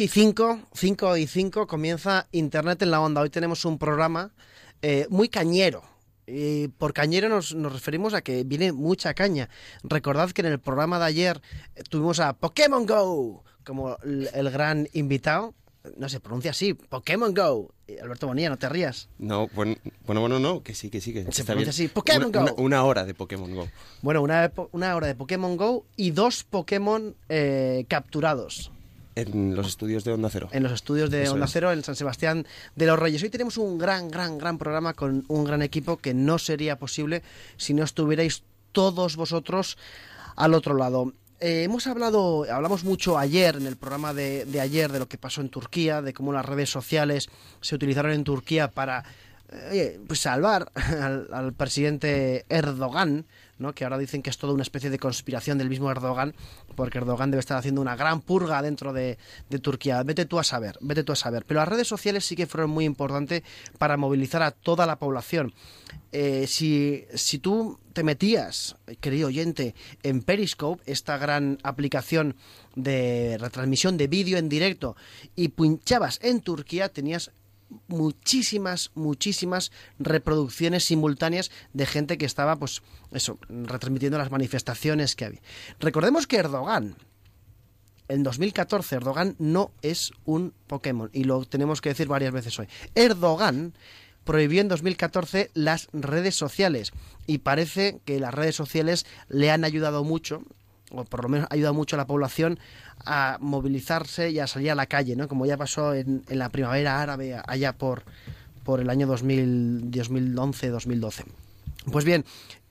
y 5, 5 y 5 comienza Internet en la onda. Hoy tenemos un programa eh, muy cañero. Y por cañero nos, nos, referimos a que viene mucha caña. Recordad que en el programa de ayer eh, tuvimos a Pokémon Go como el, el gran invitado. No se pronuncia así, Pokémon Go. Alberto Bonilla, no te rías. No, bueno, bueno, bueno no, que sí, que sí, que Se pronuncia bien. así, Pokémon una, Go. Una, una hora de Pokémon Go. Bueno, una, una hora de Pokémon Go y dos Pokémon eh, capturados. En los estudios de Onda Cero. en los estudios de Eso Onda es. Cero en San Sebastián de los Reyes. Hoy tenemos un gran, gran, gran programa con un gran equipo que no sería posible si no estuvierais todos vosotros al otro lado. Eh, hemos hablado, hablamos mucho ayer en el programa de, de ayer de lo que pasó en Turquía, de cómo las redes sociales se utilizaron en Turquía para eh, pues salvar al, al presidente Erdogan, ¿no? que ahora dicen que es toda una especie de conspiración del mismo Erdogan, porque Erdogan debe estar haciendo una gran purga dentro de, Turquía. Vete tú a saber, vete tú a saber. Pero las redes sociales sí que fueron muy importantes para movilizar a toda la población. Eh, si, si tú te metías, querido oyente, en Periscope, esta gran aplicación de retransmisión de vídeo en directo, y pinchabas en Turquía, tenías muchísimas, muchísimas reproducciones simultáneas de gente que estaba, pues, eso, retransmitiendo las manifestaciones que había. Recordemos que Erdogan, en 2014, Erdogan no es un Pokémon, y lo tenemos que decir varias veces hoy. Erdogan prohibió en 2014 las redes sociales, y parece que las redes sociales le han ayudado mucho, o por lo menos ha ayudado mucho a la población a movilizarse y a salir a la calle, ¿no? Como ya pasó en, en la primavera árabe allá por, por el año 2000 2011-2012. Pues bien,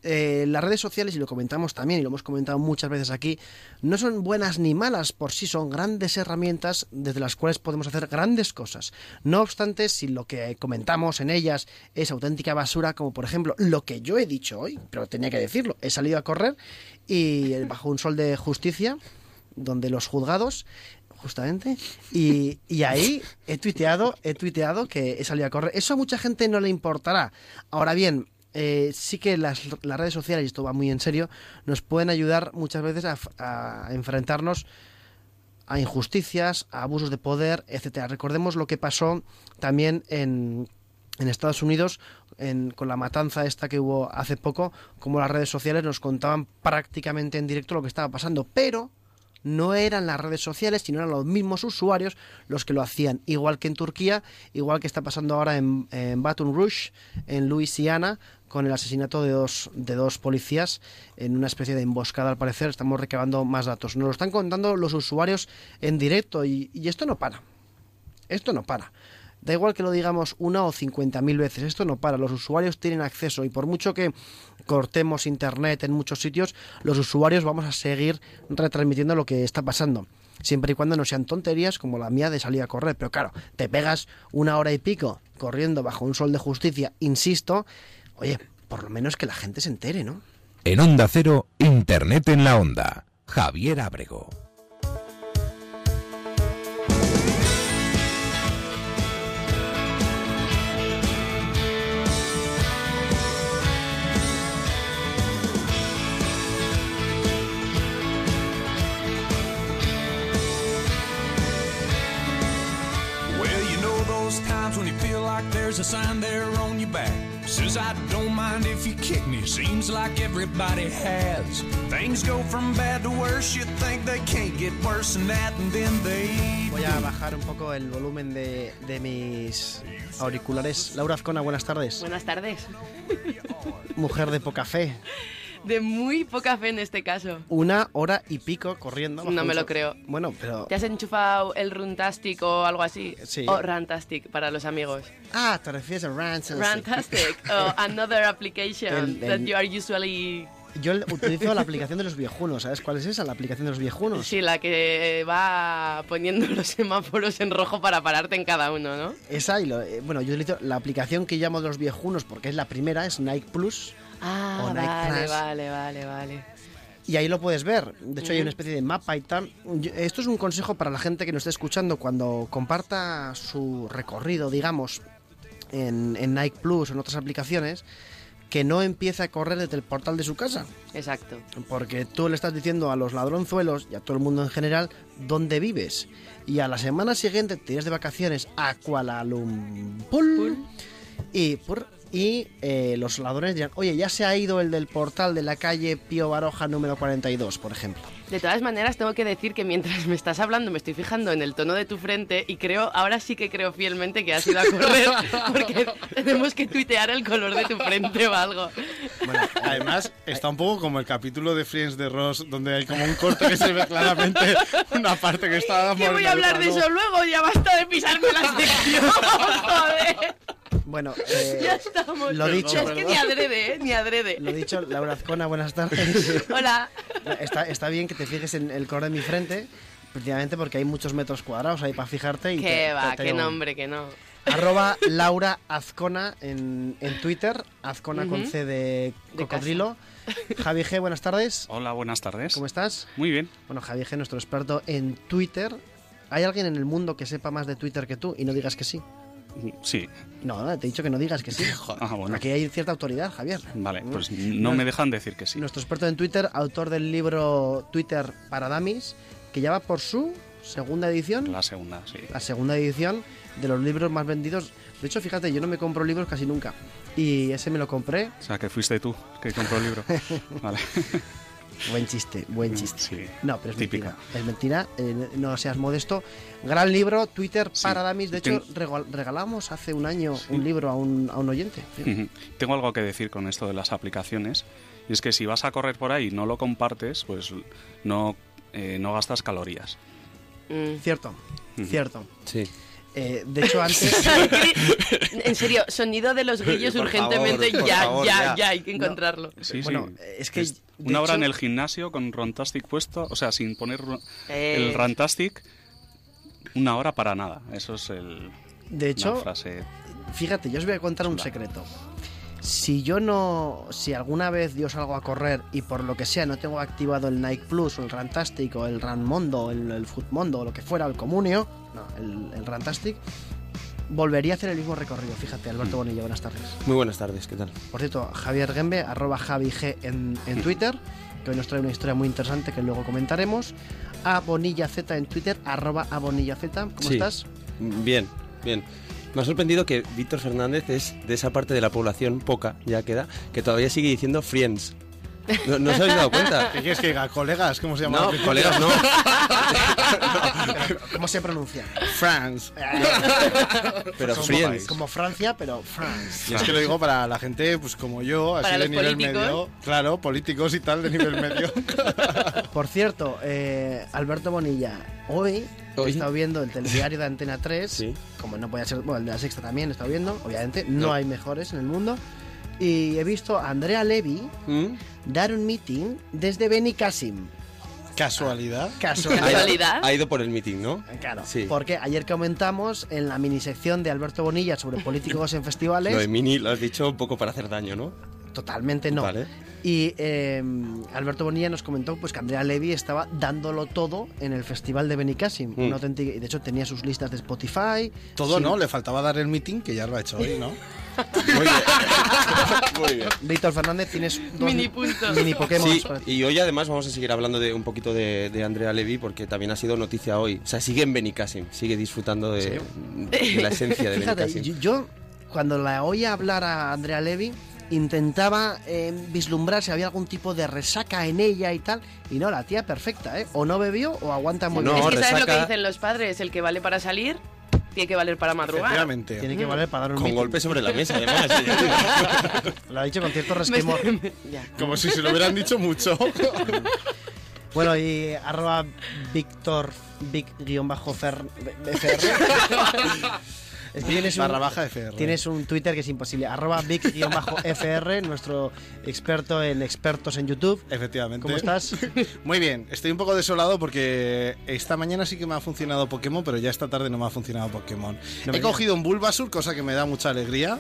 eh, las redes sociales, y lo comentamos también, y lo hemos comentado muchas veces aquí, no son buenas ni malas por sí, son grandes herramientas desde las cuales podemos hacer grandes cosas. No obstante, si lo que comentamos en ellas es auténtica basura, como por ejemplo lo que yo he dicho hoy, pero tenía que decirlo, he salido a correr y bajo un sol de justicia, donde los juzgados justamente y, y ahí he tuiteado he tuiteado que he salido a correr eso a mucha gente no le importará ahora bien eh, sí que las, las, redes sociales, y esto va muy en serio, nos pueden ayudar muchas veces a, enfrentarnos a injusticias, a abusos de poder, etcétera. Recordemos lo que pasó también en, en Estados Unidos en, con la matanza esta que hubo hace poco, como las redes sociales nos contaban prácticamente en directo lo que estaba pasando, pero no eran las redes sociales, sino eran los mismos usuarios los que lo hacían, igual que en Turquía, igual que está pasando ahora en, en Baton Rouge, en Luisiana, con el asesinato de dos, de dos policías en una especie de emboscada al parecer. Estamos recabando más datos. Nos lo están contando los usuarios en directo y, y esto no para. Esto no para. Da igual que lo digamos una o cincuenta mil veces, esto no para. Los usuarios tienen acceso y por mucho que cortemos internet en muchos sitios, los usuarios vamos a seguir retransmitiendo lo que está pasando. Siempre y cuando no sean tonterías como la mía de salir a correr. Pero claro, te pegas una hora y pico corriendo bajo un sol de justicia, insisto, oye, por lo menos que la gente se entere, ¿no? En Onda Cero, Internet en la Onda. Javier Abrego. Seems like everybody has. Things go from bad to worse. You think they can't get worse than that, and then they. Voy a bajar un poco el volumen de, de mis auriculares. Laura Azcona, buenas tardes. Buenas tardes. Mujer de poca fe. De muy poca fe en este caso. Una hora y pico corriendo. No me lo creo. Bueno, pero. ¿Te has enchufado el Runtastic o algo así? Sí. O Rantastic para los amigos. Ah, te refieres a Rantastic. Rantastic. o another application El- that el- you are usually. Yo utilizo la aplicación de los viejunos. ¿Sabes cuál es esa? La aplicación de los viejunos. Sí, la que va poniendo los semáforos en rojo para pararte en cada uno, ¿no? Esa y lo, eh, bueno, yo utilizo la aplicación que llamo de los viejunos porque es la primera, es Nike Plus. Ah, O vale, vale, vale, vale. Y ahí lo puedes ver. De hecho, hay una especie de mapa y tal. Yo- Esto es un consejo para la gente que nos esté escuchando cuando comparta su recorrido, digamos, en, en Nike Plus o en otras aplicaciones, que no empiece a correr desde el portal de su casa. Exacto. Porque tú le estás diciendo a los ladronzuelos y a todo el mundo en general dónde vives. Y a la semana siguiente te irás de vacaciones a Kuala Lumpur. Y, por, y eh, los ladrones dirán, oye, ya se ha ido el del portal de la calle Pío Baroja número 42, por ejemplo. De todas maneras, tengo que decir que mientras me estás hablando me estoy fijando en el tono de tu frente y creo, ahora sí que creo fielmente que has ido a correr porque tenemos que tuitear el color de tu frente o algo. Bueno, además, está un poco como el capítulo de Friends de Ross, donde hay como un corte que se ve claramente una parte que está... ¿Qué voy a hablar de eso luego? Ya basta de pisarme la sección, joder. Bueno, eh, Ya estamos. lo dicho. Es que ni adrede, ¿eh? Ni adrede. Lo dicho, Laura Azcona, buenas tardes. Hola. Está, está bien que te fijes en el color de mi frente, precisamente porque hay muchos metros cuadrados ahí para fijarte. Y Que te- va, te qué nombre, que no. Arroba Laura Azcona en, en Twitter, Azcona con. C de De cocodrilo. Javi G, buenas tardes. Hola, buenas tardes. ¿Cómo estás? Muy bien. Bueno, Javi G, nuestro experto en Twitter. ¿Hay alguien en el mundo que sepa más de Twitter que tú? Y no digas que sí. Sí. No, te he dicho que no digas que sí. Ah, bueno. Aquí hay cierta autoridad, Javier. Vale, pues no me dejan decir que sí. Nuestro experto en Twitter, autor del libro Twitter para Dummies, que ya va por su segunda edición. La segunda, sí. la segunda edición de los libros más vendidos. De hecho, fíjate, yo no me compro libros casi nunca. Y ese me lo compré. O sea, que fuiste tú que compró el libro. Vale. Buen chiste, buen chiste. Sí. No, pero es Típica. mentira. Es mentira, eh, no seas modesto. Gran libro, Twitter Sí. para Damis. De hecho, regalamos hace un año un libro a un, a un oyente. Tengo algo que decir con esto de las aplicaciones. Y es que si vas a correr por ahí y no lo compartes, pues no, eh, no gastas calorías. Mm. Cierto, cierto. Sí. Eh, de hecho, antes... En serio, sonido de los grillos Por urgentemente, favor, ya, favor, ya, ya. ya, hay que encontrarlo. Sí, Bueno, sí. es que, Una hora hecho- en el gimnasio con Rontastic puesto, o sea, sin poner Eh. el Rantastic, una hora para nada. Eso es el, De hecho, una frase. Fíjate, yo os voy a contar un secreto. Si yo no, si alguna vez yo salgo a correr y por lo que sea no tengo activado el Nike Plus o el Rantastic o el Ranmondo, el, el Footmondo o lo que fuera, el Comunio, no, el, el Rantastic, volvería a hacer el mismo recorrido. Fíjate, Alberto Bonilla, buenas tardes. Muy buenas tardes, ¿qué tal? Por cierto, Javier Gembe, arroba Javi G en, en Twitter, que hoy nos trae una historia muy interesante que luego comentaremos. A Bonilla Z en Twitter, arroba a Bonilla Z. ¿Cómo Sí. estás? Bien, bien. Me ha sorprendido que Víctor Fernández es de esa parte de la población, poca ya queda, que todavía sigue diciendo Friends. ¿No, no os habéis dado cuenta? ¿Qué quieres que diga? ¿Colegas? ¿Cómo se llama? No, colegas, no. ¿Cómo se pronuncia? France. Pero Como Friends. país. Como Francia, pero France. Y es que lo digo para la gente pues como yo, así Para de nivel políticos. medio. Claro, políticos y tal, de nivel medio. Por cierto, eh, Alberto Bonilla, hoy he estado viendo el telediario de Antena 3, Sí. como no podía ser, bueno, el de la Sexta también he estado viendo, obviamente, no, No. hay mejores en el mundo, y he visto a Andrea Levy ¿Mm? dar un meeting desde Benicassim. Casualidad. Casual. Ha ido- ¿Casualidad? Ha ido por el meeting, ¿no? Claro, Sí. porque ayer comentamos en la minisección de Alberto Bonilla sobre políticos en festivales, Lo de Mini lo has dicho un poco para hacer daño, ¿no? totalmente no. Vale. Y eh, Alberto Bonilla nos comentó pues, que Andrea Levy estaba dándolo todo en el festival de Benicassim. Mm. Una auténtica- y de hecho tenía sus listas de Spotify. Todo Sí. no, le faltaba dar el meeting, que ya lo ha hecho hoy, ¿no? Muy bien. Muy bien. Víctor Fernández, tienes dos Mini puntos. mini Pokémon. Sí, y hoy además vamos a seguir hablando de un poquito de, de Andrea Levy porque también ha sido noticia hoy. O sea, sigue en Benicassim, sigue disfrutando de, de la esencia de Fíjate, Benicassim. yo, cuando la oía hablar a Andrea Levy intentaba eh, vislumbrar si había algún tipo de resaca en ella y tal y no, la tía perfecta, ¿eh? O no bebió o aguanta muy No, bien. es que sabes lo que resaca- dicen los padres, el que vale para salir, tiene que valer para madrugar. Efectivamente. Tiene que valer para dar un Con meeting. golpes sobre la mesa, además. Lo ha dicho con cierto resquemor. Como si se lo hubieran dicho mucho. Bueno, y arroba Víctor Vic-FR. Es que tienes un, Barra baja FR. tienes un Twitter que es imposible. Arroba Vic-FR, nuestro experto en expertos en YouTube. Efectivamente. ¿Cómo estás? Muy bien, estoy un poco desolado porque esta mañana sí que me ha funcionado Pokémon, pero ya esta tarde no me ha funcionado Pokémon. No He digas. cogido un Bulbasur, cosa que me da mucha alegría,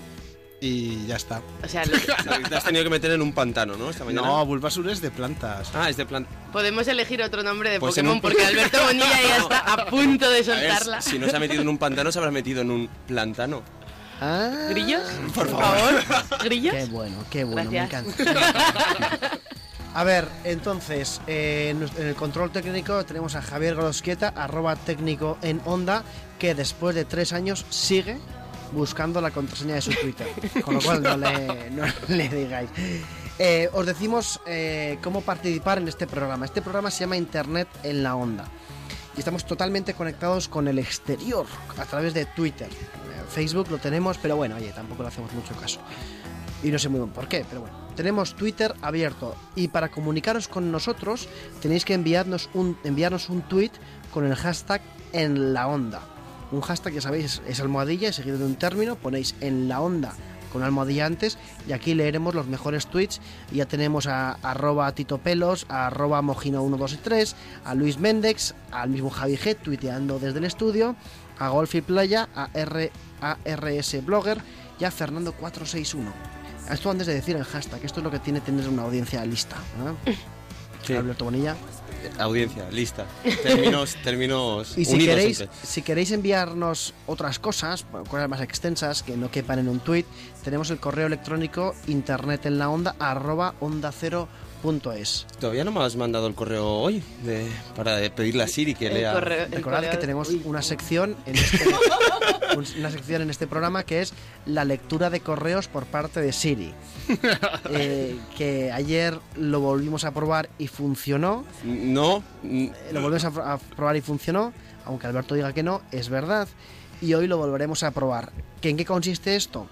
y ya está. O sea, lo- Te has tenido que meter en un pantano, ¿no? Esta mañana. No, Bulbasur es de plantas. Ah, es de plan. podemos elegir otro nombre de Pues Pokémon un- porque Alberto Bonilla ya está a punto de ver, soltarla. si no se ha metido en un pantano, se habrá metido en un plantano. Ah, ¿Grillos? Por favor. ¿Grillos? Qué bueno, qué bueno, Gracias. me encanta. A ver, entonces, eh, en el control técnico tenemos a Javier Grosquieta, arroba técnico en onda, que después de tres años sigue buscando la contraseña de su Twitter. Con lo cual no le, no le digáis. Eh, os decimos eh, cómo participar en este programa. Este programa se llama Internet en la onda. Y estamos totalmente conectados con el exterior a través de Twitter. Eh, Facebook lo tenemos, pero bueno, oye, tampoco le hacemos mucho caso. Y no sé muy bien por qué, pero bueno. Tenemos Twitter abierto y para comunicaros con nosotros tenéis que enviarnos un, enviarnos un tweet con el hashtag en la onda. Un hashtag, ya sabéis, es, almohadilla seguido de un término, ponéis en la onda con almohadilla antes y aquí leeremos los mejores tweets. Y ya tenemos a arroba Tito Pelos, a arroba Mojino 1, 2 y 3, a Luis Méndex, al mismo Javi G tuiteando desde el estudio, a Golf y Playa, a, R, a RS Blogger y a Fernando 461. Esto antes de decir el hashtag, esto es lo que tiene tener una audiencia lista. ¿eh? Sí. Alberto Bonilla. Audiencia, lista. Términos, términos Y si unidos queréis, siempre. si queréis enviarnos otras cosas, cosas más extensas que no quepan en un tweet, tenemos el correo electrónico internet en la onda arroba onda cero es. Todavía no me has mandado el correo hoy de, para pedirle a Siri que El lea. correo- Recordad correo- que tenemos una sección en este un- una sección en este programa que es la lectura de correos por parte de Siri. Eh, que ayer lo volvimos a probar y funcionó. No, mm, Eh, Lo volvemos a, pr- a probar y funcionó, aunque Alberto diga que no, es verdad. Y hoy lo volveremos a probar. ¿Que ¿En qué consiste esto?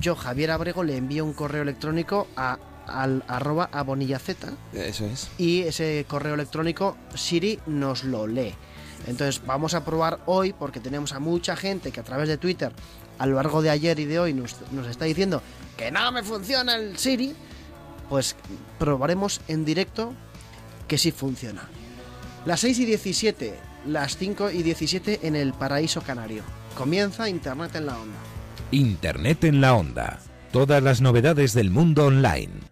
Yo, Javier Abrego, le envío un correo electrónico a, al arroba a Bonilla Z eso es. y ese correo electrónico Siri nos lo lee. Entonces vamos a probar hoy porque tenemos a mucha gente que a través de Twitter a lo largo de ayer y de hoy nos, nos está diciendo que no me funciona el Siri. Pues probaremos en directo que sí funciona. Las 6 y 17, las 5 y 17 en el paraíso canario. Comienza Internet en la onda. Internet en la onda. Todas las novedades del mundo online.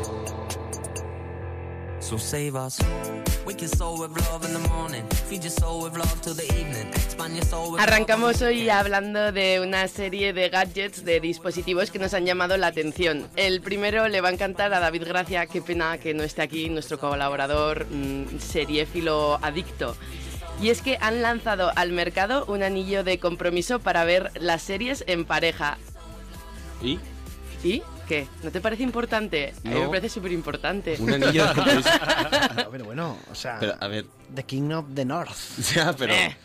So save us. Wake your soul with love in the morning. Feed your soul with love till the evening. Expand your soul with love Arrancamos hoy hablando de una serie de gadgets, de dispositivos que nos han llamado la atención. El primero le va a encantar a David Gracia, qué pena que no esté aquí, nuestro colaborador mm, seriéfilo adicto. Y es que han lanzado al mercado un anillo de compromiso para ver las series en pareja. ¿Y? ¿Y qué? ¿No te parece importante? A mí me No. parece súper importante. Un anillo de compromiso. Pero bueno, o sea, Pero, a ver, The King of the North. ya, pero. Eh,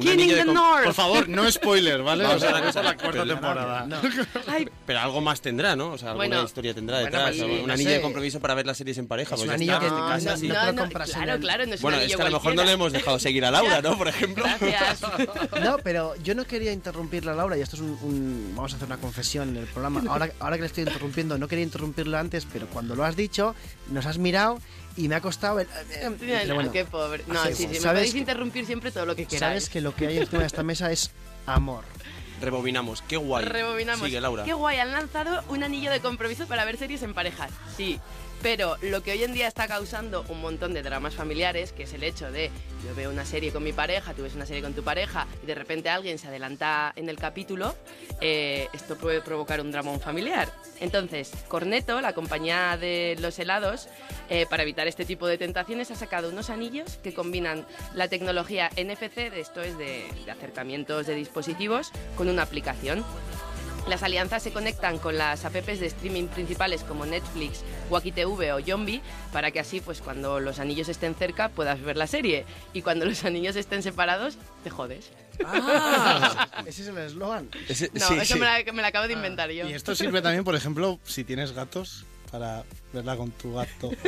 the North. Por favor, no spoiler, ¿vale? Vamos O a sea, una cosa, la cuarta pero- temporada. No. Ay, Pero algo más tendrá, ¿no? O sea, alguna Bueno. historia tendrá Bueno, detrás. pues, o sí, un no anillo sé. de compromiso para ver las series en pareja. Es pues un anillo que en te casa, casas, sí. no te lo compras en claro, claro, no es Bueno, un es que a lo mejor no le hemos dejado seguir a Laura, ¿no? Por ejemplo. Gracias. No, pero yo no quería interrumpirla, Laura, y esto es un, un- Vamos a hacer una confesión en el programa. Ahora, ahora que le estoy interrumpiendo, no quería interrumpirlo antes, pero cuando lo has dicho, nos has mirado y me ha costado... el- pero bueno, qué pobre. No, Sí, sí, sí, me ¿sabes podéis que- interrumpir siempre todo lo que queráis. sabes que lo que hay encima de esta mesa es amor. Rebobinamos, qué guay. Rebobinamos. Sigue, Laura. Qué guay, han lanzado un anillo de compromiso para ver series en pareja. Sí. Pero lo que hoy en día está causando un montón de dramas familiares, que es el hecho de yo veo una serie con mi pareja, tú ves una serie con tu pareja y de repente alguien se adelanta en el capítulo, eh, esto puede provocar un dramón familiar. Entonces, Corneto, la compañía de los helados, eh, para evitar este tipo de tentaciones, ha sacado unos anillos que combinan la tecnología NFC, de esto es de, de acercamientos de dispositivos, con una aplicación. Las alianzas se conectan con las apps de streaming principales como Netflix, Wacky TV o Yombi para que así, pues cuando los anillos estén cerca puedas ver la serie y cuando los anillos estén separados te jodes. Ah, ese es el eslogan. No, sí, eso sí. Me, la, me la acabo de inventar yo. Y esto sirve también, por ejemplo, si tienes gatos, para con tu gato.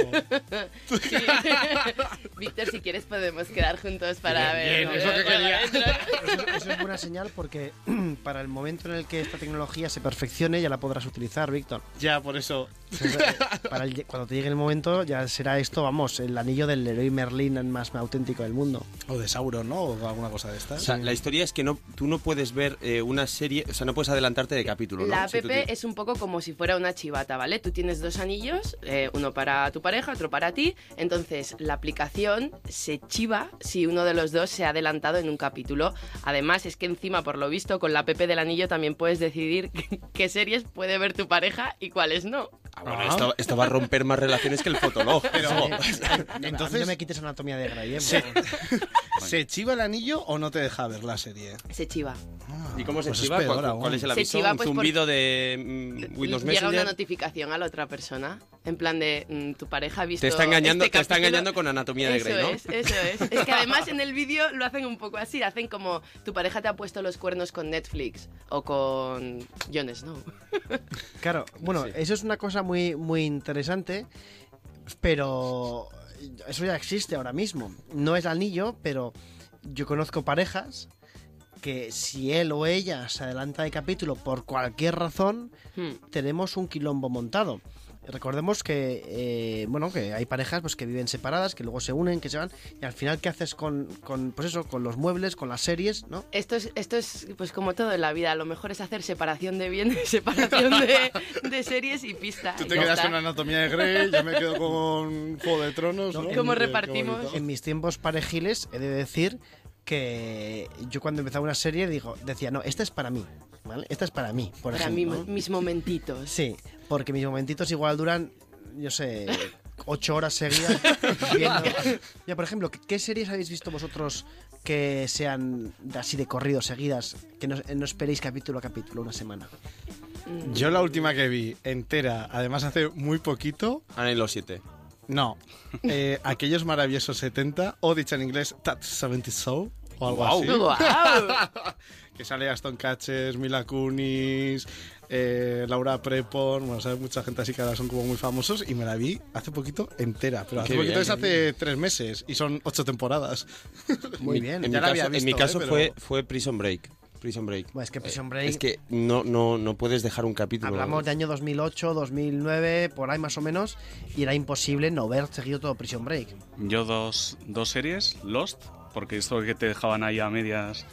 Sí. Víctor, si quieres podemos quedar juntos para Bien, ver. bien, es lo que quería. Eso, eso es buena señal porque para el momento en el que esta tecnología se perfeccione ya la podrás utilizar, Víctor. ya, por eso. Entonces, para el- cuando te llegue el momento ya será esto, vamos, el anillo del héroe Merlín más auténtico del mundo. O de Sauron, ¿no? O alguna cosa de estas. O sea, la historia es que no, tú no puedes ver eh, una serie, o sea, no puedes adelantarte de capítulo, ¿no? La app Si es un poco como si fuera una chivata, ¿vale? Tú tienes dos anillos, eh, uno para tu pareja, otro para ti. Entonces, la aplicación se chiva si uno de los dos se ha adelantado en un capítulo. Además, es que encima, por lo visto, con la app del anillo también puedes decidir qué series puede ver tu pareja y cuáles no. Ah, bueno, esto, esto va a romper más relaciones que el fotolog. Pero, Entonces, entonces, no me quites anatomía de Grey, ¿eh? Sí. ¿se chiva el anillo o no te deja ver la serie? Se chiva. ¿Y cómo se Pues es chiva? peor ¿Cuál, es el Se aviso? ¿Un pues, por- zumbido de mm, Windows Llega una Messenger? notificación a la otra persona, en plan de mm, tu pareja ha visto. Te está engañando, este te está engañando con Anatomía de Eso Grey, ¿no? es, eso es. Es que además en el vídeo lo hacen un poco así, hacen como tu pareja te ha puesto los cuernos con Netflix o con Jon Snow. Claro, bueno, Sí. eso es una cosa muy, muy interesante, pero eso ya existe ahora mismo. No es anillo, pero yo conozco parejas que si él o ella se adelanta de capítulo por cualquier razón, Hmm. tenemos un quilombo montado. Recordemos que eh, bueno que hay parejas pues que viven separadas, que luego se unen, que se van y al final qué haces con, con pues eso, con los muebles, con las series, ¿no? Esto es, esto es pues como todo en la vida, lo mejor es hacer separación de bienes, separación de, de series y pista. Tú te quedas está. con Anatomía de Grey, yo me quedo con Juego de Tronos. ¿no? ¿Cómo repartimos? En mis tiempos parejiles he de decir que yo cuando empezaba una serie digo, decía, no, esta es para mí, ¿vale? Esta es para mí, por Para mí, ejemplo. mis momentitos. Sí, porque mis momentitos igual duran, yo sé, ocho horas seguidas. viendo- Ya, por ejemplo, ¿qué- ¿qué series habéis visto vosotros que sean de- así de corrido, seguidas, que no, no esperéis capítulo a capítulo una semana? Yo la última que vi entera, además hace muy poquito, Ana y los siete. no, eh, aquellos maravillosos 70, o dicha en inglés, That 70 Show, o algo Guau. así. ¡Guau! que sale Aston Catches, Mila Kunis, eh, Laura Prepon, bueno, sabes, mucha gente así que ahora son como muy famosos y me la vi hace poquito entera, pero hace Qué poquito bien, es hace tres meses y son ocho temporadas. Muy bien. En Ya mi la había caso, en mi visto, caso ¿eh? Pero- fue, fue Prison Break. Prison Break. Bueno, es que Prison Break, Es que no, no, no puedes dejar un capítulo. hablamos de año 2008, 2009, por ahí más o menos, y era imposible no ver seguido todo Prison Break. Yo dos, dos series, Lost, porque esto que te dejaban ahí a medias,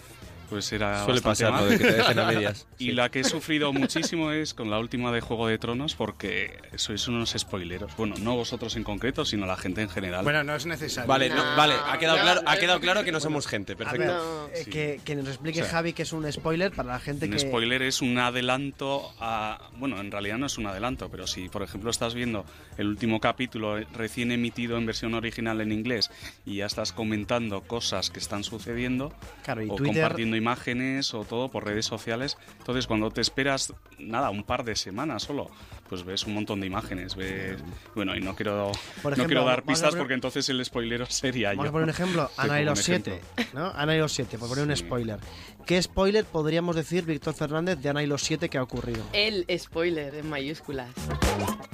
pues era Suele pasar mal. lo de que te dejen a medias. Y la que he sufrido muchísimo es con la última de Juego de Tronos porque sois unos spoileros. Bueno, no vosotros en concreto, sino la gente en general. Bueno, no es necesario. Vale, no, No, vale, ha quedado, no, claro, ha no. quedado claro que no somos gente, ver, perfecto. No. eh, Sí. que, que nos explique O sea, Javi que es un spoiler para la gente un que... spoiler es un adelanto a... Bueno, en realidad no es un adelanto, pero si, por ejemplo, estás viendo el último capítulo recién emitido en versión original en inglés y ya estás comentando cosas que están sucediendo Claro, y o Twitter... compartiendo imágenes o todo por redes sociales, entonces cuando te esperas, nada, un par de semanas solo, pues ves un montón de imágenes, ves... Bueno, y no quiero, no quiero dar pistas poner- porque entonces el spoilero sería Vamos yo. a poner un ejemplo, Ana y los un siete, ejemplo. ¿no? Ana y los siete, por poner un spoiler. ¿Qué spoiler podríamos decir, Víctor Fernández, de Ana y los siete que ha ocurrido? El spoiler en mayúsculas.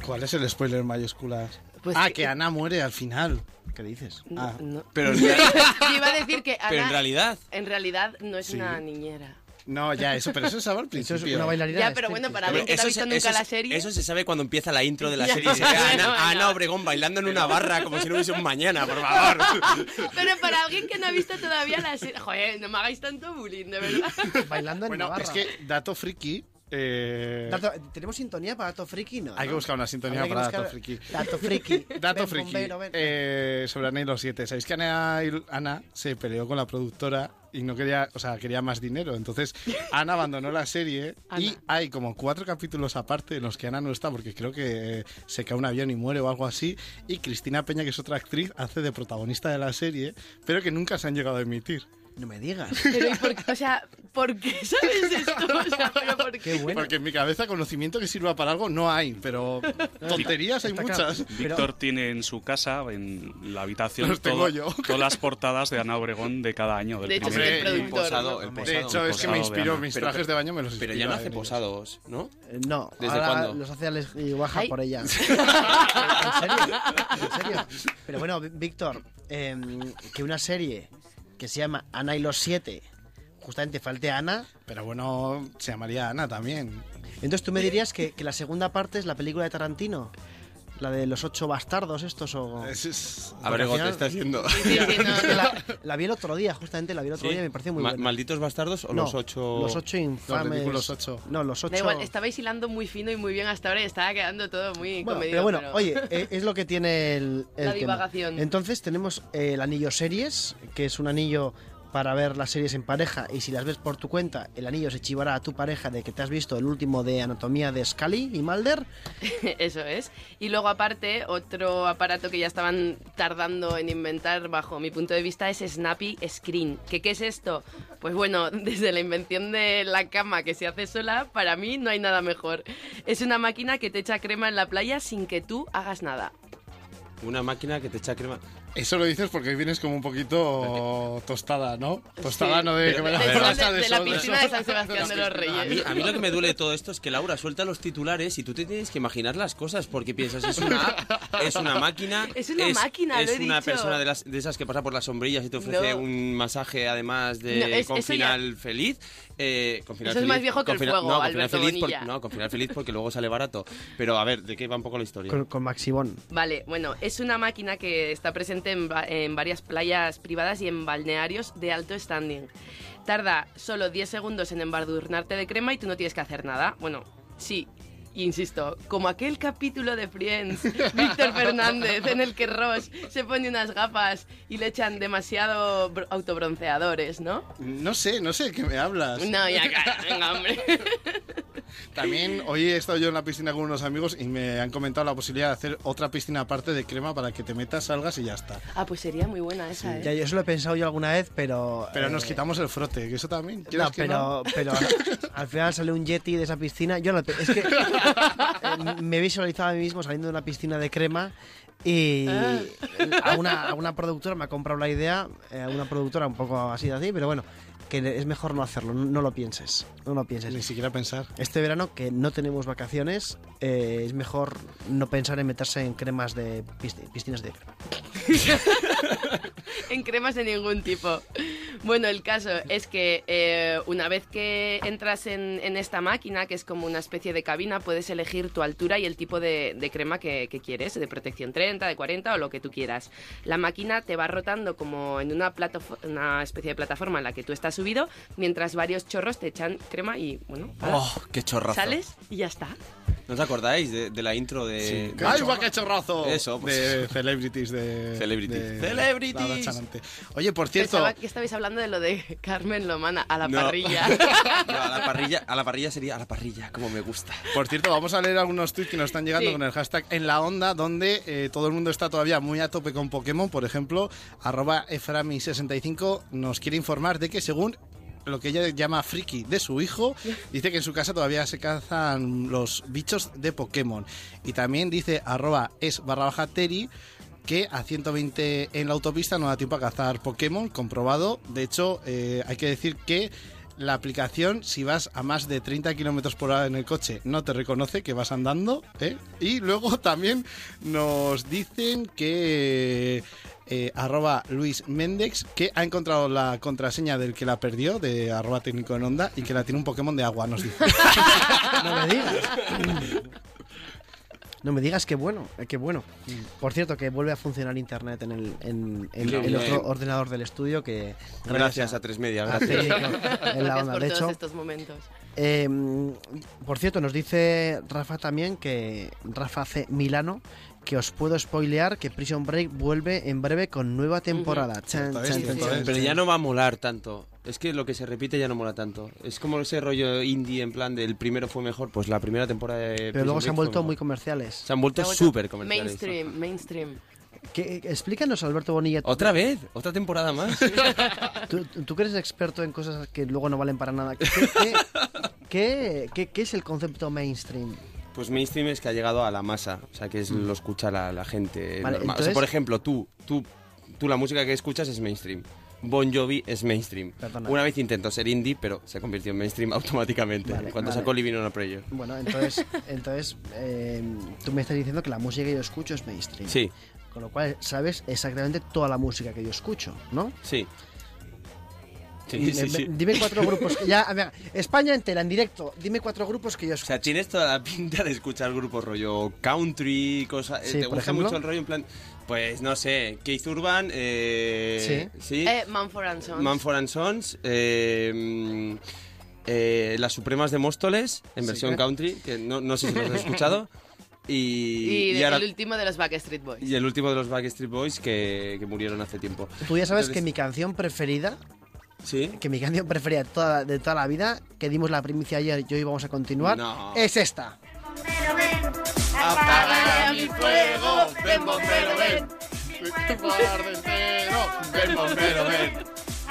¿Cuál es el spoiler en mayúsculas? Pues ah, que- que Ana muere al final. ¿Qué dices? No, Ah. no. Pero, en Yo real- iba a decir que Ana, pero en realidad, en realidad no es Sí. una niñera. No, ya, eso, pero eso estaba al Eso principio. es una bailarina. Ya, pero bueno, para Pero alguien que no ha eso visto se- nunca eso la se- serie. Eso se sabe cuando empieza la intro de la serie y se ve a Ana, Bueno, a Ana bueno. Obregón bailando en una barra como si no hubiese un mañana, por favor. Pero para alguien que no ha visto todavía la serie. Joder, no me hagáis tanto bullying, de verdad. Bailando en Bueno, Navarra. es que dato friki. Eh, Dato- ¿Tenemos sintonía para Dato Friki? No, hay que ¿no? buscar una sintonía que para buscar- Dato Friki. Dato Friki. Dato Ven, friki. bombero, ven. eh, sobre Ana y los siete. ¿Sabéis que Ana, y- Ana se peleó con la productora y no quería, o sea, quería más dinero? Entonces, Ana abandonó la serie y hay como cuatro capítulos aparte en los que Ana no está porque creo que se cae un avión y muere o algo así. Y Cristina Peña, que es otra actriz, hace de protagonista de la serie, pero que nunca se han llegado a emitir. No me digas. Pero, ¿y por qué? O sea, ¿por qué sabes esto? O sea, pero ¿por qué? Qué bueno. Porque en mi cabeza conocimiento que sirva para algo no hay, pero tonterías hay muchas. Pero- Víctor tiene en su casa, en la habitación, Los tengo todo- yo. todas las portadas de Ana Obregón de cada año. Del De hecho, primer- soy el Hombre, productor. posado, De hecho, es que me inspiró, mis Pero- trajes de baño me los Pero inspira ya no hace posados, ¿no? Eh, No, ¿Desde ahora cuándo? los hace Alex y Guaja Ay. por ella. ¿En serio? ¿En serio? Pero bueno, Ví- Víctor, em, que una serie que se llama Ana y los siete, justamente falte Ana, Pero bueno, se llamaría Ana también. entonces tú me dirías que, que la segunda parte es la película de Tarantino, la de los ocho bastardos estos o... Es- es- Abrego, te final- estás yendo. Sí, sí, no, Es que no. la, la vi el otro día, justamente la vi el otro Sí. día y me pareció muy Ma- buena. ¿Malditos bastardos o No, los ocho? Los ocho infames. ridículos ocho. No, los ocho... Da igual, estabais hilando muy fino y muy bien hasta ahora y estaba quedando todo muy Bueno, comedido. pero bueno, pero- oye, eh, es lo que tiene el, el La tema. divagación. Entonces tenemos eh, el anillo series, que es un anillo para ver las series en pareja y si las ves por tu cuenta, el anillo se chivará a tu pareja de que te has visto el último de Anatomía de Scully y Mulder. Eso es. Y luego aparte, otro aparato que ya estaban tardando en inventar bajo mi punto de vista es Snappy Screen. ¿Qué, ¿Qué es esto? Pues bueno, desde la invención de la cama que se hace sola, para mí no hay nada mejor. Es una máquina que te echa crema en la playa sin que tú hagas nada. Una máquina que te echa crema. Eso lo dices porque vienes como un poquito tostada, ¿no? Tostada no de que me a la de, de de la de piscina de San Sebastián de los A mí, Reyes. a mí lo que me duele de todo esto es que Laura suelta los titulares y tú te tienes que imaginar las cosas porque piensas, es una app, es una máquina. Es una máquina, es lo he una dicho. persona de, las, de esas que pasa por las sombrillas y te ofrece No. un masaje además de No, es- con ya- final feliz. eh, con final Eso es más viejo que con el fuego, no, con final feliz por- no, con final feliz porque luego sale barato. Pero a ver, ¿de qué va un poco la historia? Con, con Maxibón. Vale, bueno, es una máquina que está presente en, en varias playas privadas y en balnearios de alto standing. Tarda solo 10 segundos en embadurnarte de crema y tú no tienes que hacer nada. Bueno, sí, insisto, como aquel capítulo de Friends, Víctor Fernández, en el que Ross se pone unas gafas y le echan demasiado bro- autobronceadores, ¿no? No sé, no sé de qué me hablas. No, ya, cara, venga, hombre. También hoy he estado yo en la piscina con unos amigos y me han comentado la posibilidad de hacer otra piscina aparte de crema para que te metas, salgas y ya está. Ah, pues sería muy buena esa, ¿eh? Ya, yo eso lo he pensado yo alguna vez, pero... Pero nos eh, quitamos el frote, que eso también. No, ¿Quieres que pero, pero al final sale un yeti de esa piscina. Yo no, es que me he visualizado a mí mismo saliendo de una piscina de crema y a una, a una productora me ha comprado la idea, eh, a una productora un poco así de así, pero bueno, que es mejor no hacerlo, no, no lo pienses, no lo pienses. Ni siquiera pensar. Este verano que no tenemos vacaciones, eh, es mejor no pensar en meterse en cremas de pisci- piscinas de crema. en cremas de ningún tipo. Bueno, el caso es que eh, una vez que entras en, en esta máquina, que es como una especie de cabina, puedes elegir tu altura y el tipo de, de crema que, que quieres, de protección 30, de 40 o lo que tú quieras. La máquina te va rotando como en una, una especie de plataforma en la que tú estás subido, mientras varios chorros te echan crema y, bueno, ¡Oh, qué chorrazo! sales y ya está. ¿No os acordáis de, de la intro de... de- ¡Ay, va, qué chorrazo! Eso, pues de eso. celebrities de... Celebrities. de Celebrities. Oye, por cierto... Pensaba que estabais hablando de lo de Carmen Lomana a la No. parrilla. No, a la parrilla, a la parrilla sería a la parrilla, como me gusta. Por cierto, vamos a leer algunos tweets que nos están llegando Sí. con el hashtag en la onda, donde eh, todo el mundo está todavía muy a tope con Pokémon. Por ejemplo, arroba Eframi65 nos quiere informar de que según lo que ella llama friki de su hijo, dice que en su casa todavía se cazan los bichos de Pokémon. Y también dice arroba es barra baja Teri que a 120 en la autopista no da tiempo a cazar Pokémon, comprobado. De hecho, eh, hay que decir que la aplicación, si vas a más de 30 kilómetros por hora en el coche, no te reconoce que vas andando. ¿eh? Y luego también nos dicen que. eh, arroba Luis Méndez, que ha encontrado la contraseña del que la perdió, de arroba técnico en onda, y que la tiene un Pokémon de agua, nos dice. No me digas. No me digas qué bueno, eh, qué bueno. Por cierto, que vuelve a funcionar internet en el, en, en Qué el bien. otro ordenador del estudio que Gracias a Tres Media, gracias. en la Gracias onda. por De todos hecho, estos momentos. eh, por cierto, nos dice Rafa también que Rafa C. Milano que os puedo spoilear que Prison Break vuelve en breve con nueva temporada. Chan, chan. Pero ya no va a molar tanto. Es que lo que se repite ya no mola tanto. Es como ese rollo indie en plan del primero fue mejor, pues la primera temporada de Pero Prison luego se han vuelto muy comerciales. Se han vuelto súper comerciales. Mainstream, mainstream. ¿Qué- explícanos, Alberto Bonilla. ¿Otra vez? ¿Otra temporada más? Tú, tú que eres experto en cosas que luego no valen para nada. ¿Qué, qué, qué- qué- qué es el concepto mainstream? Pues mainstream es que ha llegado a la masa, o sea, que es lo escucha la, la gente. Vale, normal. O sea, entonces- por ejemplo, tú, tú, tú la música que escuchas es mainstream. Bon Jovi es mainstream. Perdona. Una vez intentó ser indie, pero se convirtió en mainstream automáticamente. Vale, cuando vale. sacó Living on a Prayer. Bueno, entonces, entonces eh, tú me estás diciendo que la música que yo escucho es mainstream. Sí, Con lo cual sabes exactamente toda la música que yo escucho, ¿no? sí. Sí, Y sí, me- sí. Dime cuatro grupos. que Ya, ver, España entera, en directo. Dime cuatro grupos que yo O escucho. sea, tienes toda la pinta de escuchar grupos rollo country, cosas. Sí, ¿Te por gusta ejemplo. mucho el rollo en plan? Pues no sé, Keith Urban, eh, sí, Eh, Manford and Sons. Manford and Sons, eh, eh, Las Supremas de Móstoles, en versión ¿eh? country, que no, no sé si los has escuchado. Y, Y, y de- ahora- el último de los Backstreet Boys. y el último de los Backstreet Boys que, que murieron hace tiempo. Tú ya sabes que mi canción preferida, ¿Sí? que mi canción preferida de toda, de toda la vida, que dimos la primicia ayer y hoy vamos a continuar, No. es esta. Apaga mi fuego, ven bombero, ven. ven, bombero, ven.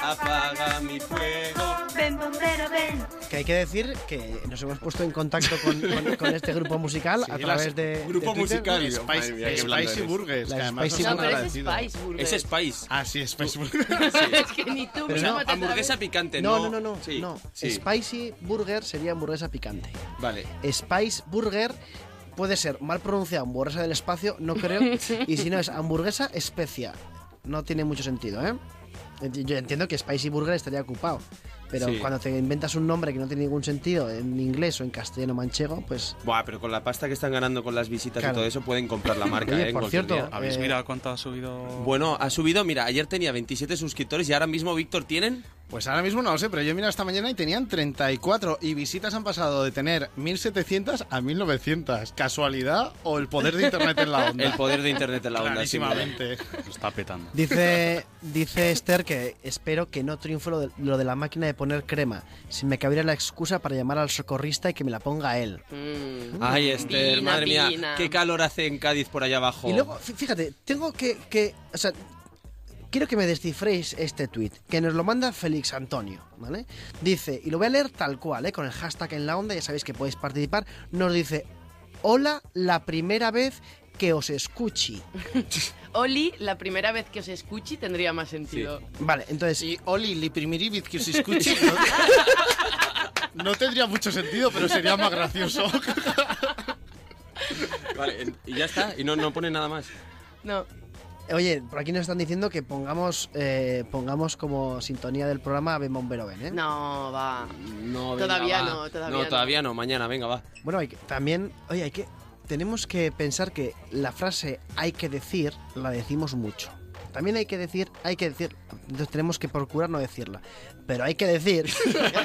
Apaga mi fuego. Ven bombero, ven. Que hay que decir que nos hemos puesto en contacto con, con- con este grupo musical a través las- de. de grupo Twitter. musical. Spice, Madre mía, Spicy. Burgers, que además Spicy No, es. Spice Burgers. Es Spice. Ah, sí, Spicy Burgers. es que ni tú Pero no, Hamburguesa picante, No, ¿no? no, no, no. Sí, no. sí. Spicy Burger sería hamburguesa picante. Vale. Spice Burger puede ser mal pronunciado hamburguesa del espacio, no creo. y si no es hamburguesa especia. No tiene mucho sentido, ¿eh? Yo entiendo que Spicy Burger estaría ocupado. Pero Sí. cuando te inventas un nombre que no tiene ningún sentido en inglés o en castellano manchego, pues. Buah, pero con la pasta que están ganando con las visitas Claro. y todo eso pueden comprar la marca, Oye, ¿eh? en por cualquier cierto, día. ¿Habéis Eh, mirado cuánto ha subido? Bueno, ha subido, mira, ayer tenía 27 suscriptores y ahora mismo, Víctor, ¿tienen? Pues ahora mismo no lo sé, pero yo he mirado esta mañana y tenían 34 y visitas han pasado de tener 1700 a 1900. ¿Casualidad o el poder de internet en la onda? El poder de internet en la onda. Clarísimamente. Lo está petando. Dice, dice Esther que espero que no triunfe lo de, lo de la máquina de poner crema. Si me cabiera la excusa para llamar al socorrista y que me la ponga él. Mm. Ay, Esther, Pina, madre mía, pina. qué calor hace en Cádiz por allá abajo. Y luego, fí- fíjate, tengo que, que- o sea, quiero que me descifréis este tweet, que nos lo manda Félix Antonio, ¿vale? Dice, y lo voy a leer tal cual, ¿eh? Con el hashtag en la onda, ya sabéis que podéis participar. Nos dice, hola, la primera vez que os escuchi. Oli, la primera vez que os escuche tendría más sentido. Vale, entonces, Y Oli, li primeri vez que os escuche, no, no tendría mucho sentido, pero sería más gracioso. Vale, y ya está, y no, no pone nada más. No. Oye, por aquí nos están diciendo que pongamos, eh, pongamos como sintonía del programa Ben Bombero Ben, ¿eh? No, va. No, Todavía va. no, todavía no. no. todavía no, mañana, venga, va. Bueno, hay que- también, oye, hay que, tenemos que pensar que la frase hay que decir la decimos mucho. También hay que decir, hay que decir, entonces tenemos que procurar no decirla. Pero hay que decir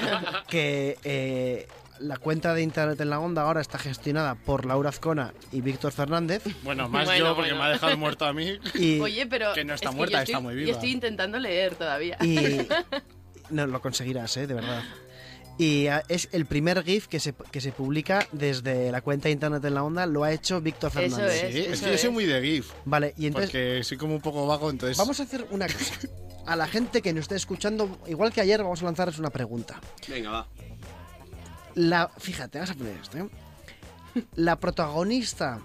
que eh, la cuenta de internet en la onda ahora está gestionada por Laura Azcona y Víctor Fernández. Bueno, más Bueno, yo, porque bueno. me ha dejado muerto a mí. Y, Oye, pero. Que no está es que muerta, yo está estoy- muy Yo viva. estoy intentando leer todavía. y no lo conseguirás, ¿eh? De verdad. Y ah, es el primer GIF que se, que se publica desde la cuenta de internet en la onda, lo ha hecho Víctor Eso Fernández. es. Sí, es eso que yo soy es. muy de GIF. Vale, y entonces Porque soy como un poco vago, entonces. Vamos a hacer una cosa. A la gente que nos esté escuchando, igual que ayer, vamos a lanzarles una pregunta. Venga, va. La, fíjate, vas a poner esto. ¿eh? La protagonista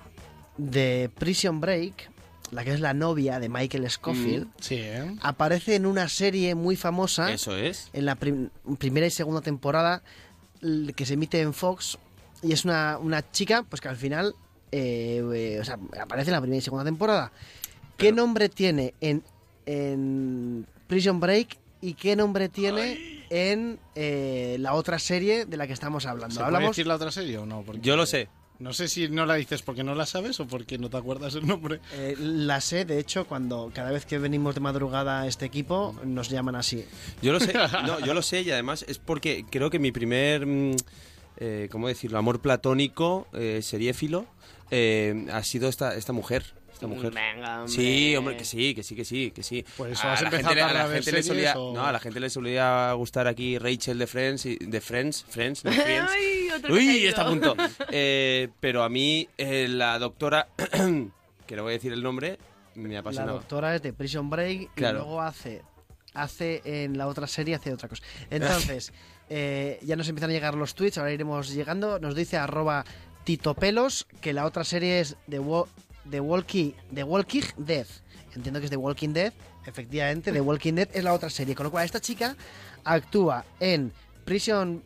de Prison Break, la que es la novia de Michael Scofield, Sí, ¿eh? aparece en una serie muy famosa Eso es. en la prim- primera y segunda temporada que se emite en Fox y es una, una chica pues que al final eh, eh, o sea, aparece en la primera y segunda temporada. ¿Qué nombre tiene en, en Prison Break y qué nombre tiene en eh, la otra serie de la que estamos hablando? ¿Se puede Hablamos decir la otra serie o no? Porque Yo lo sé. No sé si no la dices porque no la sabes o porque no te acuerdas el nombre. eh, la sé, de hecho, cuando cada vez que venimos de madrugada a este equipo nos llaman así. Yo lo sé, no, yo lo sé y además es porque creo que mi primer, mm, eh, ¿cómo decirlo? Amor platónico, eh, seriéfilo, eh, ha sido esta, esta mujer. Esta mujer. Venga, hombre. Sí, hombre, que sí, que sí, que sí, que sí. Por eso a has la empezado gente, a la a ver gente le solía, o- no, a la gente le solía gustar aquí Rachel de Friends, y, de Friends, Friends, no Friends. Ay, otro ha Uy, está a punto. Eh, pero a mí, eh, la doctora, que no voy a decir el nombre, me La apasionaba. doctora es de Prison Break Claro. y luego hace hace en la otra serie hace otra cosa. Entonces, eh, ya nos empiezan a llegar los tweets, ahora iremos llegando. Nos dice arroba titopelos que la otra serie es The, Wa- The, Walking, The Walking Dead. Entiendo que es The Walking Dead. Efectivamente, The Walking Dead es la otra serie. Con lo cual, esta chica actúa en Prison...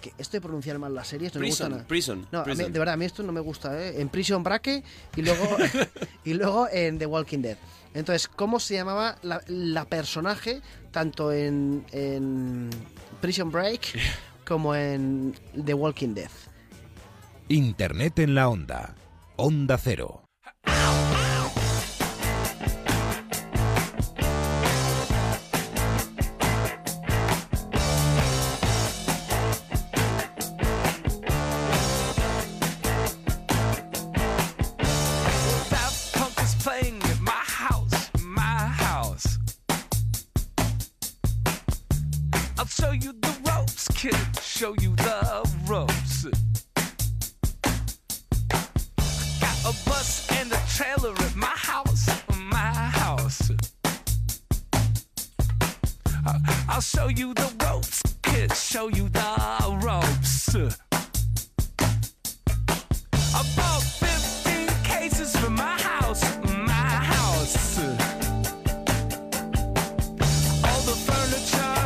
que estoy pronunciando mal las series, no me gusta nada. Prison, No, a mí- Prison. de verdad, a mí esto no me gusta, ¿eh? En Prison Break y luego, y luego en The Walking Dead. Entonces, ¿cómo se llamaba la, la personaje tanto en, en Prison Break como en The Walking Dead? Internet en la onda. Onda Cero. You the ropes, kid. Show you the ropes. I bought 15 cases for my house, my house. All the furniture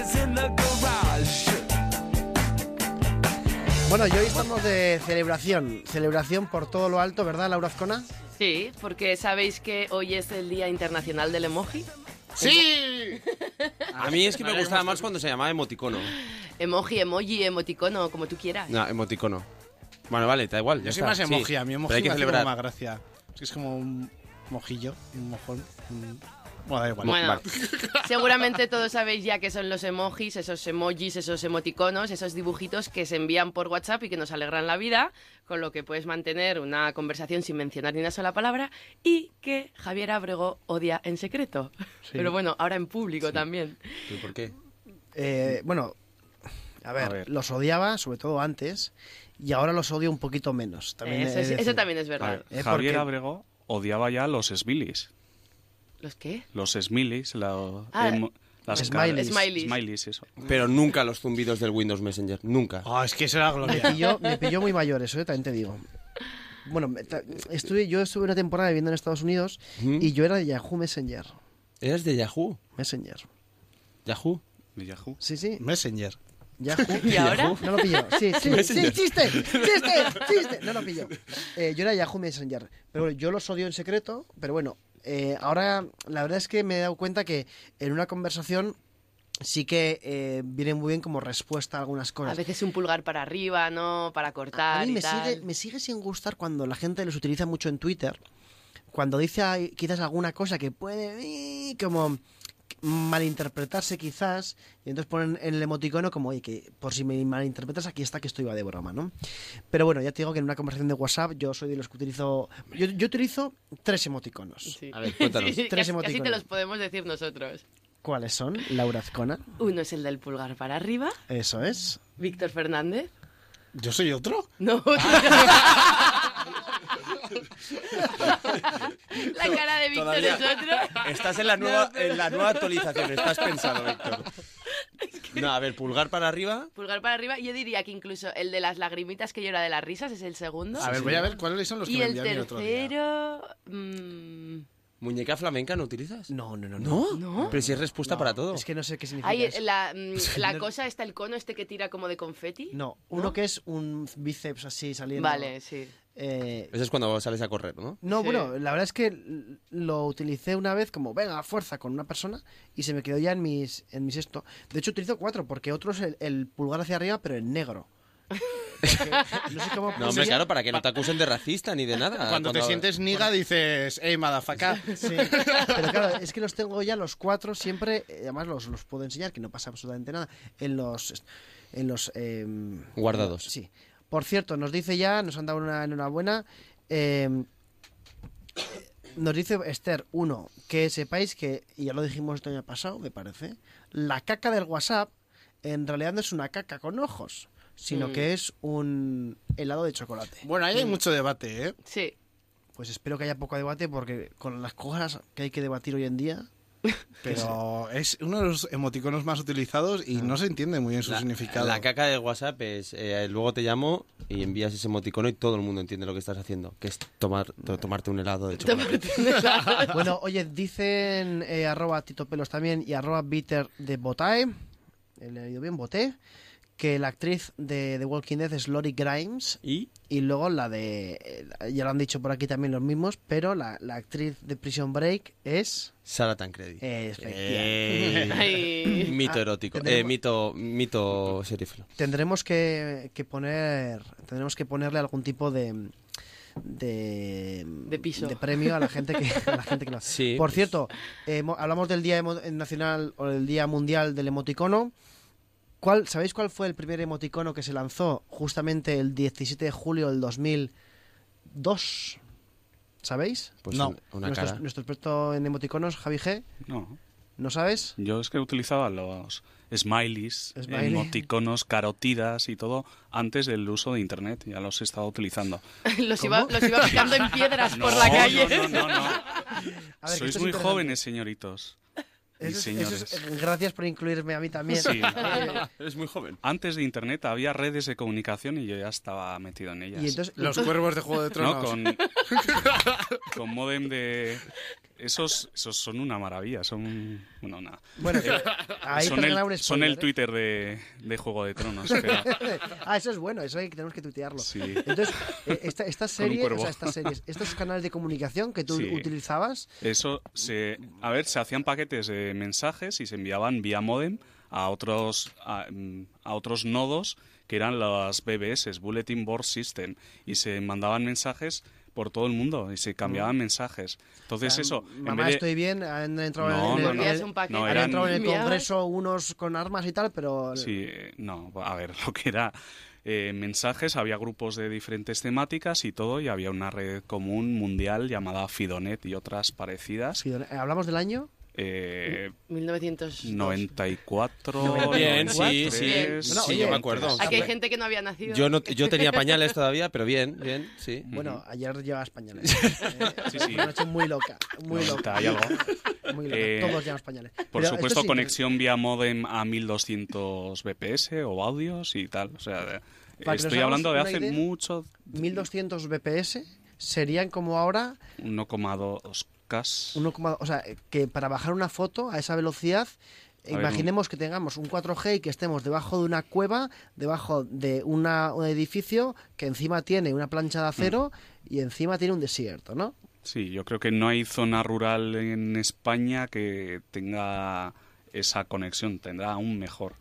is in the garage. Bueno, y hoy estamos de celebración. Celebración por todo lo alto, ¿verdad, Laura Azcona? Sí, porque sabéis que hoy es el Día Internacional del Emoji. ¡Sí! A mí es que me gustaba más cuando se llamaba emoticono. Emoji, emoji, emoticono, como tú quieras. No, emoticono. Bueno, vale, da igual. Yo soy más sí. emoji, a mí emoji hay que me hace como celebrar. más gracia. Es que es como un mojillo, un mojón. un- Bueno, da igual. Bueno, Vale. seguramente todos sabéis ya que son los emojis, esos emojis, esos emoticonos, esos dibujitos que se envían por WhatsApp y que nos alegran la vida, con lo que puedes mantener una conversación sin mencionar ni una sola palabra y que Javier Abrego odia en secreto. Pero bueno, ahora en público también. ¿Y por qué? Eh, bueno, a ver, A ver. los odiaba, sobre todo antes, y ahora los odio un poquito menos. También eso, es- también es verdad. ver, Eh, Javier porque- Abrego odiaba ya los Smileys. ¿Los qué? Los Smileys, la, Ah, las Smileys. caras- Smileys. Smileys, eso. Pero nunca los zumbidos del Windows Messenger. Nunca. Ah, es que eso era Me gloria. pilló, me pilló muy mayor, eso eh, también te digo. Bueno, estuve, yo estuve una temporada viviendo en Estados Unidos y yo era de Yahoo Messenger. ¿Eres de Yahoo? Messenger. ¿Yahoo? De Yahoo. Sí, sí. Messenger. Yahoo. ¿Y ahora? No lo pilló. Sí, sí, sí, Messenger. chiste, chiste, chiste. No lo pilló. Eh, yo era Yahoo Messenger. Pero bueno, yo los odio en secreto. Pero bueno, eh, ahora la verdad es que me he dado cuenta que en una conversación sí que eh, viene muy bien como respuesta a algunas A cosas. veces un pulgar para arriba, ¿no? Para cortar A mí y me tal. sigue, me sigue sin gustar cuando la gente los utiliza mucho en Twitter. Cuando dice quizás alguna cosa que puede como malinterpretarse quizás y entonces ponen en el emoticono como oye que por si me malinterpretas aquí está que esto iba de broma no pero bueno ya te digo que en una conversación de WhatsApp yo soy de los que utilizo yo, yo utilizo tres emoticonos Sí. A ver, cuéntanos. Sí, Tres casi, casi emoticonos. te los podemos decir nosotros. ¿cuáles son? Laura Azcona Uno es el del pulgar para arriba, eso es Víctor Fernández. ¿Yo soy otro? No. La cara de Víctor Todavía. es otro. Estás en la nueva, en la nueva actualización, estás pensado, Víctor. No, a ver, pulgar para arriba. Pulgar para arriba. Yo diría que incluso el de las lagrimitas que llora de las risas es el segundo. A ver, voy a ver cuáles son los que y me el otro día. tercero... mm, ¿Muñeca flamenca no utilizas? no no no ¿No? ¿No? Pero si es respuesta para todo. es que no sé qué significa eso. la, mm, la cosa está el cono este que tira como de confeti. no uno que es un bíceps así saliendo Vale, sí. Eh, Eso es cuando sales a correr, ¿no? No, Sí. bueno, la verdad es que lo utilicé una vez como, venga, a fuerza con una persona y se me quedó ya en mis, en mis esto. De hecho, utilizo cuatro porque otro es el, el pulgar hacia arriba, pero en negro. No sé cómo... No, hombre, claro, para que no te acusen de racista ni de nada. Cuando te sientes niga dices, hey, motherfucker. Sí, pero claro, es que los tengo ya los cuatro siempre, eh, además los, los puedo enseñar, que no pasa absolutamente nada, en los... En los em, Guardados. Sí. Por cierto, nos dice ya, nos han dado una enhorabuena. em, nos dice Esther, uno, que sepáis que, y ya lo dijimos el año pasado, me parece, la caca del WhatsApp en realidad no es una caca con ojos, sino Mm. que es un helado de chocolate. Bueno, ahí hay mucho debate, ¿eh? Sí. Pues espero que haya poco debate porque con las cosas que hay que debatir hoy en día, Pero es uno de los emoticonos más utilizados y no se entiende muy bien su La, significado. la caca de WhatsApp es eh, luego te llamo y envías ese emoticono y todo el mundo entiende lo que estás haciendo, que es tomar to- tomarte un helado de chocolate. Bueno, oye, dicen eh, arroba Tito Pelos también y arroba Bitter de Botae, he leído bien, Boté, que la actriz de The Walking Dead es Lori Grimes ¿Y? y luego la de, eh, ya lo han dicho por aquí también los mismos, pero la, la actriz de Prison Break es... Sara Tancredi. Eh, Eh, mito Ah, erótico, tendremos- eh, mito, mito serífilo. Tendremos que, que poner, tendremos que ponerle algún tipo de... De, De piso. de premio a la gente que a la gente que lo hace. Sí, Por pues- cierto, eh, mo- hablamos del Día emo- Nacional o el Día Mundial del Emoticono. ¿Cuál, ¿Sabéis cuál fue el primer emoticono que se lanzó justamente el 17 de julio del 2002? ¿Sabéis? Pues No. un- una nuestro, cara. nuestro experto en emoticonos, Javi G, No. ¿no sabes? Yo es que utilizaba los smileys, Smiley. emoticonos, carotidas y todo antes del uso de internet. Ya los he estado utilizando. los, iba, los iba picando en piedras por la calle. No, no, no, no. A ver, que Sois muy jóvenes, señoritos. Eso es- eso es- gracias por incluirme a mí también. Sí. Eres muy joven. Antes de internet había redes de comunicación y yo ya estaba metido en ellas. Y entonces, Los cuervos de Juego de no, Tronos. con, con modem de... Esos, esos son una maravilla, son... Bueno, nada. bueno, ahí son, el, son el spoiler, ¿eh? Twitter de, de Juego de Tronos. pero- ah, eso es bueno, eso hay que tenemos que tuitearlo. Sí. Entonces, eh, esta, o sea, estas series, estos canales de comunicación que tú Sí. utilizabas, Eso se, a ver, se hacían paquetes de mensajes y se enviaban vía modem a otros a, a otros nodos que eran las BBS, Bulletin Board System, y se mandaban mensajes por todo el mundo y se cambiaban mensajes. Entonces Mm. o sea, eso, en mamá, vez de- estoy bien, han entrado No, en, no, el, no. Envías un paquete. No, han eran- entrado en el Enviabas- Congreso unos con armas y tal, pero Sí, no, a ver, lo que era eh, mensajes, había grupos de diferentes temáticas y todo, y había una red común mundial llamada Fidonet y otras parecidas. Hablamos del año. Eh, 1900. 94, Bien, sí, 93, sí. Bien. Sí, oye, yo me acuerdo. Aquí hay gente que no había nacido. Yo, no, yo tenía pañales todavía, pero bien, bien, sí. Bueno, ayer llevabas pañales. Eh, Sí, sí. Una noche muy loca, muy 90 loca. y algo. Muy loca. Eh, Todos llevamos pañales. Por Pero esto supuesto, sí, conexión vía modem a 1200 BPS o audios y tal. O sea, estoy hablando de hace idea, mucho, 1200 BPS serían como ahora 1,2 K. 1,2, o sea, que para bajar una foto a esa velocidad, A ver, imaginemos que tengamos un 4G y que estemos debajo de una cueva, debajo de una, un edificio que encima tiene una plancha de acero Mm. y encima tiene un desierto, ¿no? Sí, yo creo que no hay zona rural en España que tenga esa conexión. Tendrá aún mejor,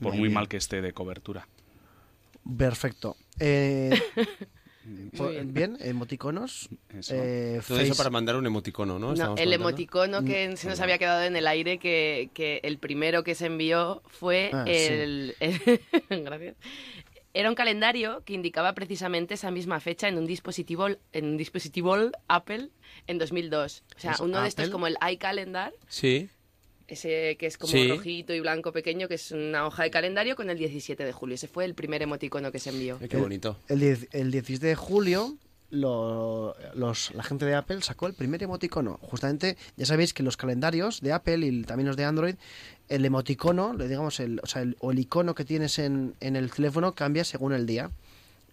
por Muy mal que esté de cobertura. Perfecto. Eh, bien. bien, emoticonos. Eso. eh, Todo eso para mandar un emoticono, ¿no? El emoticono que se nos había quedado en el aire, que, que el primero que se envió fue Ah, sí. el... Gracias. Era un calendario que indicaba precisamente esa misma fecha en un dispositivo, en un dispositivo Apple en 2002. O sea, ¿Es uno de estos como el iCalendar, Sí. Ese que es como Sí. rojito y blanco pequeño, que es una hoja de calendario con el 17 de julio. Ese fue el primer emoticono que se envió. Qué bonito. El, el 17 de julio, lo- los, la gente de Apple sacó el primer emoticono. Justamente, ya sabéis que los calendarios de Apple y también los de Android, el emoticono, le digamos, el, o sea, el, o el icono que tienes en, en el teléfono cambia según el día.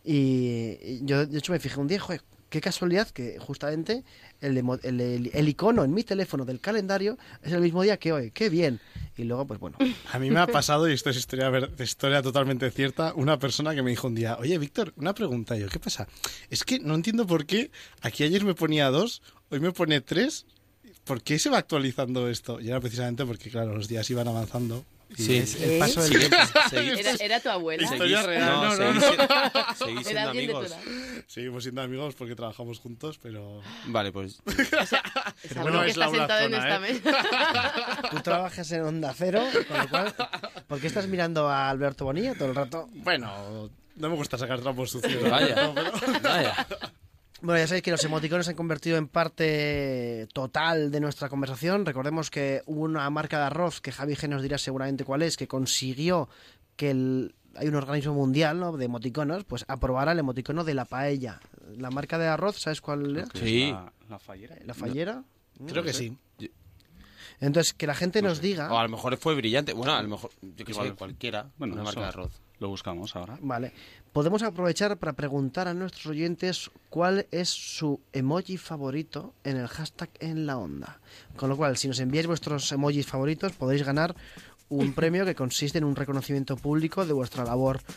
Y, y yo, de hecho, me fijé un día, joder, qué casualidad que justamente el, el, el- icono en mi teléfono del calendario es el mismo día que hoy. ¡Qué bien! Y luego, pues bueno, A mí me ha pasado, y esto es historia, historia totalmente cierta, una persona que me dijo un día, oye, Víctor, una pregunta. Yo, ¿qué pasa? Es que no entiendo por qué aquí ayer me ponía dos, hoy me pone tres. ¿Por qué se va actualizando esto? Y era precisamente porque, claro, los días iban avanzando. Sí. es- el paso del tiempo. Era, era tu abuela. Historia real, no, no, no. seguís siendo amigos. Seguimos siendo amigos porque trabajamos juntos, pero... Vale, pues Es bueno, alguien que es la está sentado en zona, esta ¿eh? mesa. Tú trabajas en Onda Cero, con lo cual, ¿por qué estás mirando a Alberto Bonilla todo el rato? Bueno, no me gusta sacar trapos sucios. vaya, vaya. Bueno, ya sabéis que los emoticonos se han convertido en parte total de nuestra conversación. Recordemos que hubo una marca de arroz, que Javi G nos dirá seguramente cuál es, que consiguió que el, hay un organismo mundial ¿no? de emoticonos, pues aprobara el emoticono de la paella. La marca de arroz, ¿sabes cuál era? Que Sí. es La, la fallera. ¿La fallera? Creo que sí. Entonces, que la gente nos diga... O a lo mejor fue brillante. Bueno, a lo mejor, yo que sé, cualquiera. Bueno, una marca de arroz. Lo buscamos ahora. Vale. Podemos aprovechar para preguntar a nuestros oyentes cuál es su emoji favorito en el hashtag en la onda. Con lo cual, si nos enviáis vuestros emojis favoritos, podéis ganar un premio que consiste en un reconocimiento público de vuestra labor.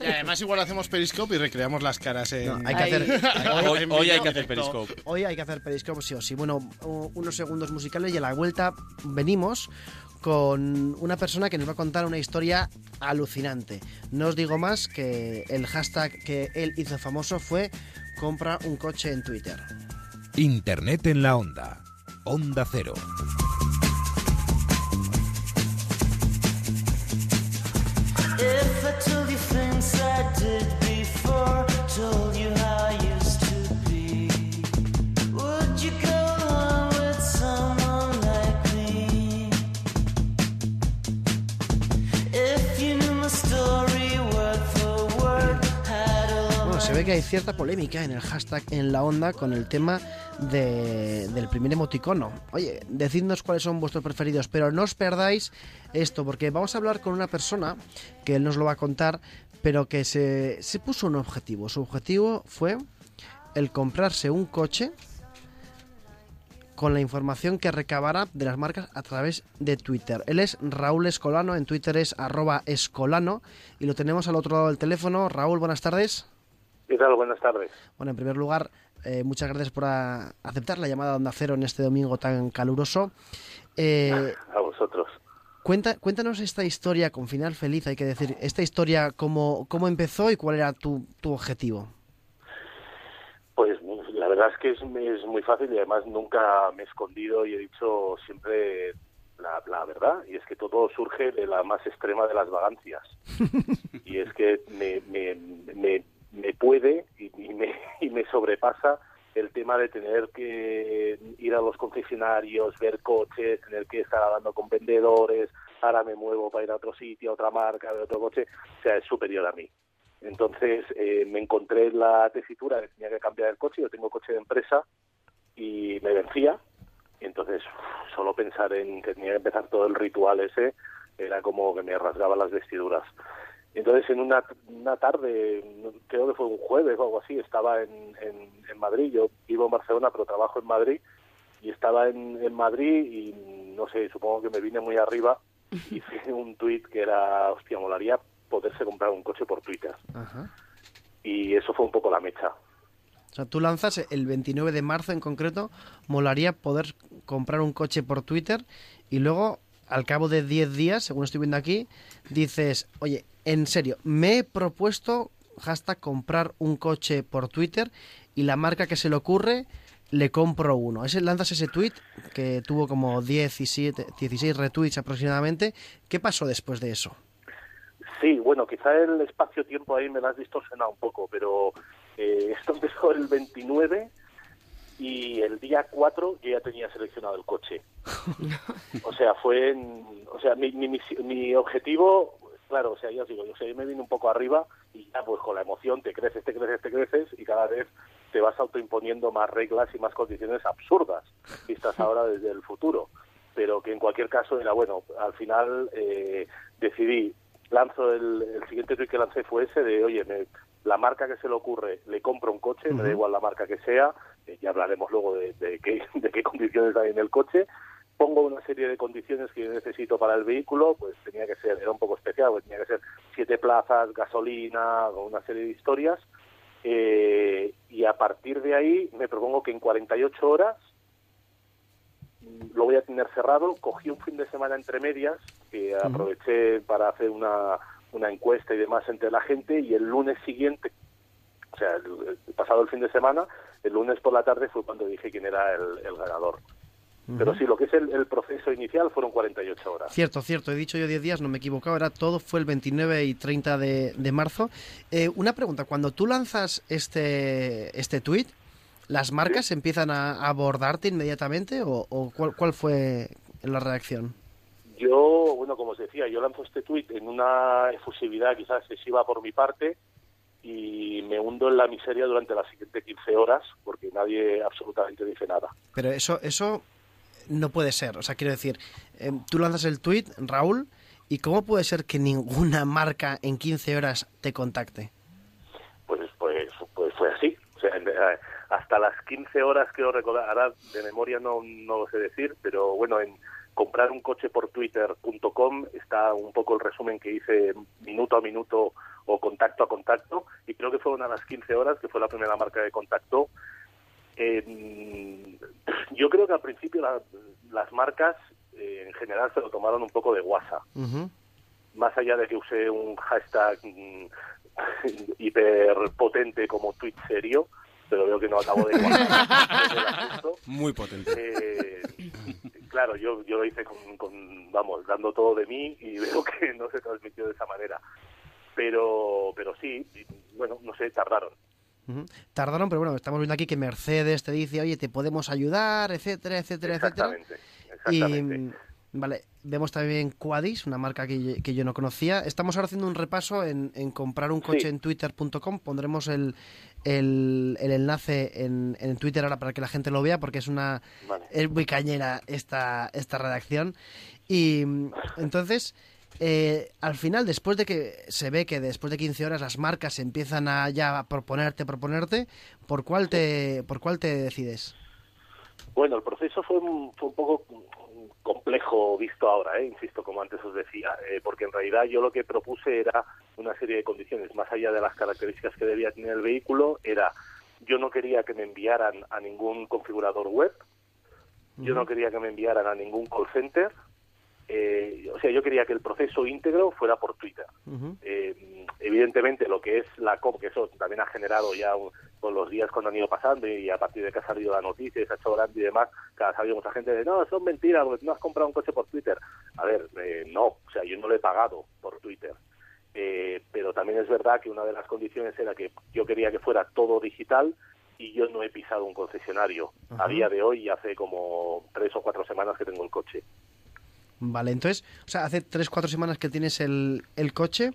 Y además igual hacemos Periscope y recreamos las caras en... No, hay que hacer, Hoy, hoy hay que hacer. Periscope. hoy hay que hacer Periscope sí o sí. Bueno, unos segundos musicales y a la vuelta venimos con una persona que nos va a contar una historia alucinante. No os digo más que el hashtag que él hizo famoso fue compra un coche en Twitter. Internet en la onda. Onda Cero. If I told you things I did before, told se ve que hay cierta polémica en el hashtag en la onda con el tema de- del primer emoticono. Oye, decidnos cuáles son vuestros preferidos, pero no os perdáis esto, porque vamos a hablar con una persona que él nos lo va a contar, pero que se, se puso un objetivo. Su objetivo fue el comprarse un coche con la información que recabara de las marcas a través de Twitter. Él es Raúl Escolano, en Twitter es arroba escolano y lo tenemos al otro lado del teléfono. Raúl, buenas tardes. ¿Qué tal? Buenas tardes. Bueno, en primer lugar, eh, muchas gracias por a- aceptar la llamada de Onda Cero en este domingo tan caluroso. Eh, A vosotros. cuenta, cuéntanos esta historia con final feliz, hay que decir, esta historia, cómo, cómo empezó y cuál era tu, tu objetivo. Pues la verdad es que es, es muy fácil y además nunca me he escondido y he dicho siempre la, la verdad. Y es que todo surge de la más extrema de las vagancias. y es que me, me, me, me puede y, me, y me sobrepasa el tema de tener que ir a los concesionarios, ver coches, tener que estar hablando con vendedores, ahora me muevo para ir a otro sitio, a otra marca, de otro coche, o sea, es superior a mí. Entonces eh, me encontré en la tesitura que tenía que cambiar el coche, yo tengo coche de empresa y me vencía, entonces solo pensar en que tenía que empezar todo el ritual ese era como que me rasgaba las vestiduras. Entonces en una, una tarde, creo que fue un jueves o algo así, estaba en, en, en Madrid, yo vivo en Barcelona pero trabajo en Madrid, y estaba en, en Madrid y no sé, supongo que me vine muy arriba, hice un tuit que era, hostia, molaría poderse comprar un coche por Twitter. Ajá. Y eso fue un poco la mecha. O sea, tú lanzas el 29 de marzo en concreto, molaría poder comprar un coche por Twitter y luego, al cabo de 10 días, según estoy viendo aquí, dices, oye, en serio, me he propuesto hashtag comprar un coche por Twitter y la marca que se le ocurre le compro uno. Ese, lanzas ese tweet que tuvo como 17, 16 retweets aproximadamente. ¿Qué pasó después de eso? Sí, bueno, quizá el espacio-tiempo ahí me lo has distorsionado un poco, pero eh, esto empezó el 29 y el día 4 yo ya tenía seleccionado el coche. O sea, fue en, o sea, mi, mi, objetivo, claro, o sea, ya os digo, o sea, yo me vine un poco arriba y ya pues con la emoción te creces, te creces, te creces y cada vez te vas autoimponiendo más reglas y más condiciones absurdas vistas ahora desde el futuro. Pero que en cualquier caso era bueno, al final eh, decidí, lanzo el, el siguiente tweet que lancé fue ese de, oye, me, la marca que se le ocurre, le compro un coche, me da igual la marca que sea, eh, ya hablaremos luego de, de qué, de qué condiciones hay en el coche, pongo una serie de condiciones que yo necesito para el vehículo, pues tenía que ser, era un poco especial, pues tenía que ser siete plazas, gasolina, una serie de historias, eh, y a partir de ahí me propongo que en 48 horas lo voy a tener cerrado. Cogí un fin de semana entre medias, que aproveché para hacer una, una encuesta y demás entre la gente, y el lunes siguiente, o sea, el, el pasado el fin de semana, el lunes por la tarde fue cuando dije quién era el, el ganador. Pero sí, lo que es el, el proceso inicial fueron 48 horas. Cierto, cierto, he dicho yo 10 días, no me he equivocado, era todo, fue el 29 y 30 de, de marzo. Eh, una pregunta, cuando tú lanzas este, este tweet, ¿las marcas empiezan a abordarte inmediatamente o, o cuál, cuál fue la reacción? Yo, bueno, como os decía, yo lanzo este tuit en una efusividad quizás excesiva por mi parte y me hundo en la miseria durante las siguientes 15 horas porque nadie absolutamente dice nada. Pero eso, eso no puede ser. O sea, quiero decir, eh, tú lanzas el tweet, Raúl, ¿y cómo puede ser que ninguna marca en 15 horas te contacte? Pues, pues, pues fue así. O sea, en- eh, hasta las 15 horas os recordar, ahora de memoria no, no lo sé decir, pero bueno, en comprar un coche por twitter.com está un poco el resumen que hice minuto a minuto o contacto a contacto y creo que fueron a las 15 horas, que fue la primera marca que contactó. Eh, yo creo que al principio la- las marcas eh, en general se lo tomaron un poco de guasa. Más allá de que use un hashtag mm, hiper potente como tweet serio, pero veo que no acabo de. Muy potente. Eh, claro, yo, yo lo hice con, con, vamos, dando todo de mí y veo que no se transmitió de esa manera. Pero, pero sí, bueno, no sé, tardaron. Tardaron, pero bueno, estamos viendo aquí que Mercedes te dice, oye, te podemos ayudar, etcétera, etcétera, etcétera. Exactamente, Y, exactamente. Vale, vemos también Quadis, una marca que, yo- que yo no conocía. Estamos ahora haciendo un repaso en, en comprar un coche Sí. en twitter.com. Pondremos el, el, el enlace en, en Twitter ahora para que la gente lo vea porque es una Vale. es muy cañera esta, esta redacción. Y entonces, eh, al final, después de que se ve que después de 15 horas las marcas empiezan a ya a proponerte, proponerte, ¿por cuál te, por cuál te decides? Bueno, el proceso fue un, fue un poco complejo visto ahora, ¿eh? insisto, como antes os decía, eh, porque en realidad yo lo que propuse era una serie de condiciones, más allá de las características que debía tener el vehículo, era yo no quería que me enviaran a ningún configurador web, yo no quería que me enviaran a ningún call center, eh, o sea, yo quería que el proceso íntegro fuera por Twitter. Eh, evidentemente lo que es la COP, que eso también ha generado ya un- con los días cuando han ido pasando y a partir de que ha salido la noticia se ha hecho grande y demás, que ha salido mucha gente de, no, son mentiras, porque no has comprado un coche por Twitter. A ver, eh, no, o sea, yo no lo he pagado por Twitter. Eh, pero también es verdad que una de las condiciones era que yo quería que fuera todo digital y yo no he pisado un concesionario. A día de hoy, hace como tres o cuatro semanas que tengo el coche. Vale, entonces, o sea, hace 3-4 semanas que tienes el, el coche.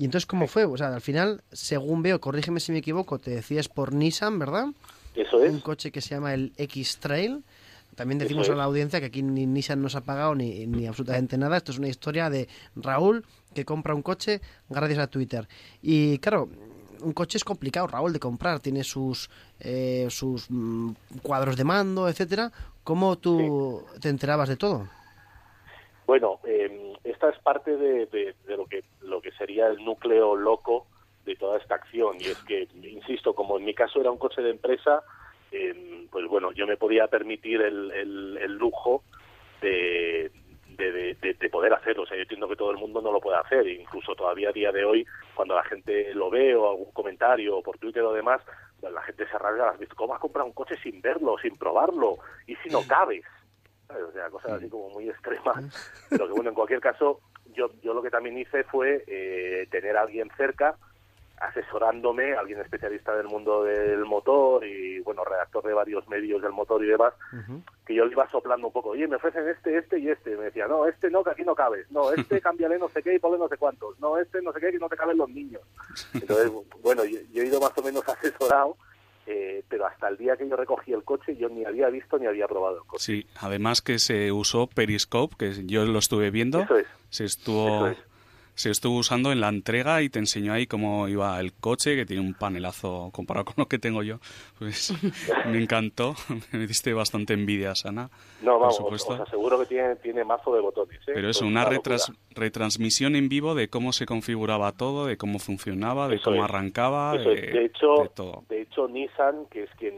¿Y entonces cómo fue? O sea, al final, según veo, corrígeme si me equivoco, te decías por Nissan, ¿verdad? Eso es. Un coche que se llama el X-Trail. También decimos a la audiencia que aquí ni Nissan nos ha pagado ni, ni absolutamente nada. Esto es una historia de Raúl que compra un coche gracias a Twitter. Y claro, un coche es complicado, Raúl, de comprar. Tiene sus, eh, sus mm, cuadros de mando, etcétera. ¿Cómo tú te enterabas de todo? Bueno, eh, esta es parte de, de- de lo que lo que sería el núcleo loco de toda esta acción y es que, insisto, como en mi caso era un coche de empresa, eh, pues bueno, yo me podía permitir el, el- el lujo de, de, de- de- de poder hacerlo. O sea, yo entiendo que todo el mundo no lo puede hacer, incluso todavía a día de hoy, cuando la gente lo ve o algún comentario o por Twitter o demás, la gente se rasga las vestiduras. ¿Cómo has comprado un coche sin verlo, sin probarlo? ¿Y si no cabes? ¿Sabes? O sea, cosas así como muy extremas. Pero que bueno, en cualquier caso, yo, yo lo que también hice fue eh, tener a alguien cerca asesorándome, alguien especialista del mundo del motor y, bueno, redactor de varios medios del motor y demás, que yo le iba soplando un poco, oye, me ofrecen este, este y este. Y me decía, no, este no, que aquí no cabes. No, este cámbiale no sé qué y ponle no sé cuántos. No, este no sé qué, que no te caben los niños. Entonces, bueno, yo, yo he ido más o menos asesorado, eh, pero hasta el día que yo recogí el coche yo ni había visto ni había probado el coche. Sí, además que se usó Periscope, que yo lo estuve viendo. Eso es. Se estuvo, Eso es. Se estuvo usando en la entrega y te enseñó ahí cómo iba el coche, que tiene un panelazo comparado con lo que tengo yo. Pues me encantó. Me diste bastante envidia, Sana. No, por vamos, os, supuesto. os aseguro que tiene, tiene mazo de botones. ¿eh? Pero eso, Es una retransmisión en vivo de cómo se configuraba todo, de cómo funcionaba, de Eso cómo es. arrancaba, de, De hecho, de todo. de hecho, Nissan, que es quien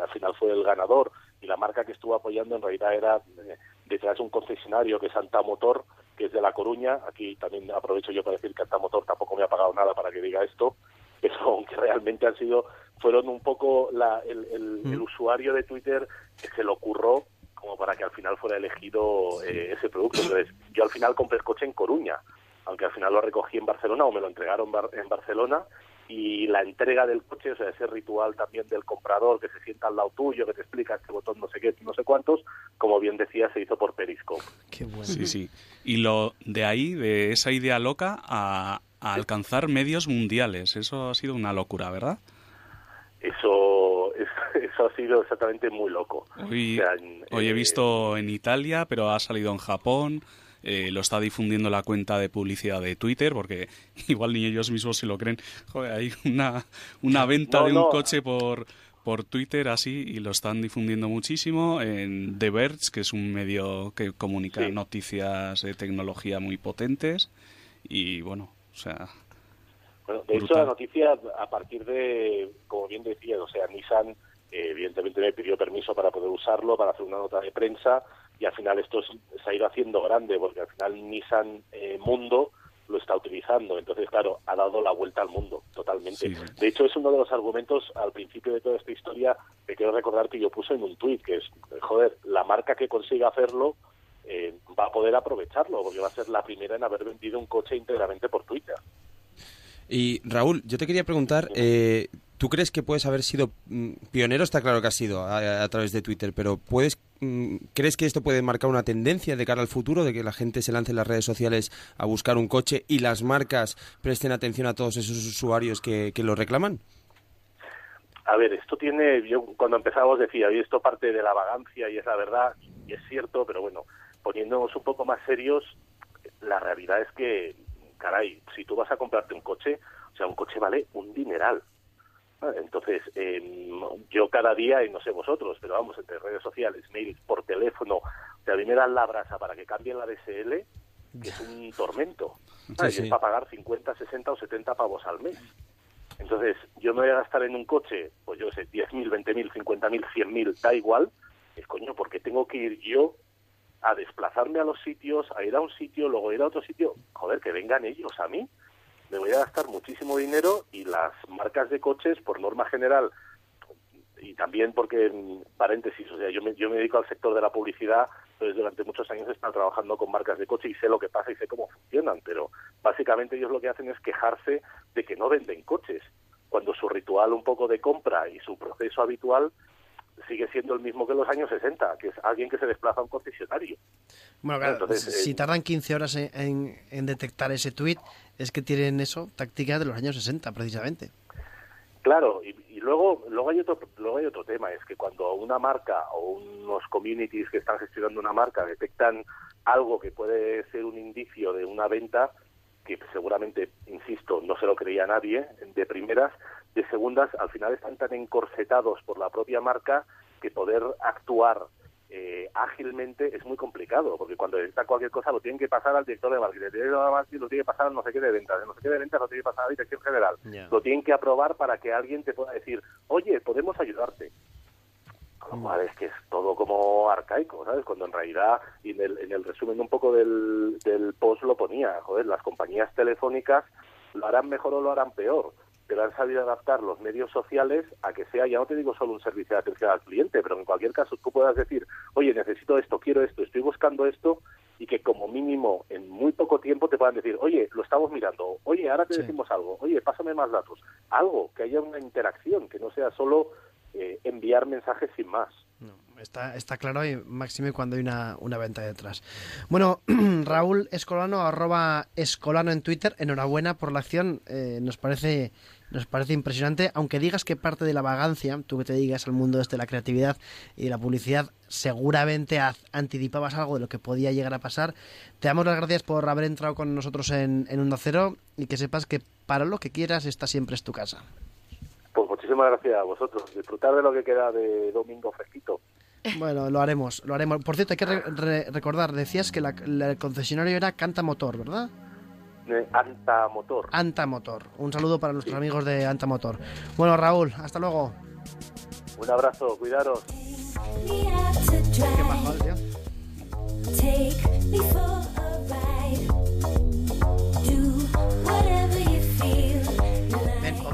al final fue el ganador, y la marca que estuvo apoyando en realidad era eh, detrás de un concesionario que es Santa Motor, que es de La Coruña. Aquí también aprovecho yo para decir que Santa Motor tampoco me ha pagado nada para que diga esto, pero aunque realmente han sido, fueron un poco la- el, el- el usuario de Twitter que se lo ocurrió como para que al final fuera elegido eh, ese producto. Entonces, yo al final compré el coche en Coruña, aunque al final lo recogí en Barcelona o me lo entregaron bar- en Barcelona y la entrega del coche, o sea, ese ritual también del comprador que se sienta al lado tuyo, que te explica este botón no sé qué, no sé cuántos, como bien decía, se hizo por Periscope. Qué bueno. Sí, sí. Y lo de ahí, de esa idea loca, a, a alcanzar medios mundiales. Eso ha sido una locura, ¿verdad? Eso, es- eso ha sido exactamente muy loco. Hoy, O sea, en- hoy he eh, visto en Italia, pero ha salido en Japón. Eh, lo está difundiendo la cuenta de publicidad de Twitter, porque igual ni ellos mismos se lo creen. Joder, hay una, una venta No, de un no. coche por, por Twitter así y lo están difundiendo muchísimo. En The Verge, que es un medio que comunica Sí. noticias de tecnología muy potentes. Y bueno, o sea, Bueno, de hecho, la noticia, a partir de, como bien decías, o sea, Nissan eh, evidentemente me pidió permiso para poder usarlo, para hacer una nota de prensa, y al final esto es- se ha ido haciendo grande, porque al final Nissan eh, Mundo lo está utilizando. Entonces, claro, ha dado la vuelta al mundo, totalmente. Sí. De hecho, es uno de los argumentos al principio de toda esta historia que quiero recordar que yo puse en un tuit, que es, joder, la marca que consiga hacerlo eh, va a poder aprovecharlo, porque va a ser la primera en haber vendido un coche íntegramente por Twitter. Y Raúl, yo te quería preguntar, eh, ¿tú crees que puedes haber sido mm, pionero? Está claro que has sido a, a través de Twitter, pero puedes, ¿crees que esto puede marcar una tendencia de cara al futuro, de que la gente se lance en las redes sociales a buscar un coche y las marcas presten atención a todos esos usuarios que, que lo reclaman? A ver, esto tiene, yo cuando empezábamos decía, y esto parte de la vagancia y es la verdad, y es cierto, pero bueno, poniéndonos un poco más serios, la realidad es que, caray, si tú vas a comprarte un coche, o sea, un coche vale un dineral. Entonces, eh, yo cada día, y no sé vosotros, pero vamos, entre redes sociales, mails, por teléfono, o sea, a mí me dan la brasa para que cambien la DSL, que es un tormento. Y es para pagar 50, 60 o 70 pavos al mes. Entonces, yo me voy a gastar en un coche, pues yo sé, 10.000, 20.000, 50.000, 100.000, da igual, es coño, porque tengo que ir yo a desplazarme a los sitios, a ir a un sitio, luego ir a otro sitio, joder, que vengan ellos a mí. Me voy a gastar muchísimo dinero y las marcas de coches, por norma general, y también porque, paréntesis, o sea, yo me, yo me dedico al sector de la publicidad, entonces durante muchos años he estado trabajando con marcas de coche y sé lo que pasa y sé cómo funcionan, pero básicamente ellos lo que hacen es quejarse de que no venden coches, cuando su ritual un poco de compra y su proceso habitual sigue siendo el mismo que en los años 60, que es alguien que se desplaza a un concesionario. Bueno, claro, Entonces, si eh, tardan 15 horas en, en- en detectar ese tweet, es que tienen eso, tácticas de los años 60, precisamente. Claro, y, y luego luego hay otro luego hay otro tema, es que cuando una marca o unos communities que están gestionando una marca detectan algo que puede ser un indicio de una venta, que seguramente, insisto, no se lo creía nadie de primeras, de segundas, al final están tan encorsetados por la propia marca que poder actuar eh, ágilmente es muy complicado, porque cuando detectan cualquier cosa lo tienen que pasar al director de marketing, el director de marketing lo tiene que pasar al no sé qué de ventas, el no sé qué de ventas lo tiene que pasar a la dirección general, lo tienen que aprobar para que alguien te pueda decir, oye, podemos ayudarte. Con lo cual es que es todo como arcaico, ¿sabes? Cuando en realidad, y en el, en el resumen un poco del, del post lo ponía, joder, las compañías telefónicas lo harán mejor o lo harán peor, pero han sabido adaptar los medios sociales a que sea, ya no te digo solo un servicio de atención al cliente, pero en cualquier caso tú puedas decir, oye, necesito esto, quiero esto, estoy buscando esto, y que como mínimo en muy poco tiempo te puedan decir, oye, lo estamos mirando, oye, ahora te Sí. decimos algo, oye, pásame más datos, algo, que haya una interacción, que no sea solo eh, enviar mensajes sin más. No, está, está claro y máxime cuando hay una, una venta detrás. Bueno, Raúl Escolano, arroba Escolano en Twitter, enhorabuena por la acción, eh, nos parece nos parece impresionante, aunque digas que parte de la vagancia, tú que te digas al mundo este de la creatividad y de la publicidad, seguramente anticipabas algo de lo que podía llegar a pasar. Te damos las gracias por haber entrado con nosotros en, en Onda y que sepas que para lo que quieras, esta siempre es tu casa. Muchísimas gracias a vosotros. Disfrutar de lo que queda de domingo fresquito. Bueno, lo haremos, lo haremos. Por cierto, hay que re- re- recordar, decías que la- la- el concesionario era Canta Motor, ¿verdad? Eh, Anta Motor. Anta Motor. Un saludo para nuestros amigos de Anta Motor. Bueno, Raúl, hasta luego. Un abrazo, cuidaros. Qué tío.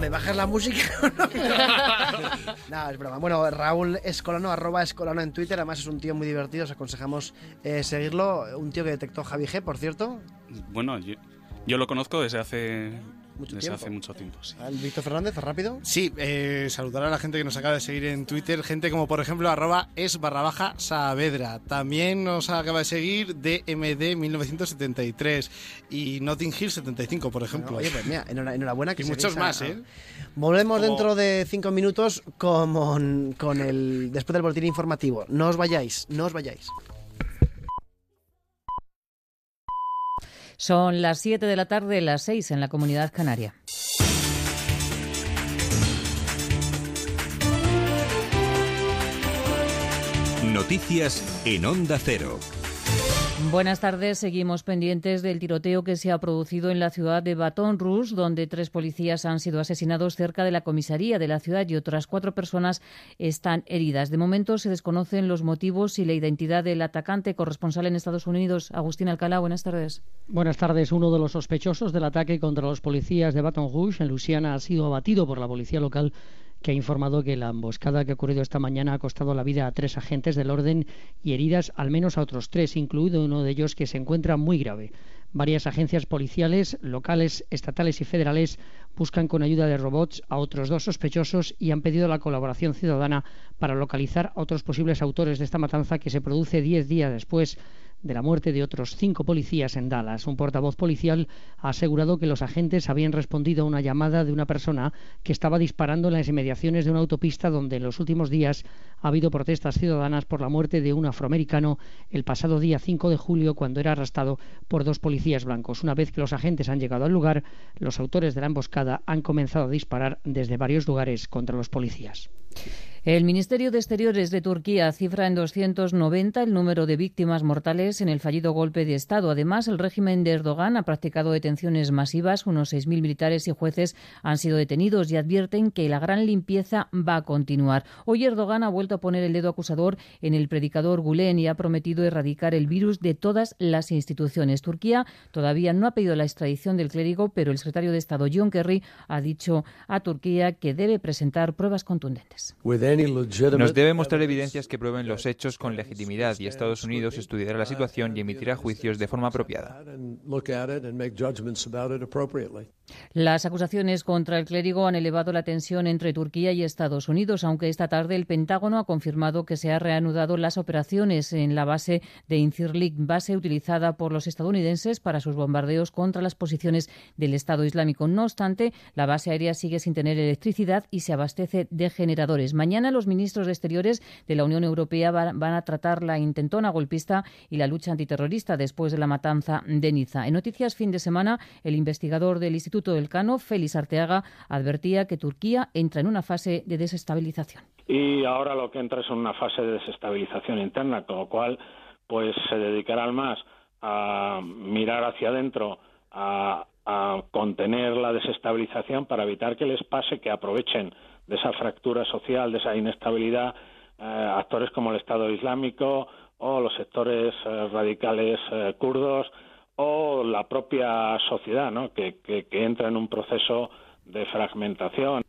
Me bajas la música o no. no, es broma. Bueno, Raúl Escolano, arroba Escolano en Twitter. Además es un tío muy divertido, os aconsejamos eh, seguirlo. Un tío que detectó Javi G, por cierto. Bueno, yo, yo lo conozco desde hace mucho Desde tiempo. hace mucho tiempo, sí. Al Víctor Fernández, rápido. Sí, eh, saludar a la gente que nos acaba de seguir en Twitter, gente como por ejemplo arroba es barra baja Saavedra. También nos acaba de seguir DMD 1973 y Notting Hill 75, por ejemplo. Oye, pues mira, enhora- enhorabuena que Y muchos más, a- ¿eh? Volvemos Como- dentro de cinco minutos con, con el después del boletín informativo. No os vayáis, no os vayáis. Son las 7 de la tarde, las 6 en la comunidad canaria. Noticias en Onda Cero. Buenas tardes. Seguimos pendientes del tiroteo que se ha producido en la ciudad de Baton Rouge, donde tres policías han sido asesinados cerca de la comisaría de la ciudad y otras cuatro personas están heridas. De momento se desconocen los motivos y la identidad del atacante corresponsal en Estados Unidos. Agustín Alcalá, buenas tardes. Buenas tardes. Uno de los sospechosos del ataque contra los policías de Baton Rouge en Luisiana ha sido abatido por la policía local que ha informado que la emboscada que ha ocurrido esta mañana ha costado la vida a tres agentes del orden y heridas al menos a otros tres, incluido uno de ellos que se encuentra muy grave. Varias agencias policiales, locales, estatales y federales buscan con ayuda de robots a otros dos sospechosos y han pedido la colaboración ciudadana para localizar a otros posibles autores de esta matanza que se produce diez días después de la muerte de otros cinco policías en Dallas. Un portavoz policial ha asegurado que los agentes habían respondido a una llamada de una persona que estaba disparando en las inmediaciones de una autopista donde en los últimos días ha habido protestas ciudadanas por la muerte de un afroamericano el pasado día 5 de julio cuando era arrestado por dos policías blancos. Una vez que los agentes han llegado al lugar, los autores de la emboscada han comenzado a disparar desde varios lugares contra los policías. El Ministerio de Exteriores de Turquía cifra en 290 el número de víctimas mortales en el fallido golpe de Estado. Además, el régimen de Erdogan ha practicado detenciones masivas. Unos 6.000 militares y jueces han sido detenidos y advierten que la gran limpieza va a continuar. Hoy Erdogan ha vuelto a poner el dedo acusador en el predicador Gulen y ha prometido erradicar el virus de todas las instituciones. Turquía todavía no ha pedido la extradición del clérigo, pero el secretario de Estado John Kerry ha dicho a Turquía que debe presentar pruebas contundentes. Nos debe mostrar evidencias que prueben los hechos con legitimidad y Estados Unidos estudiará la situación y emitirá juicios de forma apropiada. Las acusaciones contra el clérigo han elevado la tensión entre Turquía y Estados Unidos, aunque esta tarde el Pentágono ha confirmado que se han reanudado las operaciones en la base de Incirlik, base utilizada por los estadounidenses para sus bombardeos contra las posiciones del Estado Islámico. No obstante, la base aérea sigue sin tener electricidad y se abastece de generadores. Mañana los ministros de Exteriores de la Unión Europea va- van a tratar la intentona golpista y la lucha antiterrorista después de la matanza de Niza. En noticias fin de semana, el investigador del Instituto Cano, Félix Arteaga, advertía que Turquía entra en una fase de desestabilización. y ahora lo que entra es una fase de desestabilización interna, con lo cual pues se dedicarán más a mirar hacia adentro, a, a contener la desestabilización para evitar que les pase que aprovechen de esa fractura social, de esa inestabilidad, eh, actores como el Estado Islámico o los sectores eh, radicales eh, kurdos o la propia sociedad, ¿no? que, que, que entra en un proceso de fragmentación.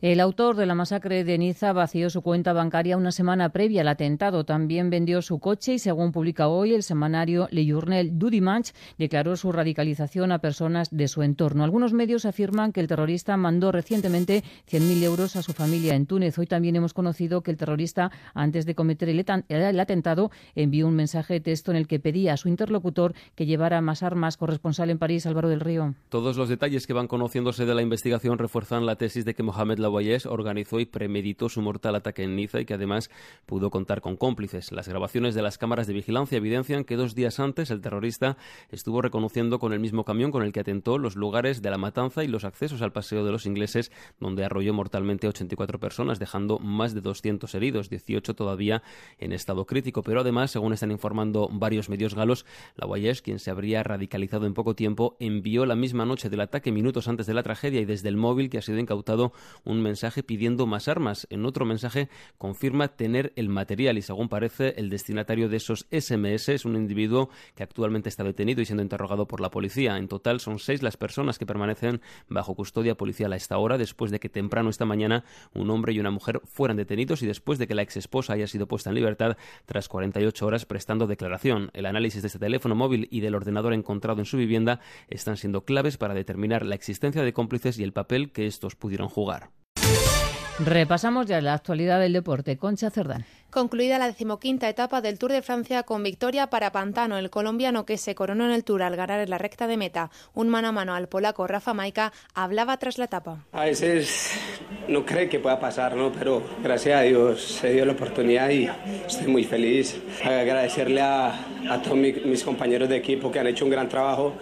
El autor de la masacre de Niza vació su cuenta bancaria una semana previa al atentado. También vendió su coche y, según publica hoy el semanario Le Journal du Dimanche, declaró su radicalización a personas de su entorno. Algunos medios afirman que el terrorista mandó recientemente 100.000 euros a su familia en Túnez. Hoy también hemos conocido que el terrorista, antes de cometer el, atentado, envió un mensaje de texto en el que pedía a su interlocutor que llevara más armas. Corresponsal en París, Álvaro del Río. Todos los detalles que van conociéndose de la investigación refuerzan la tesis de que Mohamed Lawayes organizó y premeditó su mortal ataque en Niza y que además pudo contar con cómplices. Las grabaciones de las cámaras de vigilancia evidencian que dos días antes el terrorista estuvo reconociendo con el mismo camión con el que atentó los lugares de la matanza y los accesos al paseo de los ingleses, donde arrolló mortalmente a 84 personas, dejando más de 200 heridos, 18 todavía en estado crítico. Pero además, según están informando varios medios galos, Lawayes, quien se habría radicalizado en poco tiempo, envió la misma noche del ataque, minutos antes de la tragedia, y desde el móvil que ha sido incautado un mensaje pidiendo más armas. En otro mensaje confirma tener el material y según parece el destinatario de esos SMS es un individuo que actualmente está detenido y siendo interrogado por la policía. En total son seis las personas que permanecen bajo custodia policial a esta hora después de que temprano esta mañana un hombre y una mujer fueran detenidos y después de que la exesposa haya sido puesta en libertad tras 48 horas prestando declaración. El análisis de este teléfono móvil y del ordenador encontrado en su vivienda están siendo claves para determinar la existencia de cómplices y el papel que estos pudieron jugar. Repasamos ya la actualidad del deporte. Concha Cerdán. Concluida la decimoquinta etapa del Tour de Francia con victoria para Pantano, el colombiano que se coronó en el Tour al ganar en la recta de meta un mano a mano al polaco Rafa Maica, hablaba tras la etapa. A veces no cree que pueda pasar, ¿no? Pero gracias a Dios se dio la oportunidad y estoy muy feliz. Agradecerle a, a todos mi- mis compañeros de equipo que han hecho un gran trabajo.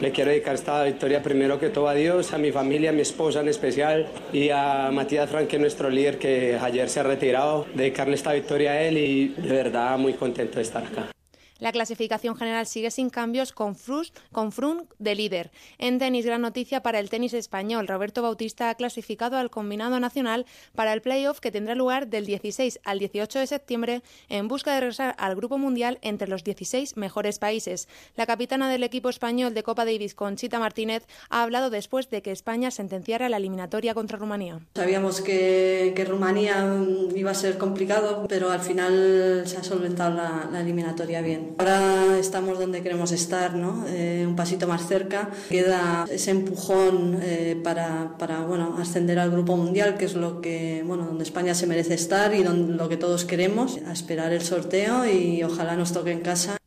Le quiero dedicar esta victoria primero que todo a Dios, a mi familia, a mi esposa en especial y a Matías Franque, nuestro líder que ayer se ha retirado. Dedicarle esta victoria a él y de verdad muy contento de estar acá. La clasificación general sigue sin cambios con Frus, con Frun de líder. En tenis, gran noticia para el tenis español. Roberto Bautista ha clasificado al combinado nacional para el playoff que tendrá lugar del 16 al 18 de septiembre en busca de regresar al Grupo Mundial entre los 16 mejores países. La capitana del equipo español de Copa Davis, Conchita Martínez, ha hablado después de que España sentenciara la eliminatoria contra Rumanía. Sabíamos que, Rumanía mm, iba a ser complicado, pero al final se ha solventado la, la eliminatoria bien. Ahora estamos donde queremos estar, ¿no? Eh, un pasito más cerca. Queda ese empujón eh, para, para bueno, ascender al grupo mundial, que es lo que, bueno, donde España se merece estar y donde, lo que todos queremos. A esperar el sorteo y ojalá nos toque en casa.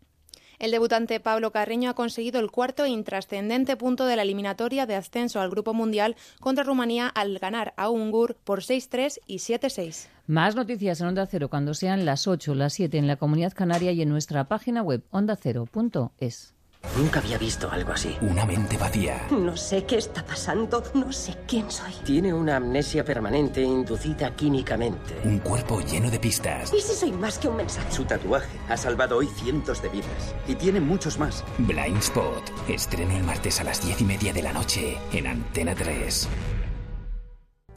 El debutante Pablo Carreño ha conseguido el cuarto e intrascendente punto de la eliminatoria de ascenso al Grupo Mundial contra Rumanía al ganar a Ungur por 6-3 y 7-6. Más noticias en Onda Cero cuando sean las 8 o las 7 en la Comunidad Canaria y en nuestra página web ondacero.es. Nunca había visto algo así. Una mente vacía. No sé qué está pasando, no sé quién soy. Tiene una amnesia permanente inducida químicamente. Un cuerpo lleno de pistas. ¿Y si soy más que un mensaje? Su tatuaje ha salvado hoy cientos de vidas y tiene muchos más. Blind Spot. Estreno el martes a las diez y media de la noche en Antena 3.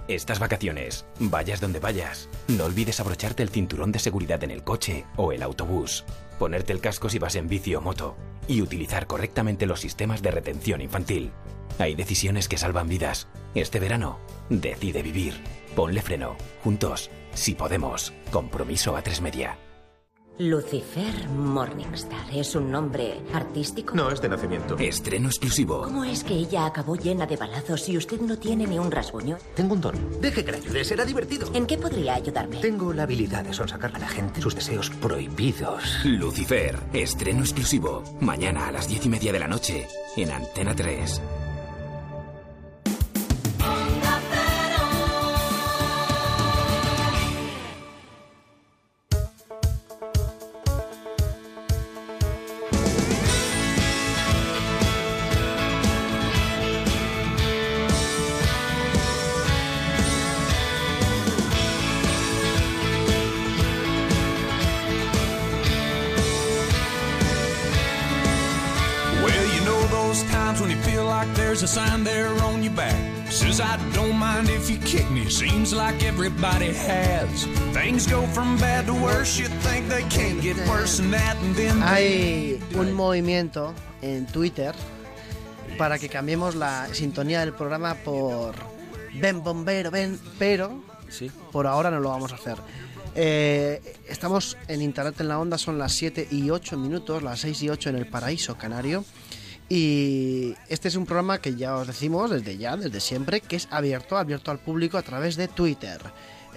Estas vacaciones, vayas donde vayas, no olvides abrocharte el cinturón de seguridad en el coche o el autobús, ponerte el casco si vas en bici o moto y utilizar correctamente los sistemas de retención infantil. Hay decisiones que salvan vidas. Este verano, decide vivir. Ponle freno. Juntos, si podemos. Compromiso a tres media. Lucifer Morningstar es un nombre artístico. No es de nacimiento. Estreno exclusivo. ¿Cómo es que ella acabó llena de balazos y usted no tiene ni un rasguño? Tengo un don. Deje que le ayude, será divertido. ¿En qué podría ayudarme? Tengo la habilidad de sonsacar a la gente sus deseos prohibidos. Lucifer, estreno exclusivo. Mañana a las diez y media de la noche en Antena 3. Seems like everybody has. Things go from bad to worse. You think they can't get worse than that, and then Hay un movimiento en Twitter para que cambiemos la sintonía del programa por Ven Bombero, ven, pero Sí. por ahora no lo vamos a hacer. Eh, estamos en Internet en la Onda, son las 7 y 8 minutos, las 6 y 8 en el Paraíso Canario. Y este es un programa que ya os decimos desde ya, desde siempre, que es abierto, abierto al público a través de Twitter.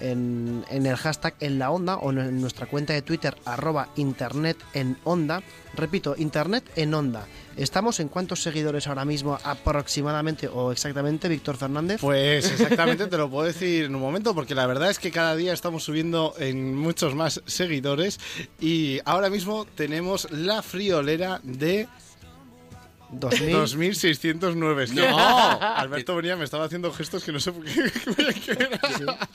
En, en el hashtag en la onda o en nuestra cuenta de Twitter arroba internet en onda. Repito, internet en onda. ¿Estamos en cuántos seguidores ahora mismo aproximadamente o exactamente, Víctor Fernández? Pues exactamente te lo puedo decir en un momento, porque la verdad es que cada día estamos subiendo en muchos más seguidores y ahora mismo tenemos la friolera de 2000. 2609. Es que No. Alberto venía, me estaba haciendo gestos que no sé por qué. qué era.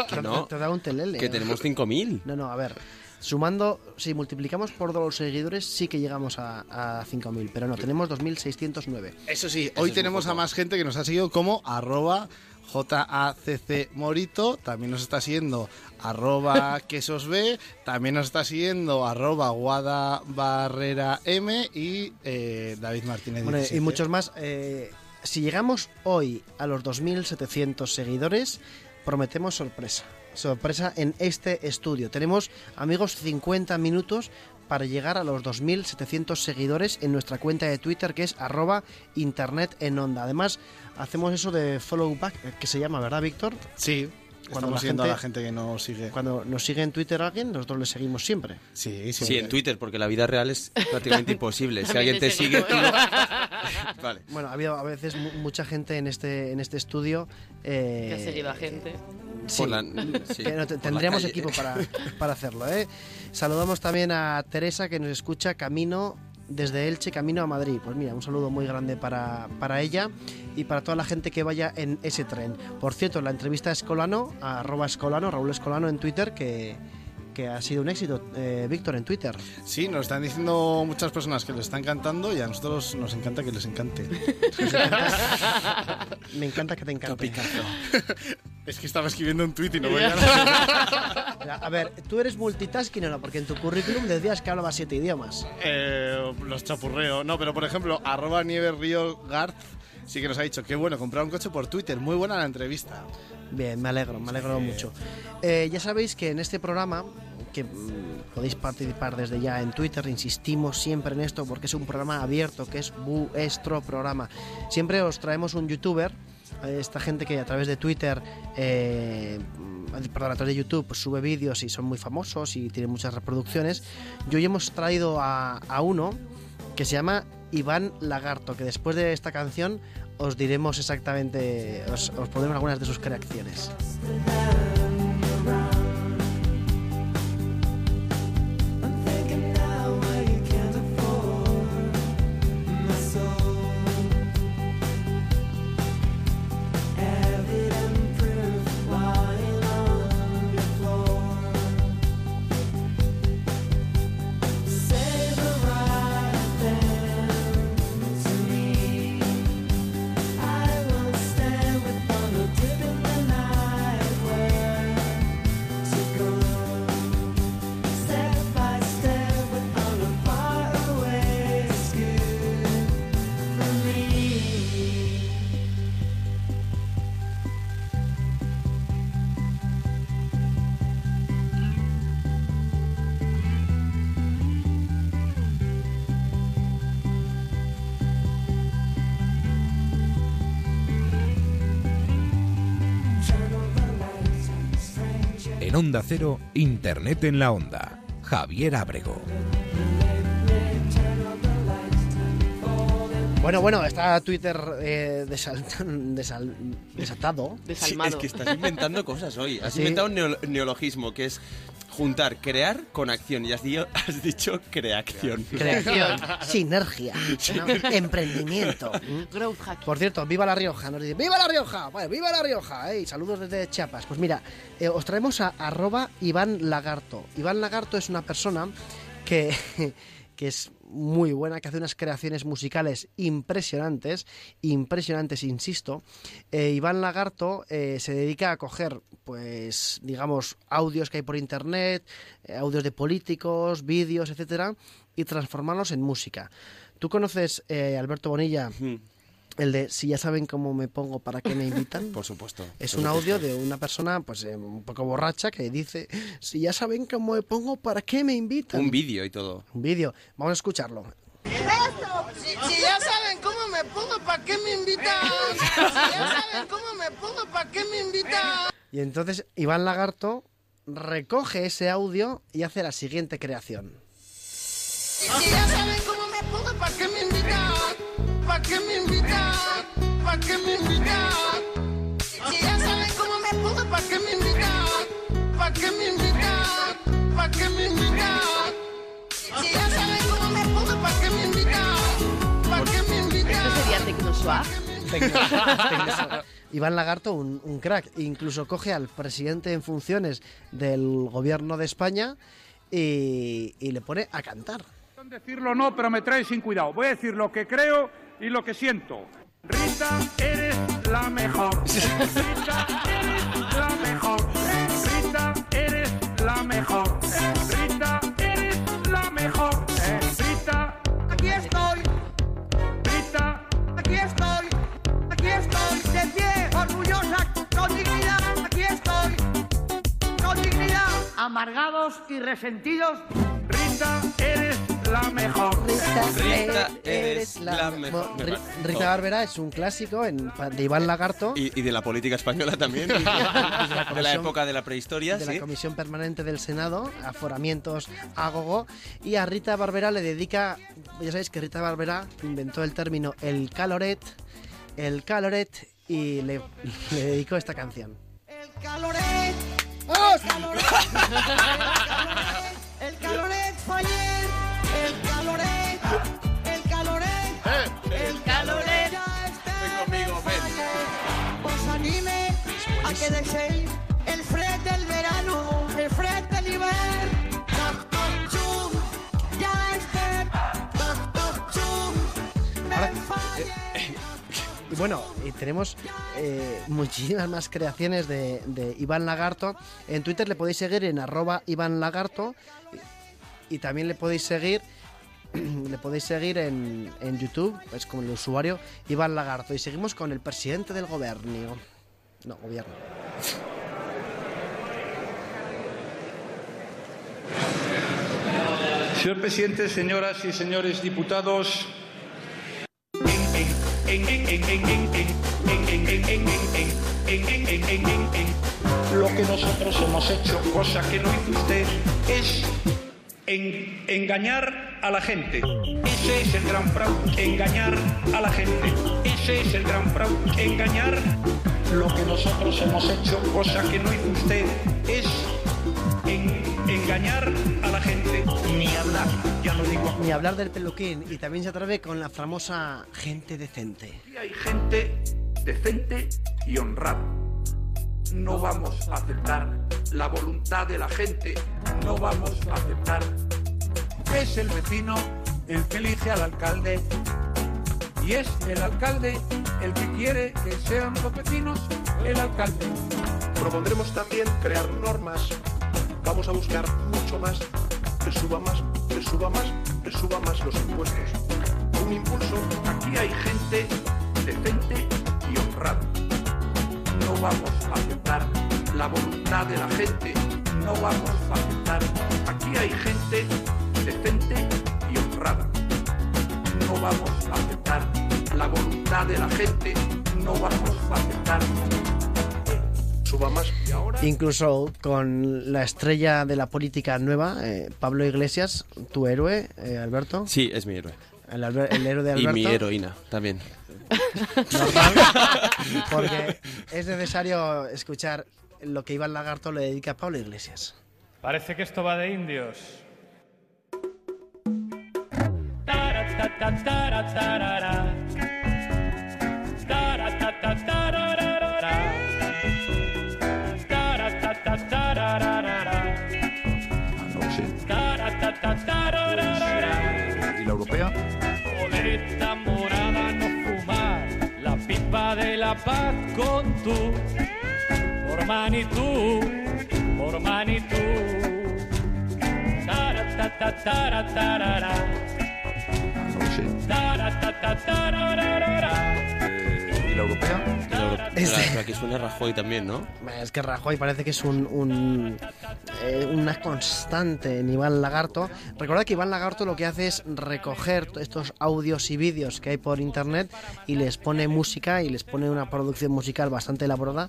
Que no. Te da un telele. Que tenemos 5.000. No, no, a ver. Sumando, si multiplicamos por dos los seguidores, sí que llegamos a, a 5.000, pero no, tenemos 2.609. Eso sí, hoy tenemos a más gente que nos ha seguido como arroba JACC Morito, también nos está siguiendo arroba quesosb, también nos está siguiendo arroba guada barrera m y eh, David Martínez. Bueno, y 17. muchos más. Eh, si llegamos hoy a los 2.700 seguidores, prometemos sorpresa. Sorpresa en este estudio. Tenemos, amigos, 50 minutos para llegar a los 2.700 seguidores en nuestra cuenta de Twitter que es arroba internet en onda. Además, hacemos eso de follow back, eh, que se llama, ¿verdad, Víctor? Sí, estamos siguiendo a la gente que nos sigue. Cuando nos sigue en Twitter alguien, nosotros le seguimos siempre. Sí, Sí, en Twitter, porque la vida real es prácticamente imposible. Si alguien te sigue, tú Vale. Bueno, ha habido a veces mu- mucha gente en este en este estudio. eh, Que ha seguido a gente. Sí, la- que no, la tendríamos equipo para, para hacerlo. ¿eh? Saludamos también a Teresa que nos escucha camino desde Elche, camino a Madrid. Pues mira, un saludo muy grande para, para ella y para toda la gente que vaya en ese tren. Por cierto, la entrevista a Escolano, a arroba Escolano, Raúl Escolano en Twitter, que, que ha sido un éxito. Eh, Víctor, en Twitter. Sí, nos están diciendo muchas personas que les está encantando y a nosotros nos encanta que les encante. Me encanta que te encante. es que estaba escribiendo un tuit y no voy a... A ver, ¿tú eres multitasking o no? Porque en tu currículum decías que hablabas siete idiomas. Eh, los chapurreo. No, pero por ejemplo, arroba Nieve Río Garth sí que nos ha dicho que bueno, comprar un coche por Twitter. Muy buena la entrevista. Bien, me alegro, me alegro mucho. Eh, ya sabéis que en este programa, que mm, podéis participar desde ya en Twitter, insistimos siempre en esto porque es un programa abierto, que es vuestro programa. Siempre os traemos un youtuber, esta gente que a través de Twitter, eh, mm, perdón, a través de YouTube pues, sube vídeos y son muy famosos y tienen muchas reproducciones. Y hoy hemos traído a, a uno que se llama Iván Lagarto, que después de esta canción os diremos exactamente, os, os pondremos algunas de sus creaciones. En Onda Cero, Internet en la Onda. Javier Ábrego. Bueno, bueno, está Twitter eh, desal- desal- desatado. Sí, es que estás inventando cosas hoy. Has Sí. inventado un neo- neologismo que es juntar crear con acción. Y has, di- has dicho creación. Creación, sinergia, ¿no? emprendimiento. Growth hack. Por cierto, viva La Rioja, nos dice, ¡Viva La Rioja! Bueno, ¡Viva La Rioja! Saludos desde Chiapas. Pues mira, eh, os traemos a arroba Iván Lagarto. Iván Lagarto es una persona que, que es muy buena, que hace unas creaciones musicales impresionantes, impresionantes, insisto. Eh, Iván Lagarto eh, se dedica a coger, pues, digamos, audios que hay por internet, eh, audios de políticos, vídeos, etcétera, y transformarlos en música. ¿Tú conoces, Alberto Bonilla, el de si ya saben cómo me pongo, para qué me invitan? Por supuesto. Es por un supuesto. audio de una persona pues eh, un poco borracha que dice, si ya saben cómo me pongo, ¿para qué me invitan? Un vídeo y todo. Un vídeo. Vamos a escucharlo. Si, si ya saben cómo me pongo, ¿para qué me invitan? Si ya saben cómo me pongo, ¿para qué me invitan? Y entonces Iván Lagarto recoge ese audio y hace la siguiente creación. Si, si ya saben cómo me pongo, ¿para qué me invitan? ¿Para qué me invitan? ¿Para qué me invitan? Si ya saben cómo me pongo, ¿para qué me invitan? ¿Para qué me invitan? ¿Para qué me invitan? Si ya saben cómo me pongo, ¿para qué me invitan? ¿Para qué me invitan? ¿Esto sería Tecnoswag? Iván Lagarto, un, un crack, incluso coge al presidente en funciones del gobierno de España y, y le pone a cantar. decirlo no, pero me trae sin cuidado. Voy a decir lo que creo y lo que siento. Rita, eres la mejor. Rita, eres la mejor. Rita, eres la mejor. Amargados y resentidos. Rita, eres la mejor. Rita, eres la mejor. Rita Barbera es un clásico en- de Iván Lagarto. Y, y de la política española también. de la comisión- época de la prehistoria, de sí. la Comisión Permanente del Senado, aforamientos a gogo, y a Rita Barbera le dedica, ya sabéis que Rita Barbera inventó el término el caloret, el caloret, y le, le dedicó esta canción. El caloret. El caloret. El caloret. El caloret. El caloret. Ven conmigo, ven. Os anime a que deseéis bueno, y tenemos eh, muchísimas más creaciones de, Iván Lagarto. En Twitter le podéis seguir en arroba Iván Lagarto y, también le podéis seguir le podéis seguir en, en YouTube, es como el usuario Iván Lagarto. Y seguimos con el presidente del gobierno. No, gobierno. Señor presidente, señoras y señores diputados, lo que nosotros hemos hecho, cosa que no hizo usted, es en- engañar a la gente. Ese es el gran fraude, engañar a la gente. Ese es el gran fraude, engañar. Lo que nosotros hemos hecho, cosa que no hizo usted, es en- engañar a la gente. Ni hablar. Ni hablar del peluquín. Y también se atreve con la famosa gente decente. Aquí hay gente decente y honrada. No vamos a aceptar la voluntad de la gente. No vamos a aceptar. Es el vecino el que elige al alcalde. Y es el alcalde el que quiere que sean los vecinos el alcalde. Propondremos también crear normas. Vamos a buscar mucho más, que suba más, que suba más, que suba más los impuestos. Un impulso. Aquí hay gente decente y honrada. No vamos a aceptar la voluntad de la gente. No vamos a aceptar. Aquí hay gente decente y honrada. No vamos a aceptar la voluntad de la gente. No vamos a aceptar. Suba más. Y ahora. Incluso con la estrella de la política nueva, eh, Pablo Iglesias, tu héroe, eh, Alberto. Sí, es mi héroe. El, el héroe de Y Alberto. mi heroína también. Normal, porque es necesario escuchar lo que Iván Lagarto le dedica a Pablo Iglesias. Parece que esto va de indios. bat kontu. Ormanitu, ormanitu Tara-ta-ta-tara-tarara. Tara-ta-ta-tararara eh, Por Manitú, por Manitú. Taratatatararara. Taratatatararara. ¿Y la europea? Este- Pero aquí suena Rajoy también, ¿no? Es que Rajoy parece que es un, un, eh, una constante en Iván Lagarto. Recordad que Iván Lagarto lo que hace es recoger estos audios y vídeos que hay por internet y les pone música y les pone una producción musical bastante elaborada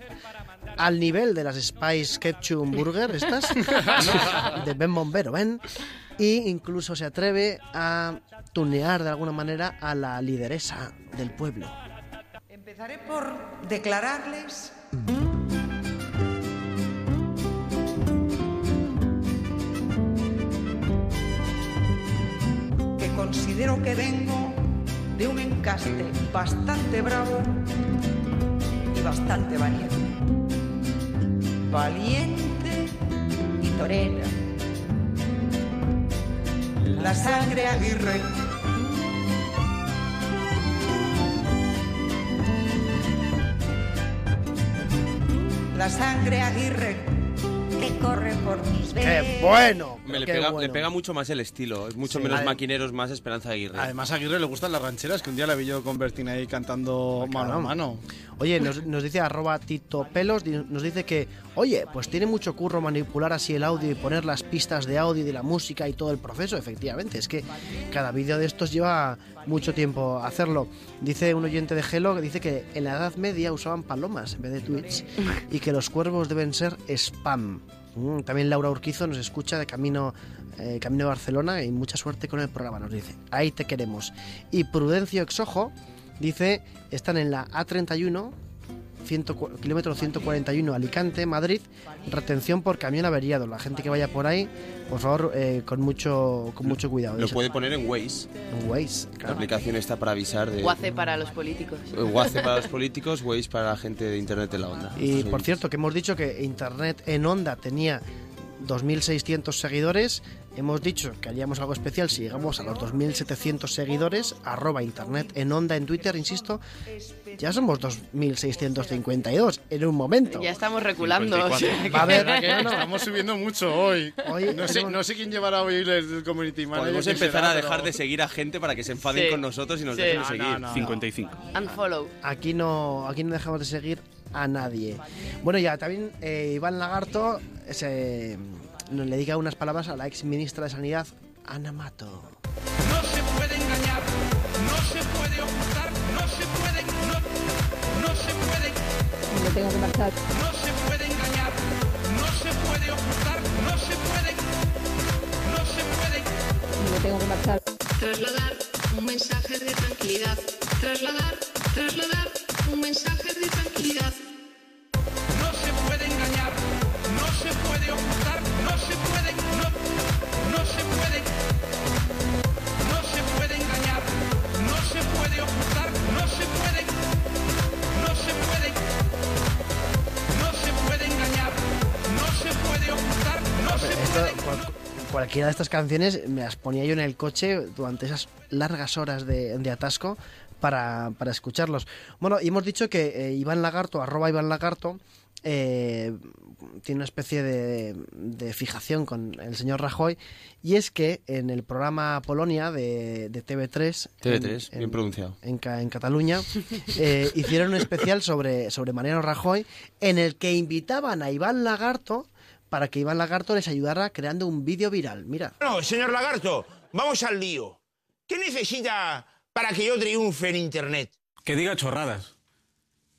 al nivel de las Spice Ketchup Burger estas de Ben Bombero, ¿ven? Y incluso se atreve a tunear de alguna manera a la lideresa del pueblo. Empezaré por declararles que considero que vengo de un encaste bastante bravo y bastante valiente. Valiente y torera. La sangre aguirre la sangre Aguirre que corre por mis venas. ¡Qué bueno! Me le, qué pega, bueno. le pega mucho más el estilo, es mucho Sí. menos Ade- maquineros, más Esperanza Aguirre. Además a Aguirre le gustan las rancheras, que un día la vi yo con Bertín ahí cantando mano a mano. Oye, nos, nos dice arroba Tito Pelos, nos dice que, oye, pues tiene mucho curro manipular así el audio y poner las pistas de audio y de la música y todo el proceso, efectivamente. Es que cada vídeo de estos lleva mucho tiempo hacerlo. Dice un oyente de Hello que dice que en la Edad Media usaban palomas en vez de tweets y que los cuervos deben ser spam. Mm, También Laura Urquizo nos escucha de camino, eh, camino a Barcelona y mucha suerte con el programa, nos dice. Ahí te queremos. Y Prudencio Exojo dice, están en la A31, 100 cu- kilómetro 141 Alicante, Madrid, retención por camión averiado. La gente que vaya por ahí, por favor, eh, con mucho con mucho cuidado. Lo puede poner en Waze. En Waze, La aplicación está para avisar de... Guace para los políticos. Eh, Waze para los políticos, Waze para la gente de Internet de la onda. Y Sí. por cierto, que hemos dicho que Internet en Onda tenía 2.600 seguidores. Hemos dicho que haríamos algo especial si llegamos a los 2.700 seguidores. Arroba Internet en Onda en Twitter, insisto. Ya somos 2.652 en un momento. Ya estamos reculando. o sea que- a ¿Verdad que Estamos subiendo mucho hoy. Hoy no, sé, tenemos- no sé quién llevará hoy el, community manager. Podemos empezar será, a dejar pero- de seguir a gente para que se enfaden Sí. con nosotros y nos Sí. dejen No, seguir. no, no, no. 55. Unfollow. Aquí no, aquí no dejamos de seguir a nadie. Bueno, ya también eh, Iván Lagarto se, nos le diga unas palabras a la ex ministra de Sanidad, Ana Mato. No se puede engañar, no se puede ocultar, no se puede, no, no se puede, Me tengo que marchar. no se puede engañar, no se puede ocultar, no se puede, no se puede. Me tengo que marchar. Trasladar un mensaje de tranquilidad. Trasladar, trasladar un mensaje de tranquilidad. No se puede engañar, no se puede ocultar, no se puede, no, no se puede, no se puede engañar, no se puede ocultar, no se puede, no se puede, no se puede engañar, no se puede ocultar, no se puede. cualquiera de estas canciones me las ponía yo en el coche durante esas largas horas de, de atasco para, para escucharlos. Bueno, y hemos dicho que eh, Iván Lagarto, arroba Iván Lagarto, eh, tiene una especie de, de fijación con el señor Rajoy, y es que en el programa Polonia de, de TV3, TV3, en- bien pronunciado. en, en Cataluña, eh, hicieron un especial sobre, sobre Mariano Rajoy en el que invitaban a Iván Lagarto para que Iván Lagarto les ayudara creando un vídeo viral. Mira, Bueno, señor Lagarto, vamos al lío. ¿Qué necesita para que yo triunfe en Internet? Que diga chorradas.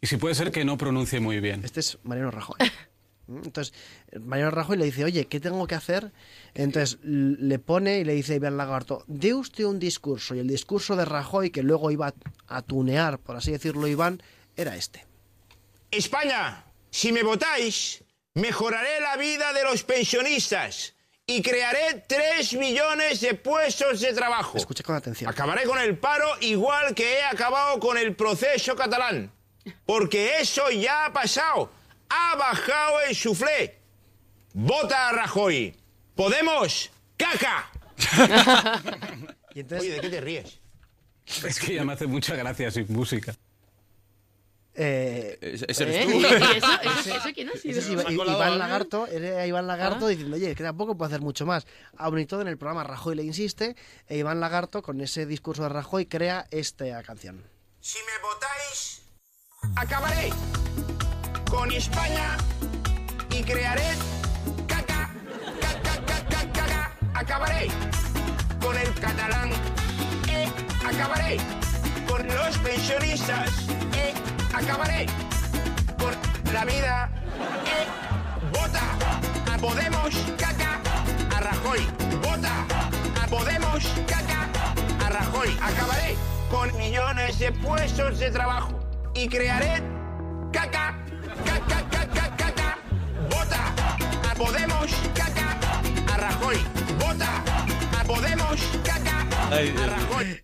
Y si puede ser que no pronuncie muy bien. este es Mariano Rajoy. ¿Mm? Entonces, Mariano Rajoy le dice, oye, ¿qué tengo que hacer? Entonces le pone y le dice a Iván Lagarto, dé usted un discurso. Y el discurso de Rajoy, que luego iba a tunear, por así decirlo, Iván, era este. España, si me votáis, mejoraré la vida de los pensionistas y crearé 3 millones de puestos de trabajo. Escucha con atención. Acabaré con el paro igual que he acabado con el proceso catalán. Porque eso ya ha pasado. Ha bajado el suflé. Vota a Rajoy. Podemos. ¡Caca! Oye, ¿de qué te ríes? Es que ya me hace mucha gracia sin música. Eh, ese ¿Eh? eres tú. ¿Y eso, eso, eso quién ha sido? Ese es Iba- Iván Lagarto, era Iván Lagarto Ah. diciendo, oye, que tampoco puedo hacer mucho más. Aún y todo en el programa Rajoy le insiste, e Iván Lagarto, con ese discurso de Rajoy, crea esta canción. Si me votáis, acabaré con España y crearé caca, caca, caca, caca. Acabaré con el catalán, eh, acabaré con los pensionistas, eh, acabaré con la vida, eh, vota a Podemos, caca, a Rajoy, vota a Podemos, caca, a Rajoy. Acabaré con millones de puestos de trabajo y crearé caca, caca, caca, caca. Vota a Podemos, caca, a Rajoy. Vota a Podemos,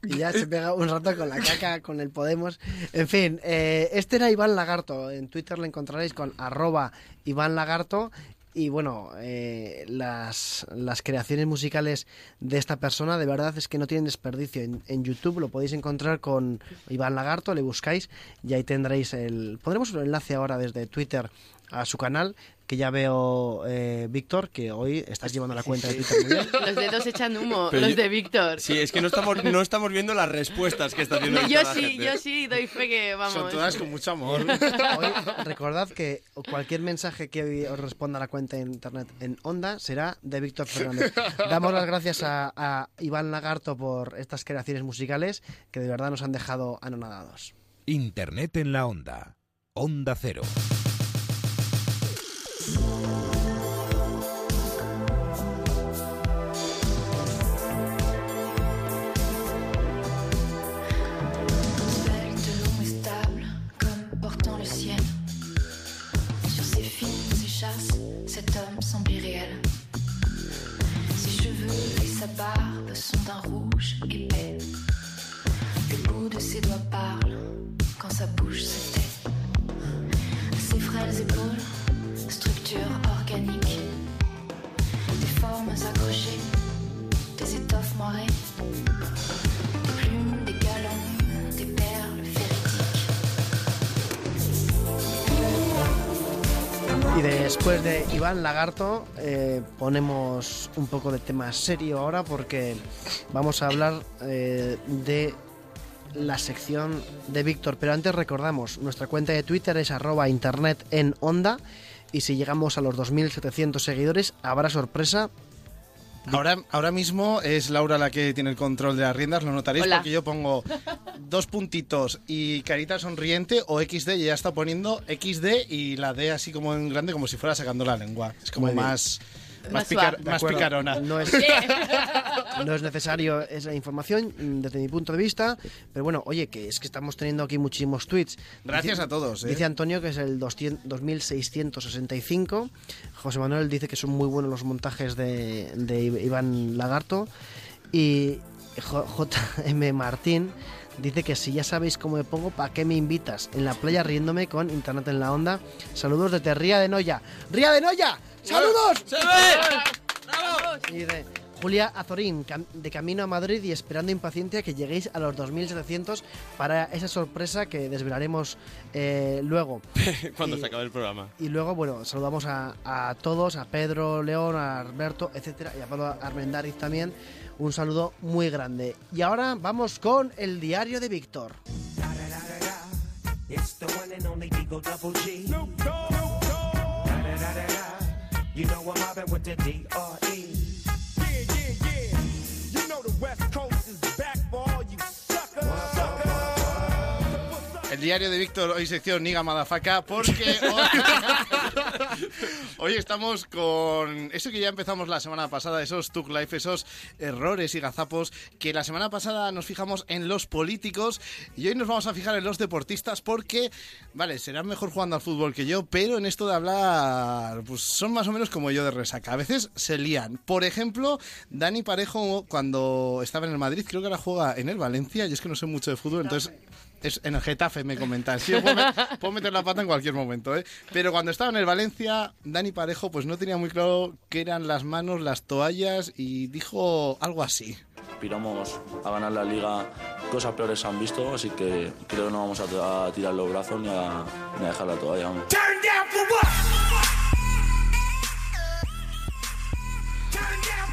Y ya se pega un rato con la caca, con el Podemos. En fin, eh, este era Iván Lagarto. En Twitter lo encontraréis con arroba Iván Lagarto. Y bueno, eh, las, las creaciones musicales de esta persona de verdad es que no tienen desperdicio. En, en YouTube lo podéis encontrar con Iván Lagarto, le buscáis y ahí tendréis el... Pondremos un enlace ahora desde Twitter a su canal, que ya veo, eh, Víctor, que hoy estás llevando la cuenta de Twitter muy bien. Los dedos echan humo, Pero los yo- de Víctor. Sí, es que no estamos, no estamos viendo las respuestas que está haciendo No, yo la sí, gente. yo sí doy fe que vamos. Son todas con mucho amor. Hoy, recordad que cualquier mensaje que hoy os responda a la cuenta de internet en Onda será de Víctor Fernández. Damos las gracias a, a Iván Lagarto por estas creaciones musicales que de verdad nos han dejado anonadados. Internet en la onda. Onda Cero. Ses doigts parle quand sa bouche se tait. Ses frêles épaules, structure organique. Des formes accrochées, des étoffes moirées. Des plumes, des galons, des perles féeriques. Y después de Iván Lagarto, eh, ponemos un poco de tema serio ahora porque vamos a hablar eh, de la sección de Víctor. Pero antes recordamos, nuestra cuenta de Twitter es arroba internet en onda y si llegamos a los 2.700 seguidores habrá sorpresa. Ahora, ahora mismo es Laura la que tiene el control de las riendas, lo notaréis Hola. porque yo pongo dos puntitos y carita sonriente o XD y ya está poniendo XD y la D así como en grande como si fuera sacando la lengua. Es como Muy bien. más, más, Más picar- más picarona. No es, no es necesario esa información mm, desde mi punto de vista, pero bueno, oye, que es que estamos teniendo aquí muchísimos tweets. Gracias Dice- a todos, ¿eh? Dice Antonio que es el 200 2665. José Manuel dice que son muy buenos los montajes de, de Iván Lagarto. Y J- JM Martín dice que si ya sabéis cómo me pongo, ¿para qué me invitas? En la playa riéndome con Internet en la onda. Saludos desde Ría de Noya. ¡Ría de Noya! ¡Saludos! ¡Se ve! Y dice Julia Azorín, de camino a Madrid y esperando impaciencia que lleguéis a los 2.700 para esa sorpresa que desvelaremos eh, luego. Cuando Y- se acabe el programa. Y luego, bueno, saludamos a, a todos, a Pedro León, a Alberto, etcétera, y a Pablo Armendariz también. Un saludo muy grande. Y ahora vamos con el diario de Víctor. It's the one and only Eagle Double G. Da-da-da-da-da. You know I'm mobbing with the D-R-E. Yeah, yeah, yeah. You know the West Coast El diario de Víctor, hoy sección Niga Madafaka, porque hoy, estamos con eso que ya empezamos la semana pasada, esos Tuk Life, esos errores y gazapos, que la semana pasada nos fijamos en los políticos y hoy nos vamos a fijar en los deportistas porque, vale, serán mejor jugando al fútbol que yo, pero en esto de hablar, pues son más o menos como yo de resaca. A veces se lían. Por ejemplo, Dani Parejo, cuando estaba en el Madrid, creo que ahora juega en el Valencia, y es que no sé mucho de fútbol, entonces es en el Getafe me comentan. Sí, puedo, me- puedo meter la pata en cualquier momento, ¿eh? Pero cuando estaba en el Valencia, Dani Parejo pues no tenía muy claro qué eran las manos, las toallas y dijo algo así. aspiramos a ganar la liga, cosas peores se han visto, así que creo que no vamos a, a tirar los brazos ni a, ni a dejar la toalla. vamos.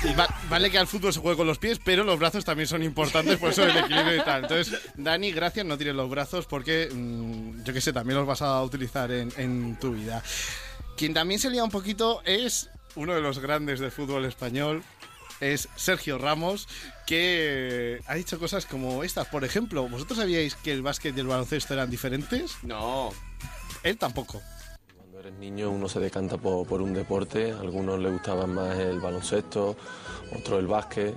Y va- vale que al fútbol se juegue con los pies, pero los brazos también son importantes, por eso el equilibrio y tal. Entonces, Dani, gracias, no tires los brazos porque, mm, yo qué sé, también los vas a utilizar en, en tu vida. Quien también se lía un poquito es uno de los grandes del fútbol español, es Sergio Ramos, que ha dicho cosas como estas. Por ejemplo, ¿vosotros sabíais que el básquet y el baloncesto eran diferentes? No. Él tampoco. Eres niño uno se decanta por, por un deporte, a algunos les gustaba más el baloncesto, otros el básquet.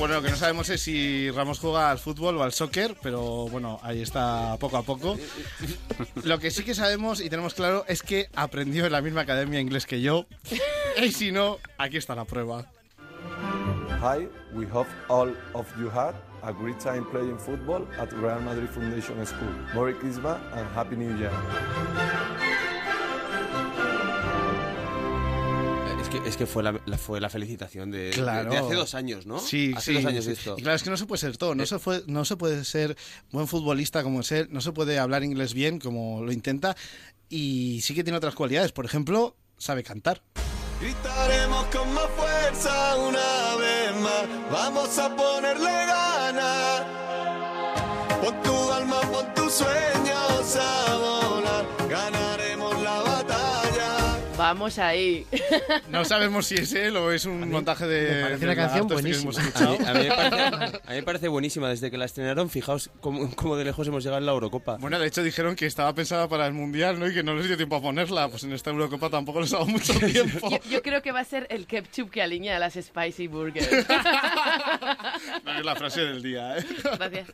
Bueno, lo que no sabemos es si Ramos juega al fútbol o al soccer, pero bueno, ahí está poco a poco. Lo que sí que sabemos y tenemos claro es que aprendió en la misma academia inglés que yo. Y si no, aquí está la prueba. Hi, we hope all of you had a great time playing football at Real Madrid Foundation School. Merry Christmas and Happy New Year. Que, es que fue, la, la- fue la felicitación de, de- Claro. de hace dos años, ¿no? Sí, hace sí, dos años sí. esto. Y claro, es que no se puede ser todo. No, Eh. se, fue- no se puede ser buen futbolista como es él, no se puede hablar inglés bien como lo intenta. Y sí que tiene otras cualidades. Por ejemplo, sabe cantar. Gritaremos con más fuerza una vez más. Vamos a ponerle ganas. Pon tu Vamos ahí. No sabemos si es él o es un montaje de. me parece de una canción lagartos que hemos buenísima. escuchado. A mí, a parece, a mí me parece buenísima. Desde que la estrenaron, fijaos cómo, cómo de lejos hemos llegado en la Eurocopa. Bueno, de hecho dijeron que estaba pensada para el Mundial, ¿no? Y que no les dio tiempo a ponerla. Pues en esta Eurocopa tampoco les ha dado mucho tiempo. Yo, yo creo que va a ser el ketchup que alinea las spicy burgers. No es la frase del día, ¿eh? Gracias.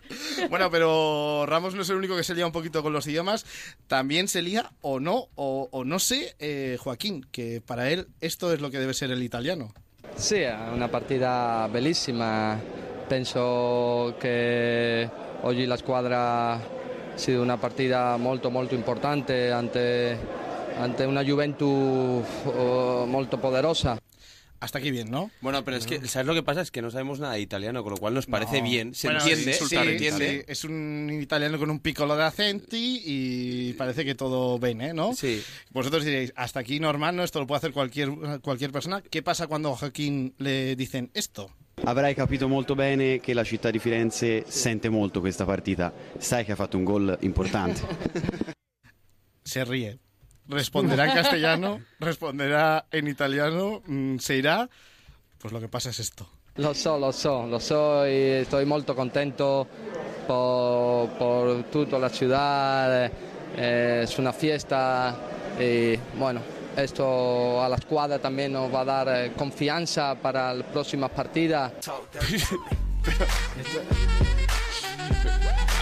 Bueno, pero Ramos no es el único que se lía un poquito con los idiomas. También se lía, o no, o, o no sé, eh, Joaquín, que para él esto es lo que deve ser el italiano. Sì, è una partita bellissima. Penso che oggi la squadra ha sido una partita molto molto importante ante, ante una Juventus eh, molto poderosa. Hasta aquí bien, ¿no? Bueno, pero es que, ¿sabes lo que pasa? Es que no sabemos nada de italiano, con lo cual nos parece No. bien. Se Bueno, entiende, sí, se sí, entiende. sí. Es un italiano con un piccolo de acenti y parece que todo bene, ¿no? Sí. Vosotros diréis, hasta aquí normal, ¿no? Esto lo puede hacer cualquier, cualquier persona. ¿Qué pasa cuando a Joaquín le dicen esto? Avrai capito molto bene che la città di Firenze sente molto questa partita. Sai che ha fatto un gol importante. Se ríe. Responderá en castellano, responderá en italiano, mm, se irá. Pues lo que pasa es esto. Lo so, lo so, lo so e sto molto contento por, por tutta la ciudad, eh, es una fiesta y bueno, esto a la squadra también nos va a dar eh, confianza para las próximas partidas.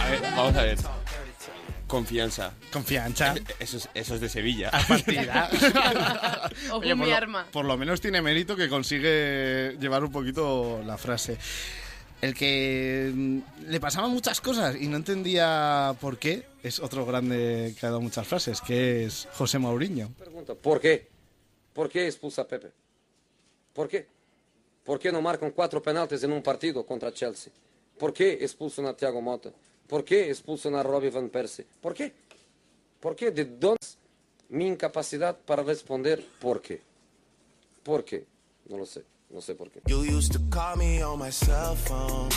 A ver, vamos a ver. Confianza. Confianza. Eso es, eso es de Sevilla. A partida. Ojo, Oye, mi por, lo, arma. por lo menos tiene mérito que consigue llevar un poquito la frase. El que mm, le pasaban muchas cosas y no entendía por qué es otro grande que ha dado muchas frases, que es José Mourinho. Por quê? Por que expulsa Pepe? Por quê? Por que não marcam quatro penaltis em um partido contra Chelsea? Por que expulsam a Thiago Mota? Por que expulsam a Robbie Van Persie? Por quê? Por quê? De onde minha incapacidade para responder por quê? Por quê? Não lo sei. Não sei por quê. You used to call me on my cell phone.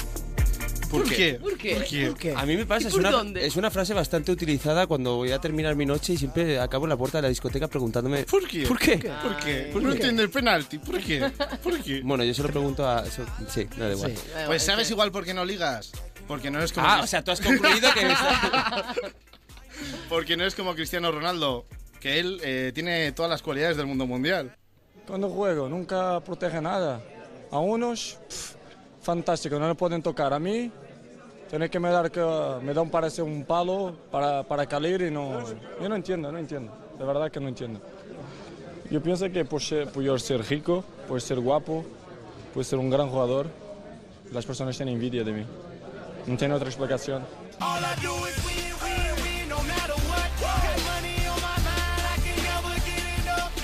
¿Por, ¿Por qué? ¿Por qué? ¿Por qué? A mí me pasa, ¿Y es por una, dónde? es una frase bastante utilizada cuando voy a terminar mi noche y siempre acabo en la puerta de la discoteca preguntándome ¿Por qué? ¿Por qué? ¿Por qué? ¿Por no qué? entiende el penalti. ¿Por qué? ¿Por qué? Bueno, yo se lo pregunto a... eso- sí, no da igual. Sí. Pues sabes igual por qué no ligas. Porque no es como. Ah, o sea, tú has concluido que... Porque no es como Cristiano Ronaldo, que él eh, tiene todas las cualidades del mundo mundial. Cuando juego, nunca protege nada. A unos, pf, fantástico, no le pueden tocar. A mí, tiene que me dar que me da un parece un palo para, para caer y no. Yo no entiendo, no entiendo. De verdad que no entiendo. Yo pienso que por, ser, por yo ser rico, por ser guapo, por ser un gran jugador, las personas tienen envidia de mí. No tiene otra explicación.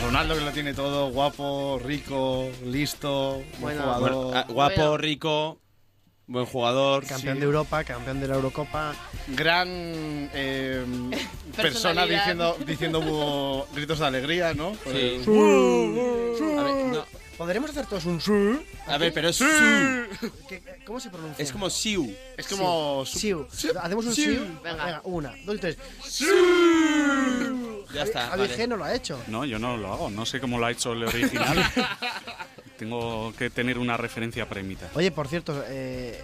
Ronaldo que lo tiene todo, guapo, rico, listo, buen Bueno. jugador. Bueno, ah, guapo, Bueno. rico, buen jugador. Campeón Sí. de Europa, campeón de la Eurocopa. gran eh, persona diciendo, diciendo uh, gritos de alegría, ¿no? Pues, Sí. Uh, A ver, no, ¿Podremos hacer todos un sí? a ver, pero es su. ¿Qué- ¿Cómo se pronuncia? Es como siu. Es como... su- Siu. ¿Hacemos un Siu. Venga. una, dos y tres. Ya está. Javi vale. G no lo ha hecho. No, yo no lo hago. No sé cómo lo ha hecho el original. Tengo que tener una referencia premita. Oye, por cierto, eh,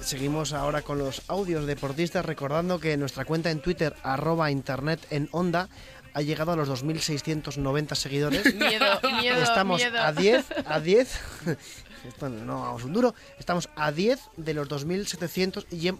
seguimos ahora con los audios deportistas, recordando que nuestra cuenta en Twitter, arroba internet en onda, ha llegado a los 2.690 seguidores. Miedo, miedo, Estamos miedo. a 10, a 10. Esto no vamos un duro. Estamos a 10 de los 2.700 y, hem-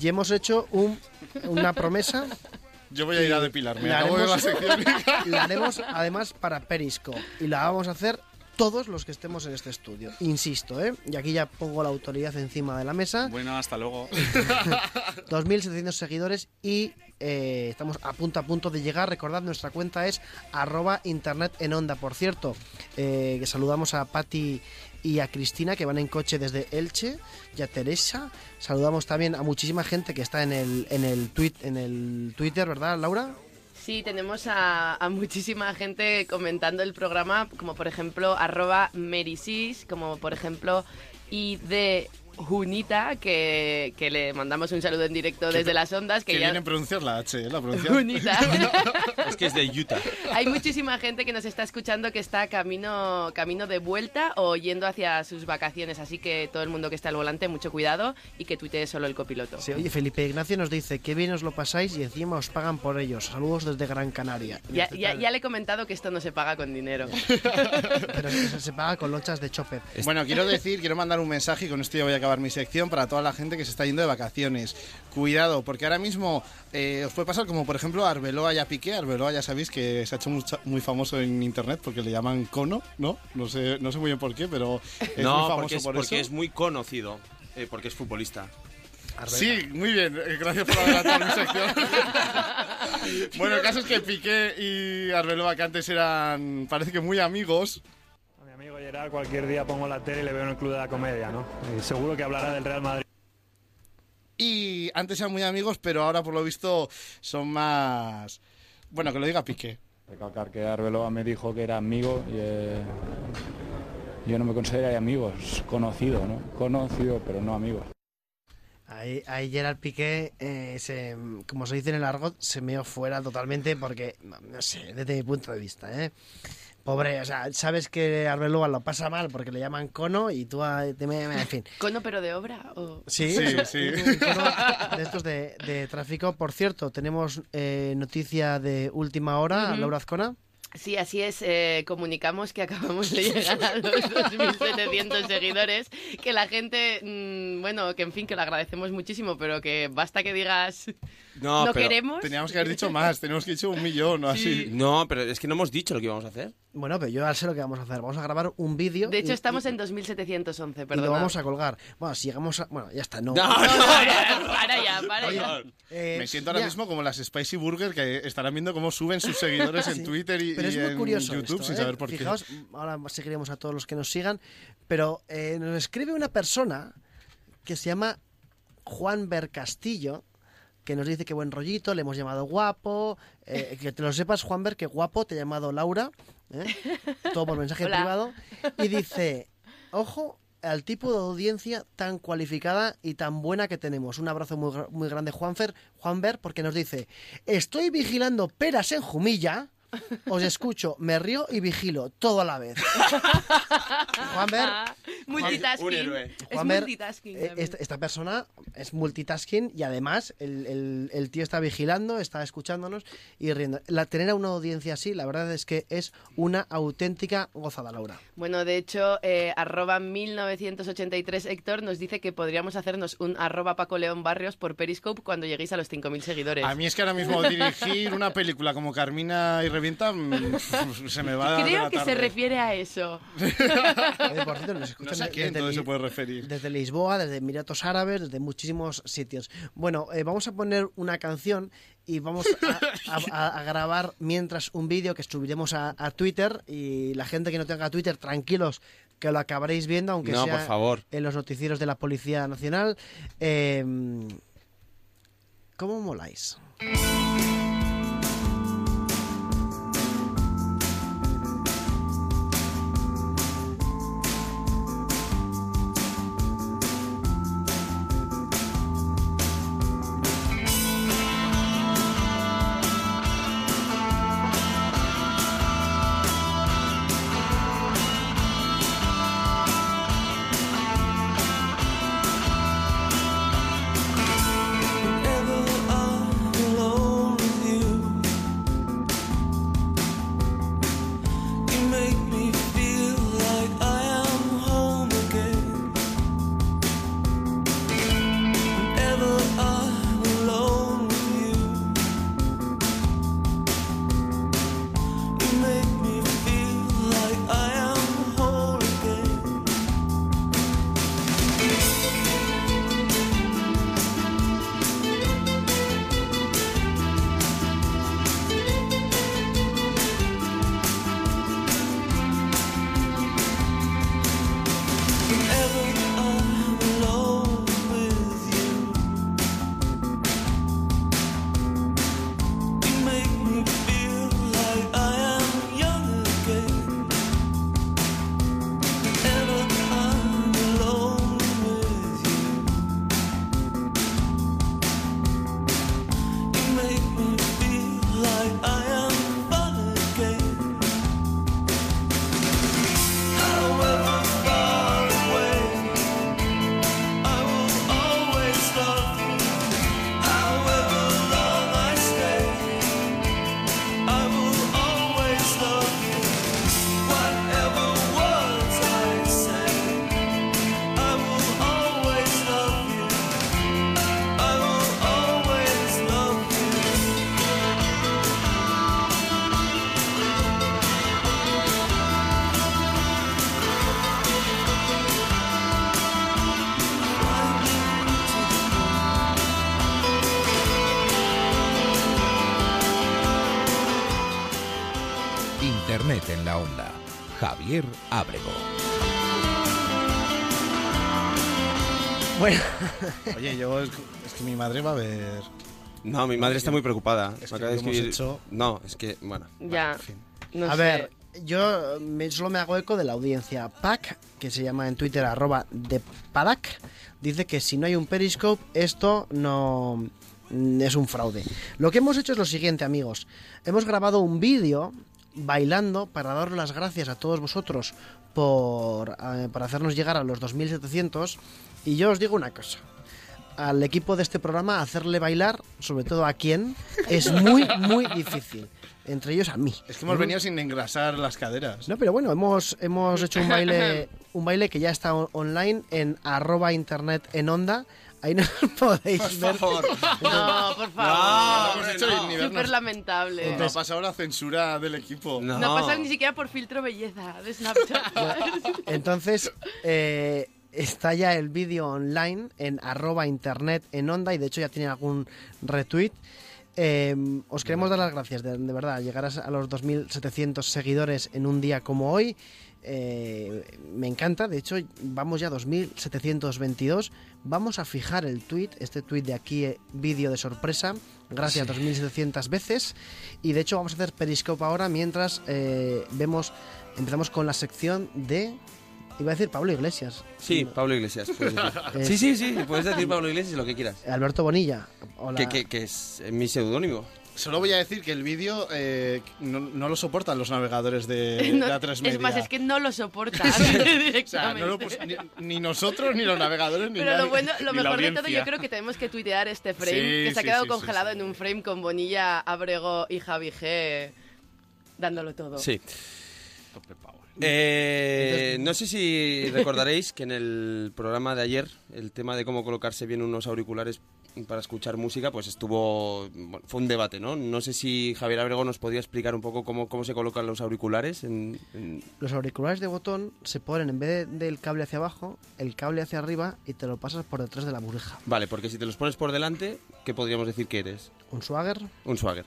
y hemos hecho un- una promesa. Yo voy a ir a depilarme. La la haremos, sección. la haremos además para Periscope y la vamos a hacer todos los que estemos en este estudio. Insisto, ¿eh? Y aquí ya pongo la autoridad encima de la mesa. Bueno, hasta luego. 2.700 seguidores y eh, estamos a punto a punto de llegar. Recordad, nuestra cuenta es arroba internet en onda. Por cierto, eh, que saludamos a Patti y a Cristina que van en coche desde Elche y a Teresa. Saludamos también a muchísima gente que está en el, en el, tweet, en el Twitter, ¿verdad, Laura? Sí, tenemos a, muchísima gente comentando el programa, como por ejemplo arroba Merisis, como por ejemplo de Junita, que, que le mandamos un saludo en directo Que- desde las ondas, que, Que ya... viene a pronunciar la H, ¿eh? La pronunciación. Junita. Es que es de Utah. Hay muchísima gente que nos está escuchando que está camino, camino de vuelta o yendo hacia sus vacaciones, así que todo el mundo que está al volante, mucho cuidado y que tuitee solo el copiloto. Sí, oye, Felipe Ignacio nos dice que bien os lo pasáis y encima os pagan por ellos. Saludos desde Gran Canaria. Ya, ya- ya le he comentado que esto no se paga con dinero. Pero se, se paga con lonchas de chopper. Bueno, quiero decir, quiero mandar un mensaje y con esto ya voy a acabar mi sección para toda la gente que se está yendo de vacaciones. Cuidado, porque ahora mismo eh, os puede pasar como por ejemplo Arbeloa y a Piqué. Arbeloa ya sabéis que se ha hecho mucha- muy famoso en internet porque le llaman Cono, ¿no? No sé, no sé muy bien por qué, pero es muy no, famoso porque, es, por porque eso. es muy conocido. eh, porque es futbolista. Sí, muy bien. eh, Gracias por adelantar mi sección. bueno, el caso es que Piqué y Arbeloa, que antes eran, parece que muy amigos, Gerard cualquier día pongo la tele y le veo en el Club de la Comedia, ¿no? Y seguro que hablará del Real Madrid. Y antes eran muy amigos, pero ahora por lo visto son más... Bueno, que lo diga Piqué. Recalcar que Arbeloa me dijo que era amigo y eh, yo no me considero amigos, conocido, ¿no? Conocido, pero no amigo. Ahí, ahí Gerard Piqué, eh, se, como se dice en el argot, se meó fuera totalmente porque, no sé, desde mi punto de vista, ¿eh? Pobre, o sea, sabes que Arbeloa lo pasa mal porque le llaman cono y tú, te me, me- en fin. ¿Cono pero de obra? O... Sí, Sí, sí. de estos de, de tráfico. Por cierto, tenemos eh, noticia de última hora, Ujú. Laura Azcona. Sí, así es. eh, comunicamos que acabamos de llegar a los 2.700 seguidores. Que la gente, mm, bueno, que en fin, que lo agradecemos muchísimo, pero que basta que digas No, no pero- queremos. Teníamos que haber dicho más, teníamos que haber dicho un millón o así. No, pero es que no hemos dicho lo que íbamos a hacer. Bueno, pero yo ya sé lo que vamos a hacer. Vamos a grabar un vídeo. De hecho, y- estamos en 2.711, y perdón. lo vamos a colgar. Bueno, si llegamos a... Bueno, ya está, no. No, no, no, para ya, para Oye, ya. eh, Me siento ahora ya. mismo como las Spicy Burger que estarán viendo cómo suben sus seguidores en Sí. Twitter y, Pero es muy en curioso YouTube esto, sin ¿eh? saber por Fijaos, qué. ahora seguiremos a todos los que nos sigan, pero eh, nos escribe una persona que se llama Juan Castillo que nos dice que buen rollito, le hemos llamado guapo, eh, que te lo sepas, Juanber, que guapo, te he llamado Laura, ¿eh? todo por mensaje Hola. privado, y dice, ojo al tipo de audiencia tan cualificada y tan buena que tenemos. Un abrazo muy, muy grande, Juanfer, Juanber, porque nos dice, estoy vigilando peras en Jumilla, os escucho, me río y vigilo, todo a la vez. Juanber, multitasking. Un héroe. Es Juanber, multitasking. eh, esta, esta persona es multitasking y además el, el- el tío está vigilando, está escuchándonos y riendo. La, tener a una audiencia así, la verdad es que es una auténtica gozada, Laura. Bueno, de hecho, eh, arroba 1983 Héctor nos dice que podríamos hacernos un arroba Paco León Barrios por Periscope cuando lleguéis a los 5.000 seguidores. A mí es que ahora mismo dirigir una película como Carmina y Revienta mm, se me va de Creo que se refiere a eso. Oye, por cierto, nos No sé a quién desde todo puede referir. Desde Lisboa, desde Emiratos Árabes, desde muchísimos sitios. Bueno, eh, vamos a poner una canción y vamos a, a- a grabar mientras un vídeo que subiremos a, a Twitter y la gente que no tenga Twitter, tranquilos que lo acabaréis viendo, aunque No, sea por favor. en los noticieros de la Policía Nacional. Eh, ¿Cómo moláis? Ábrego. Bueno. Oye, yo es, es que mi madre va a ver. No, mi madre está muy preocupada. Es que acaba de lo hemos escribir- hecho- No, es que, bueno. Ya. No a sé. ver, yo me, solo me hago eco de la audiencia. Pac, que se llama en Twitter arroba de Padac, dice que si no hay un Periscope, esto no mm, es un fraude. Lo que hemos hecho es lo siguiente, amigos. Hemos grabado un vídeo bailando para daros las gracias a todos vosotros por, eh, por hacernos llegar a los 2700. Y yo os digo una cosa. Al equipo de este programa hacerle bailar, sobre todo a quién, es muy, muy difícil. Entre ellos a mí. Es que hemos venido sin engrasar las caderas. No, pero bueno, hemos, hemos hecho un baile, un baile que ya está on- online en arroba internet en onda. Ahí nos podéis Por ver. favor. No, por No, favor. no hemos hecho ni. Súper lamentable. No ha pasado la censura del equipo. No, ha pasado ni siquiera por filtro belleza de Snapchat. Entonces, eh, está ya el vídeo online en arroba internet en onda y de hecho ya tiene algún retweet. Eh, os queremos dar las gracias, de, de verdad, llegar a, a los 2.700 seguidores en un día como hoy. Eh, me encanta, de hecho vamos ya a 2.722. Vamos a fijar el tweet, este tweet de aquí, eh, vídeo de sorpresa, gracias 2.700 veces. Y de hecho vamos a hacer Periscope ahora mientras eh, vemos, empezamos con la sección de... Iba a decir Pablo Iglesias. Sí, Pablo Iglesias. puedes decir. Es- Sí, sí, sí, puedes decir Pablo Iglesias lo que quieras. Alberto Bonilla. Hola. Que, que- que es mi seudónimo. Solo voy a decir que el vídeo eh, no, no lo soportan los navegadores de No, la 3 es más, es que no lo soporta O sea, directamente. no lo pus- ni, ni nosotros, ni los navegadores, ni Pero nadie. lo bueno, lo Ni mejor de todo, yo creo que tenemos que tuitear este frame, Sí, que se ha sí, quedado sí, sí, congelado en un frame con Bonilla, Abrego y Javi G dándolo todo. Sí. Eh, no sé si recordaréis que en el programa de ayer el tema de cómo colocarse bien unos auriculares para escuchar música pues estuvo bueno, fue un debate no no sé si Javier Abrego nos podía explicar un poco cómo, cómo se colocan los auriculares en, en- Los auriculares de botón se ponen en vez de- del cable hacia abajo, el cable hacia arriba y te lo pasas por detrás de la burbuja. vale porque si te los pones por delante qué podríamos decir que eres Un swagger. Un swagger.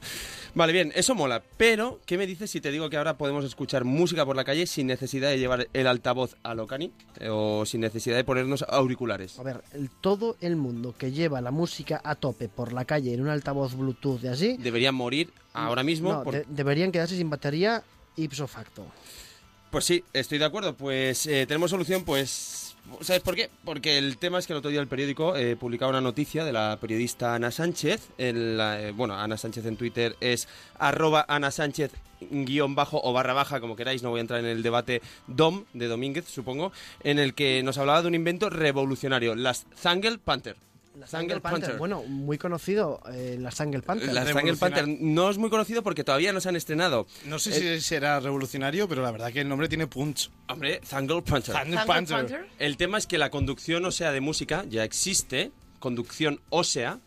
Vale, bien, eso mola. Pero, ¿qué me dices si te digo que ahora podemos escuchar música por la calle sin necesidad de llevar el altavoz a lo cani? eh, o sin necesidad de ponernos auriculares. A ver, el- todo el mundo que lleva la música a tope por la calle en un altavoz Bluetooth y así, Deberían morir ahora mismo. no, por- de- deberían quedarse sin batería ipso facto. Pues sí, estoy de acuerdo. Pues eh, tenemos solución, pues... ¿Sabes por qué? Porque el tema es que el otro día el periódico eh, publicaba una noticia de la periodista Ana Sánchez. Eh, bueno, Ana Sánchez en Twitter es arroba Ana Sánchez guion bajo o barra baja, como queráis, no voy a entrar en el debate DOM de Domínguez, supongo, en el que nos hablaba de un invento revolucionario, las Zangle Panther. Zangle Panther, bueno, muy conocido, eh, la Zangle Panther. Las Zangle Panther no es muy conocido porque todavía no se han estrenado. No sé Eh, si será revolucionario, pero la verdad que el nombre tiene punch. Hombre, Zangle Panther. Zangle Panther. El tema es que la conducción ósea de música ya existe, conducción ósea,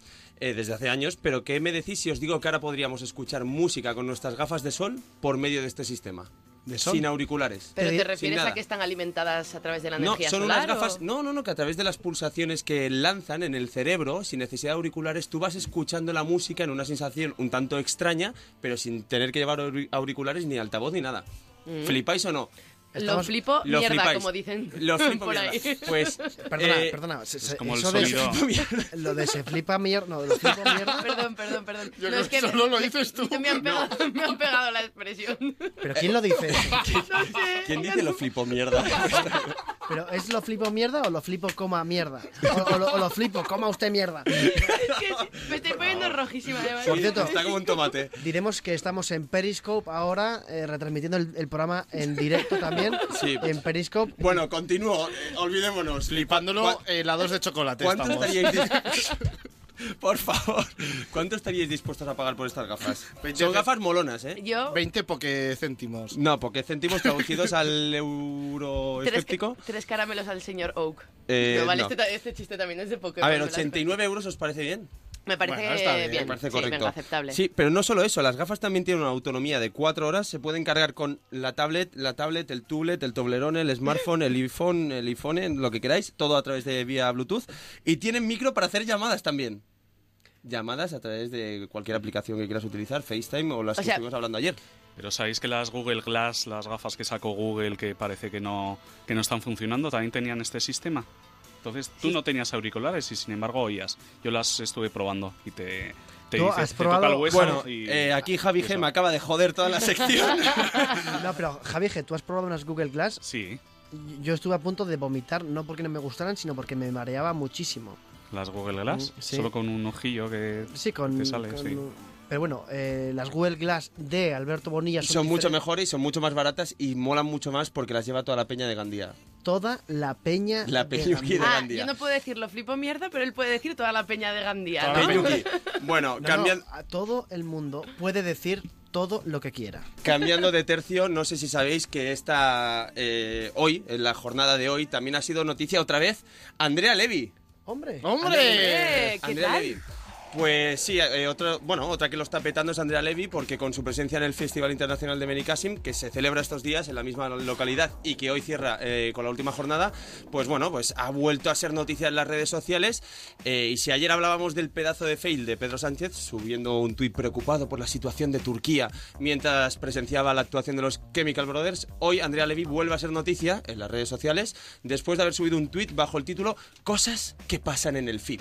eh, desde hace años, pero ¿qué me decís si os digo que ahora podríamos escuchar música con nuestras gafas de sol por medio de este sistema? ¿De sol? Sin auriculares. ¿Pero te refieres a que están alimentadas a través de la No, energía son solar? unas gafas. o- No, no, no, que a través de las pulsaciones que lanzan en el cerebro, sin necesidad de auriculares, tú vas escuchando la música en una sensación un tanto extraña, pero sin tener que llevar auri- auriculares ni altavoz ni nada. Mm. ¿Flipáis o no? Lo flipo Lo mierda, flipáis. como dicen Lo flipo por mierda. ahí. Pues, Perdona, eh, perdona. se- se- como el eso de- sonido. lo de se flipa mierda. No, lo flipo mierda. Perdón, perdón, perdón. Yo no, es que solo lo dices tú. Me han pegado, me han pegado la expresión. ¿Pero quién lo dice? ¿Quién dice lo flipo mierda? ¿Pero es lo flipo mierda o lo flipo coma mierda? O, o lo, o lo flipo, coma usted mierda. Es que me estoy poniendo rojísima. además. Por cierto, Está como un tomate. diremos que estamos en Periscope ahora, eh, retransmitiendo el, el programa en directo también. Sí. En Periscope. Bueno, continúo. eh, olvidémonos. Flipándolo helados de chocolate ¿Cuánto estamos. estaríais dispuestos? Por favor, ¿cuánto estaríais dispuestos a pagar por estas gafas? Son gafas molonas, ¿eh? Yo, 20 porque céntimos. No, porque céntimos traducidos al euro tres, escéptico. tres caramelos al señor Oak. Eh, no, vale, no. este, este chiste también es de Pokémon. A ver, me lo has 89 euros os parece bien. Me parece Bueno, está bien, bien. Me parece sí, correcto. venga, aceptable. Sí, pero no solo eso, las gafas también tienen una autonomía de 4 horas, se pueden cargar con la tablet, la tablet, el tablet, el toblerón, el smartphone, el iPhone, el iPhone, lo que queráis, todo a través de vía Bluetooth y tienen micro para hacer llamadas también. Llamadas a través de cualquier aplicación que quieras utilizar, FaceTime o las O que sea, estuvimos hablando ayer. Pero sabéis que las Google Glass, las gafas que sacó Google, que parece que no, que no están funcionando, también tenían este sistema. Entonces tú no tenías auriculares y sin embargo oías. Yo las estuve probando y te, te ¿Tú dice, has te toca el probado? hueso Bueno, y- eh, aquí Javi G me acaba de joder toda la sección. No, pero Javi, G, ¿tú has probado unas Google Glass? Sí. Yo estuve a punto de vomitar, no porque no me gustaran, sino porque me mareaba muchísimo. Las Google Glass, Mm, sí. solo con un ojillo que Sí, con... te sale. con- sí. Pero bueno, eh, las Google Glass de Alberto Bonilla son, son mucho mejores y son mucho más baratas y molan mucho más porque las lleva toda la peña de Gandía. Toda la peña La de peñuqui de Gandía. Ah, Gandía. yo no puedo decirlo, flipo mierda, pero él puede decir toda la peña de Gandía. Bueno, No, cambian- no, a todo el mundo puede decir todo lo que quiera. Cambiando de tercio, no sé si sabéis que esta eh, hoy, en la jornada de hoy, también ha sido noticia otra vez Andrea Levy. ¡Hombre! ¡Hombre! ¿Qué Andrea tal? Levy. Pues sí, eh, otro, bueno, otra que lo está petando es Andrea Levy porque con su presencia en el Festival Internacional de Benicassim, que se celebra estos días en la misma localidad y que hoy cierra eh, con la última jornada, pues bueno, pues ha vuelto a ser noticia en las redes sociales. Eh, y si ayer hablábamos del pedazo de fail de Pedro Sánchez subiendo un tuit preocupado por la situación de Turquía mientras presenciaba la actuación de los Chemical Brothers, hoy Andrea Levy vuelve a ser noticia en las redes sociales después de haber subido un tuit bajo el título Cosas que pasan en el feed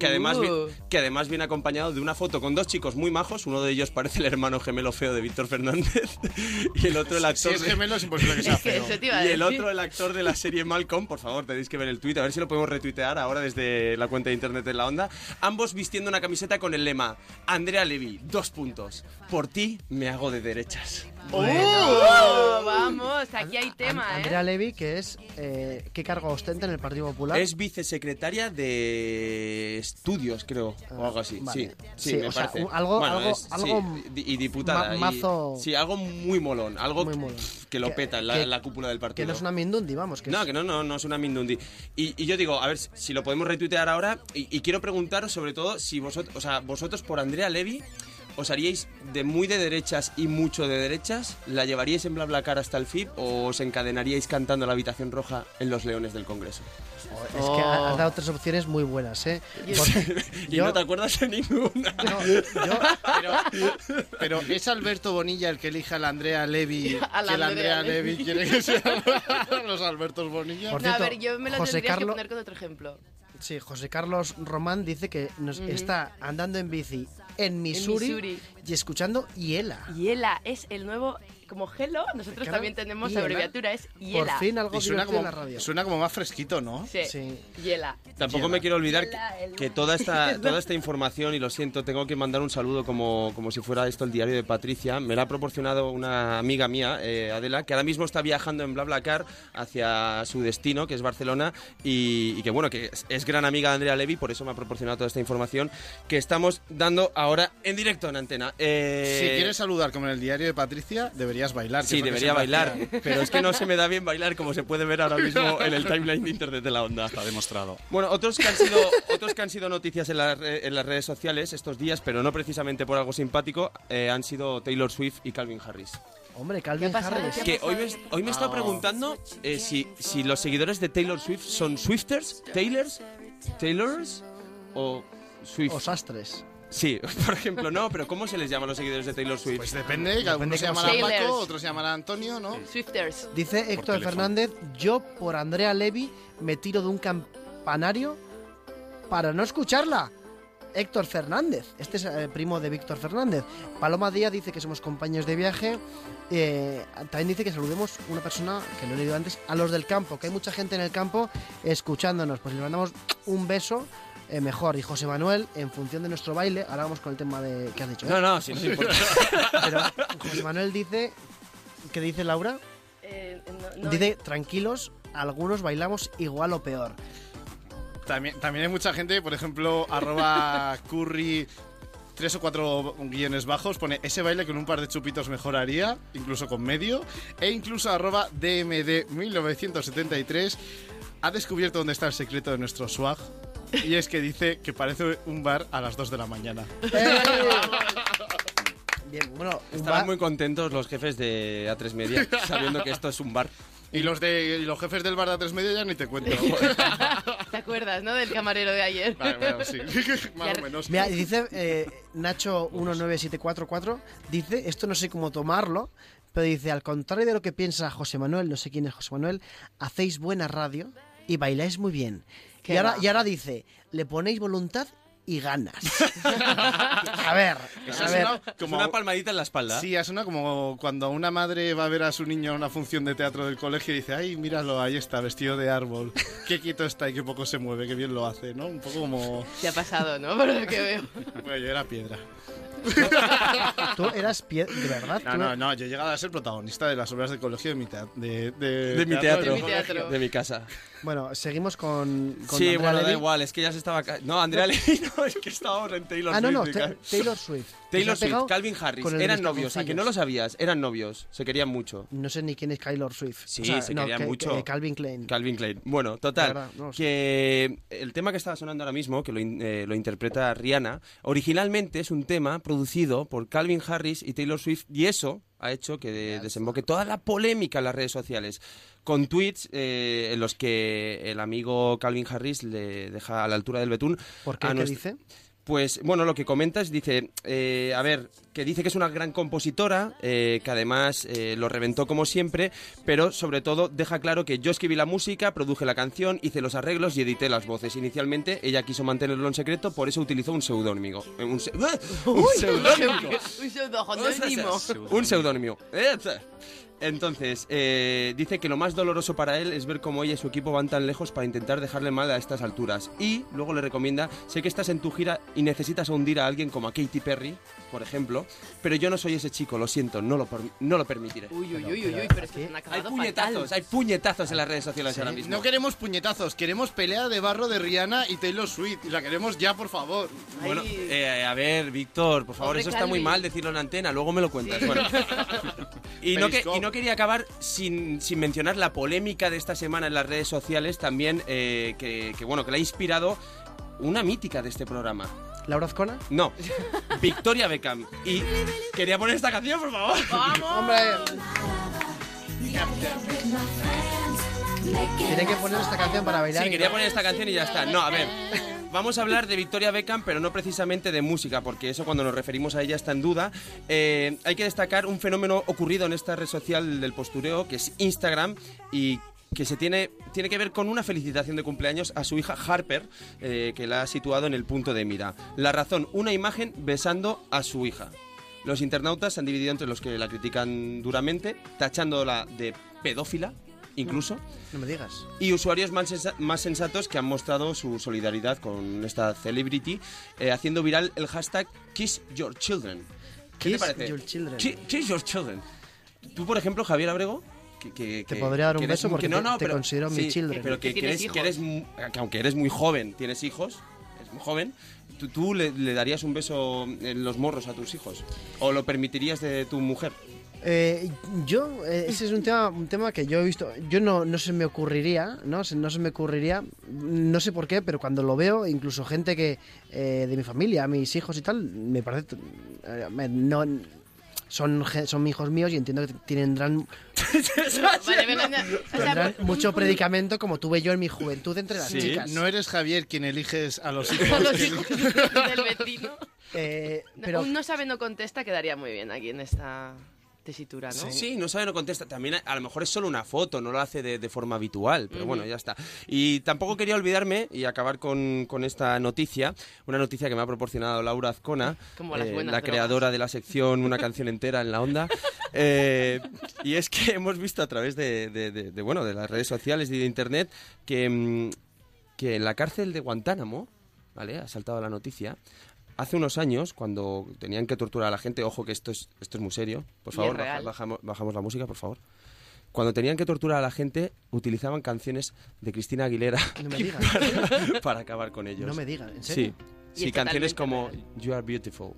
que además, vi- Uh. que además viene acompañado de una foto con dos chicos muy majos. Uno de ellos parece el hermano gemelo feo de Víctor Fernández y el otro el Si actor. es de- gemelo es imposible que sea Es que feo. y el otro el actor de la serie Malcolm. Por favor, tenéis que ver el tuit, a ver si lo podemos retuitear ahora desde la cuenta de internet de la onda. Ambos vistiendo una camiseta con el lema Andrea Levy, dos puntos. Por ti me hago de derechas. ¡Oh! Vamos, aquí hay tema, ¿eh? Andrea Levy, que es... eh, ¿Qué cargo ostenta en el Partido Popular? Es vicesecretaria de estudios, creo, o algo así. vale. Sí, sí, Sí, me o sea, parece. un- algo- Bueno, algo- es- y diputada. ma- y- mazo- sí, algo muy molón, algo Muy molón. pff, que lo Que- peta en la, que- cúpula del Que partido. no es una Mindundi, vamos. Que No, es- que no, no, no es una Mindundi. Y, y yo digo, a ver si lo podemos retuitear ahora. Y, y quiero preguntaros, sobre todo, si vosotros, o sea, vosotros por Andrea Levy, ¿os haríais de muy de derechas y mucho de derechas? ¿La llevaríais en BlaBlaCar hasta el FIP o os encadenaríais cantando la habitación roja en los Leones del Congreso? Es que ha- has dado tres opciones muy buenas, ¿eh? Porque y yo- no te acuerdas de ninguna. Pero es Alberto Bonilla el que elija a la Andrea Levy, A la que la Andrea Andrea Levy Levy. quiere que sean los Albertos Bonilla. Por No, a ver, yo me lo José tendrías Carlo- que poner con otro ejemplo. Sí, José Carlos Román dice que nos está andando en bici en Missouri, Missouri. y escuchando Hiela. Hiela es el nuevo, como Hello, nosotros Claro, también tenemos la abreviatura, es Hiela. Por fin algo Y suena como, en la radio. suena como más fresquito, ¿no? Sí, Hiela. Tampoco me quiero olvidar que, que toda esta toda esta información, y lo siento, tengo que mandar un saludo como, como si fuera esto el diario de Patricia. Me la ha proporcionado una amiga mía, eh, Adela, que ahora mismo está viajando en BlaBlaCar hacia su destino, que es Barcelona, y, y que bueno, que es, es gran amiga de Andrea Levy, por eso me ha proporcionado toda esta información que estamos dando ahora en directo en antena. Eh, Si quieres saludar como en el diario de Patricia, deberías bailar. Sí, debería bailar, hacía. pero es que no se me da bien bailar como se puede ver ahora mismo en el timeline de internet de la onda. Está demostrado. Bueno, otros que han sido, otros que han sido noticias en, las re- en las redes sociales estos días, pero no precisamente por algo simpático, eh, han sido Taylor Swift y Calvin Harris. Hombre, Calvin. Harris. ¿Qué ha Que hoy me, hoy me he estado preguntando eh, si, si los seguidores de Taylor Swift son Swifters, Taylors, Taylors o Swift. O sastres. Sí, por ejemplo, no, pero ¿cómo se les llama a los seguidores de Taylor Swift? Pues depende, que algunos se llamarán se- Paco, Taylors. otros se llamarán Antonio, ¿no? Swifters. Dice Héctor. Fernández, yo por Andrea Levy me tiro de un campanario para no escucharla. Héctor Fernández, este es el primo de Víctor Fernández. Paloma Díaz dice que somos compañeros de viaje. Eh, también dice que saludemos una persona que lo he leído antes, a los del campo, que hay mucha gente en el campo escuchándonos. Pues le mandamos un beso eh, mejor. Y José Manuel, en función de nuestro baile, ahora vamos con el tema de que has dicho. ¿eh? No, no, si no importa. Pero José Manuel dice, ¿qué dice Laura? Eh, no- no- Dice, tranquilos, algunos bailamos igual o peor. También, también hay mucha gente, por ejemplo, arroba curry tres o cuatro guiones bajos, pone ese baile con un par de chupitos mejoraría, incluso con medio, e incluso arroba DMD 1973 ha descubierto dónde está el secreto de nuestro swag. Y es que dice que parece un bar a las 2 de la mañana. Bien, bueno, bar- muy contentos los jefes de A3 Media sabiendo que esto es un bar. Y los de y los jefes del bar de a tres media ya ni te cuento. ¿Te acuerdas, ¿no? Del camarero de ayer. Vale, bueno, sí. Más o menos. Mira, dice eh, Nacho19744, dice, esto no sé cómo tomarlo, pero dice, al contrario de lo que piensa José Manuel, no sé quién es José Manuel, hacéis buena radio y bailáis muy bien. Y ahora, y ahora dice, le ponéis voluntad y ganas. a ver, Eso a ver. como- Una palmadita en la espalda. Sí, ha sonado como cuando una madre va a ver a su niño a una función de teatro del colegio y dice, ay, míralo, ahí está, vestido de árbol. Qué quieto está y qué poco se mueve, qué bien lo hace, ¿no? Un poco como... Te ha pasado, ¿no? Por lo que veo. Bueno, yo era piedra. Tú eras pie... de verdad. No, no, no, yo he llegado a ser protagonista de las obras de colegio de mi, tea- de, de, De mi teatro. De mi casa. Bueno, seguimos con, con Sí, Andrea bueno, da igual, es que ya se estaba... ca- No, Andrea Levy, no, es que estábamos en Taylor Ah, no, Swift. no, Taylor Swift. Taylor Swift, Calvin Harris, eran novios, ¿a que no lo sabías? Eran novios, se querían mucho. No sé ni quién es Taylor Swift. Sí, O sea, se no, querían que- mucho. que Calvin Klein. Calvin Klein. Bueno, total, verdad, no que el tema que estaba sonando ahora mismo, que lo, eh, lo interpreta Rihanna, originalmente es un tema producido por Calvin Harris y Taylor Swift, y eso ha hecho que de- desemboque toda la polémica en las redes sociales, con tweets eh, en los que el amigo Calvin Harris le deja a la altura del betún. ¿Por qué? ¿Qué dice? Pues bueno, lo que comentas dice, eh, a ver, que dice que es una gran compositora, eh, que además eh, lo reventó como siempre, pero sobre todo deja claro que yo escribí la música, produje la canción, hice los arreglos y edité las voces. Inicialmente ella quiso mantenerlo en secreto, por eso utilizó un seudónimo. Eh, Un, se- un seudónimo. Un seudónimo. Entonces, eh, dice que lo más doloroso para él es ver cómo ella y su equipo van tan lejos para intentar dejarle mal a estas alturas. Y luego le recomienda, sé que estás en tu gira y necesitas hundir a alguien como a Katy Perry, por ejemplo, pero yo no soy ese chico, lo siento, no lo, per- no lo permitiré. Uy, uy, uy, uy, uy, pero es que es un Hay puñetazos, fatal. hay puñetazos en las redes sociales ahora mismo. No queremos puñetazos, queremos pelea de barro de Rihanna y Taylor Swift. Y la queremos ya, por favor. Bueno, eh, a ver, Víctor, por favor, Pobre eso está muy mal decirlo en antena, luego me lo cuentas. Bueno. y, no que- y no quería acabar sin, sin mencionar la polémica de esta semana en las redes sociales también, eh, que, que, bueno, que la ha inspirado una mítica de este programa. ¿Laura Azcona? No, Victoria Beckham. Y quería poner esta canción, por favor. ¡Hombre! Tiene que poner esta canción para bailar. Sí, quería poner esta canción y ya está. No, a ver. Vamos a hablar de Victoria Beckham, pero no precisamente de música, porque eso cuando nos referimos a ella está en duda. Eh, hay que destacar un fenómeno ocurrido en esta red social del postureo, que es Instagram, y que se tiene, tiene que ver con una felicitación de cumpleaños a su hija Harper, eh, que la ha situado en el punto de mira. La razón, una imagen besando a su hija. Los internautas se han dividido entre los que la critican duramente, tachándola de pedófila, incluso, No me digas. y usuarios más, sensa- más sensatos que han mostrado su solidaridad con esta celebrity, eh, haciendo viral el hashtag Kiss Your Children. ¿Qué Kiss te parece? your children. Ki- Kiss Your Children. Tú, por ejemplo, Javier Abrego, que, que- Te podría dar un eres beso porque que no, te- no, te pero- considero mi sí, children. Pero que, Que eres, que eres que aunque eres muy joven, tienes hijos, eres muy joven, ¿tú, tú le, le darías un beso en los morros a tus hijos? ¿O lo permitirías de tu mujer? Eh, yo, eh, ese es un tema, un tema que yo he visto, yo no, no se me ocurriría, ¿no? Se- No se me ocurriría, no sé por qué, pero cuando lo veo, incluso gente que eh, de mi familia, mis hijos y tal, me parece, eh, me- no, son, son hijos míos y entiendo que tendrán, mucho predicamento como tuve yo en mi juventud entre las Sí, chicas. No eres Javier quien eliges a los hijos. A los que- hijos del vecino. Eh, pero... Un no sabe, no contesta quedaría muy bien aquí en esta tesitura, ¿no? Sí, no sabe, no contesta. También a, lo mejor es solo una foto, no lo hace de, de forma habitual, pero bueno, ya está. Y tampoco quería olvidarme y acabar con, con esta noticia, una noticia que me ha proporcionado Laura Azcona, Como las eh, la drogas. creadora de la sección Una canción entera en la onda. Eh, y es que hemos visto a través de, de- de- de, bueno, de las redes sociales y de internet que, mm, que en la cárcel de Guantánamo, ¿vale? Ha saltado la noticia. Hace unos años, cuando tenían que torturar a la gente, ojo que esto es, esto es muy serio, por favor, baja- bajamos, bajamos la música, por favor. Cuando tenían que torturar a la gente, utilizaban canciones de Cristina Aguilera No me para, para acabar con ellos. No me digas, ¿en serio? Sí, sí es canciones como You Are Beautiful,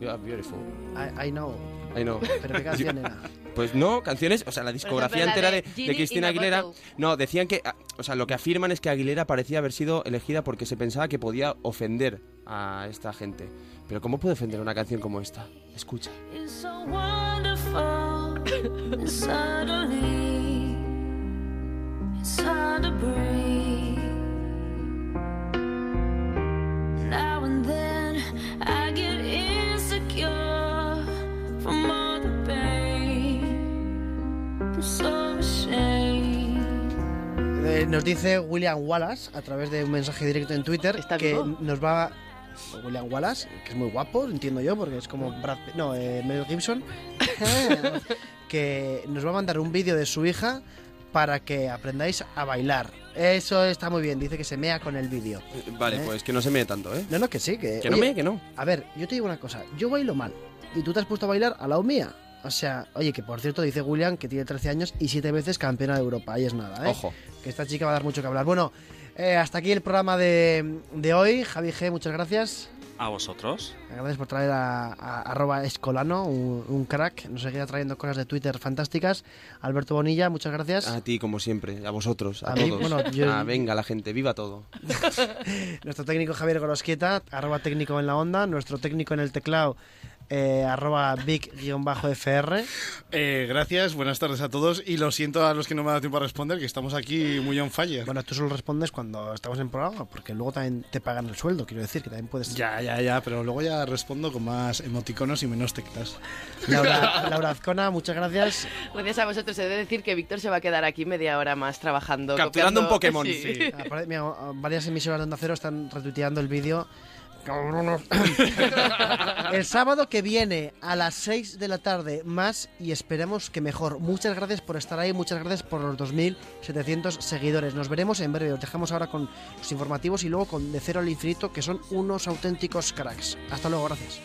You are beautiful. I, I know. I know. Pero qué canción era. Pues no, canciones, o sea, la discografía entera de, de, de Cristina Aguilera. No, decían que, o sea, lo que afirman es que Aguilera parecía haber sido elegida porque se pensaba que podía ofender a esta gente. Pero ¿cómo puede ofender una canción como esta? Escucha. It's so Eh, nos dice William Wallace a través de un mensaje directo en Twitter que nos va William Wallace, que es muy guapo, entiendo yo, porque es como Brad, no, eh, Mel Gibson, que nos va a mandar un vídeo de su hija para que aprendáis a bailar. Eso está muy bien, dice que se mea con el vídeo. Eh, vale, ¿Eh? pues que no se mee tanto, ¿eh? No, no, que sí, que... Que no oye, que no. A ver, yo te digo una cosa, yo bailo mal, y tú te has puesto a bailar a la mía. O sea, oye, que por cierto dice William que tiene 13 años y 7 veces campeona de Europa, ahí es nada, ¿eh? Ojo. Que esta chica va a dar mucho que hablar. Bueno, eh, hasta aquí el programa de, de hoy. Javi G, muchas gracias. A vosotros. Gracias por traer a, a- arroba escolano, un, un crack. Nos seguirá trayendo cosas de Twitter fantásticas. Alberto Bonilla, muchas gracias. A ti, como siempre, a vosotros, a, A mí, todos. bueno, yo- Ah, venga, la gente, viva todo. Nuestro técnico Javier Gorosquieta, arroba técnico en la onda. Nuestro técnico en el teclado, eh, arroba big-fr. Eh, gracias, buenas tardes a todos y lo siento a los que no me ha dado tiempo a responder, que estamos aquí muy on fire. Bueno, tú solo respondes cuando estamos en programa, porque luego también te pagan el sueldo, quiero decir, que también puedes... Ya, ya, ya, pero luego ya respondo con más emoticonos y menos teclas. Laura, Laura Azcona, muchas gracias. Gracias a vosotros. He de decir que Víctor se va a quedar aquí media hora más trabajando. Capturando un copiando- Pokémon. Sí. Aparte, mira, varias emisoras de Onda Cero están retuiteando el vídeo. Cabronos. El sábado que viene a las 6 de la tarde más y esperemos que mejor. Muchas gracias por estar ahí, muchas gracias por los 2.700 seguidores. Nos veremos en breve. Os dejamos ahora con los informativos y luego con De Cero al Infinito, que son unos auténticos cracks. Hasta luego, gracias.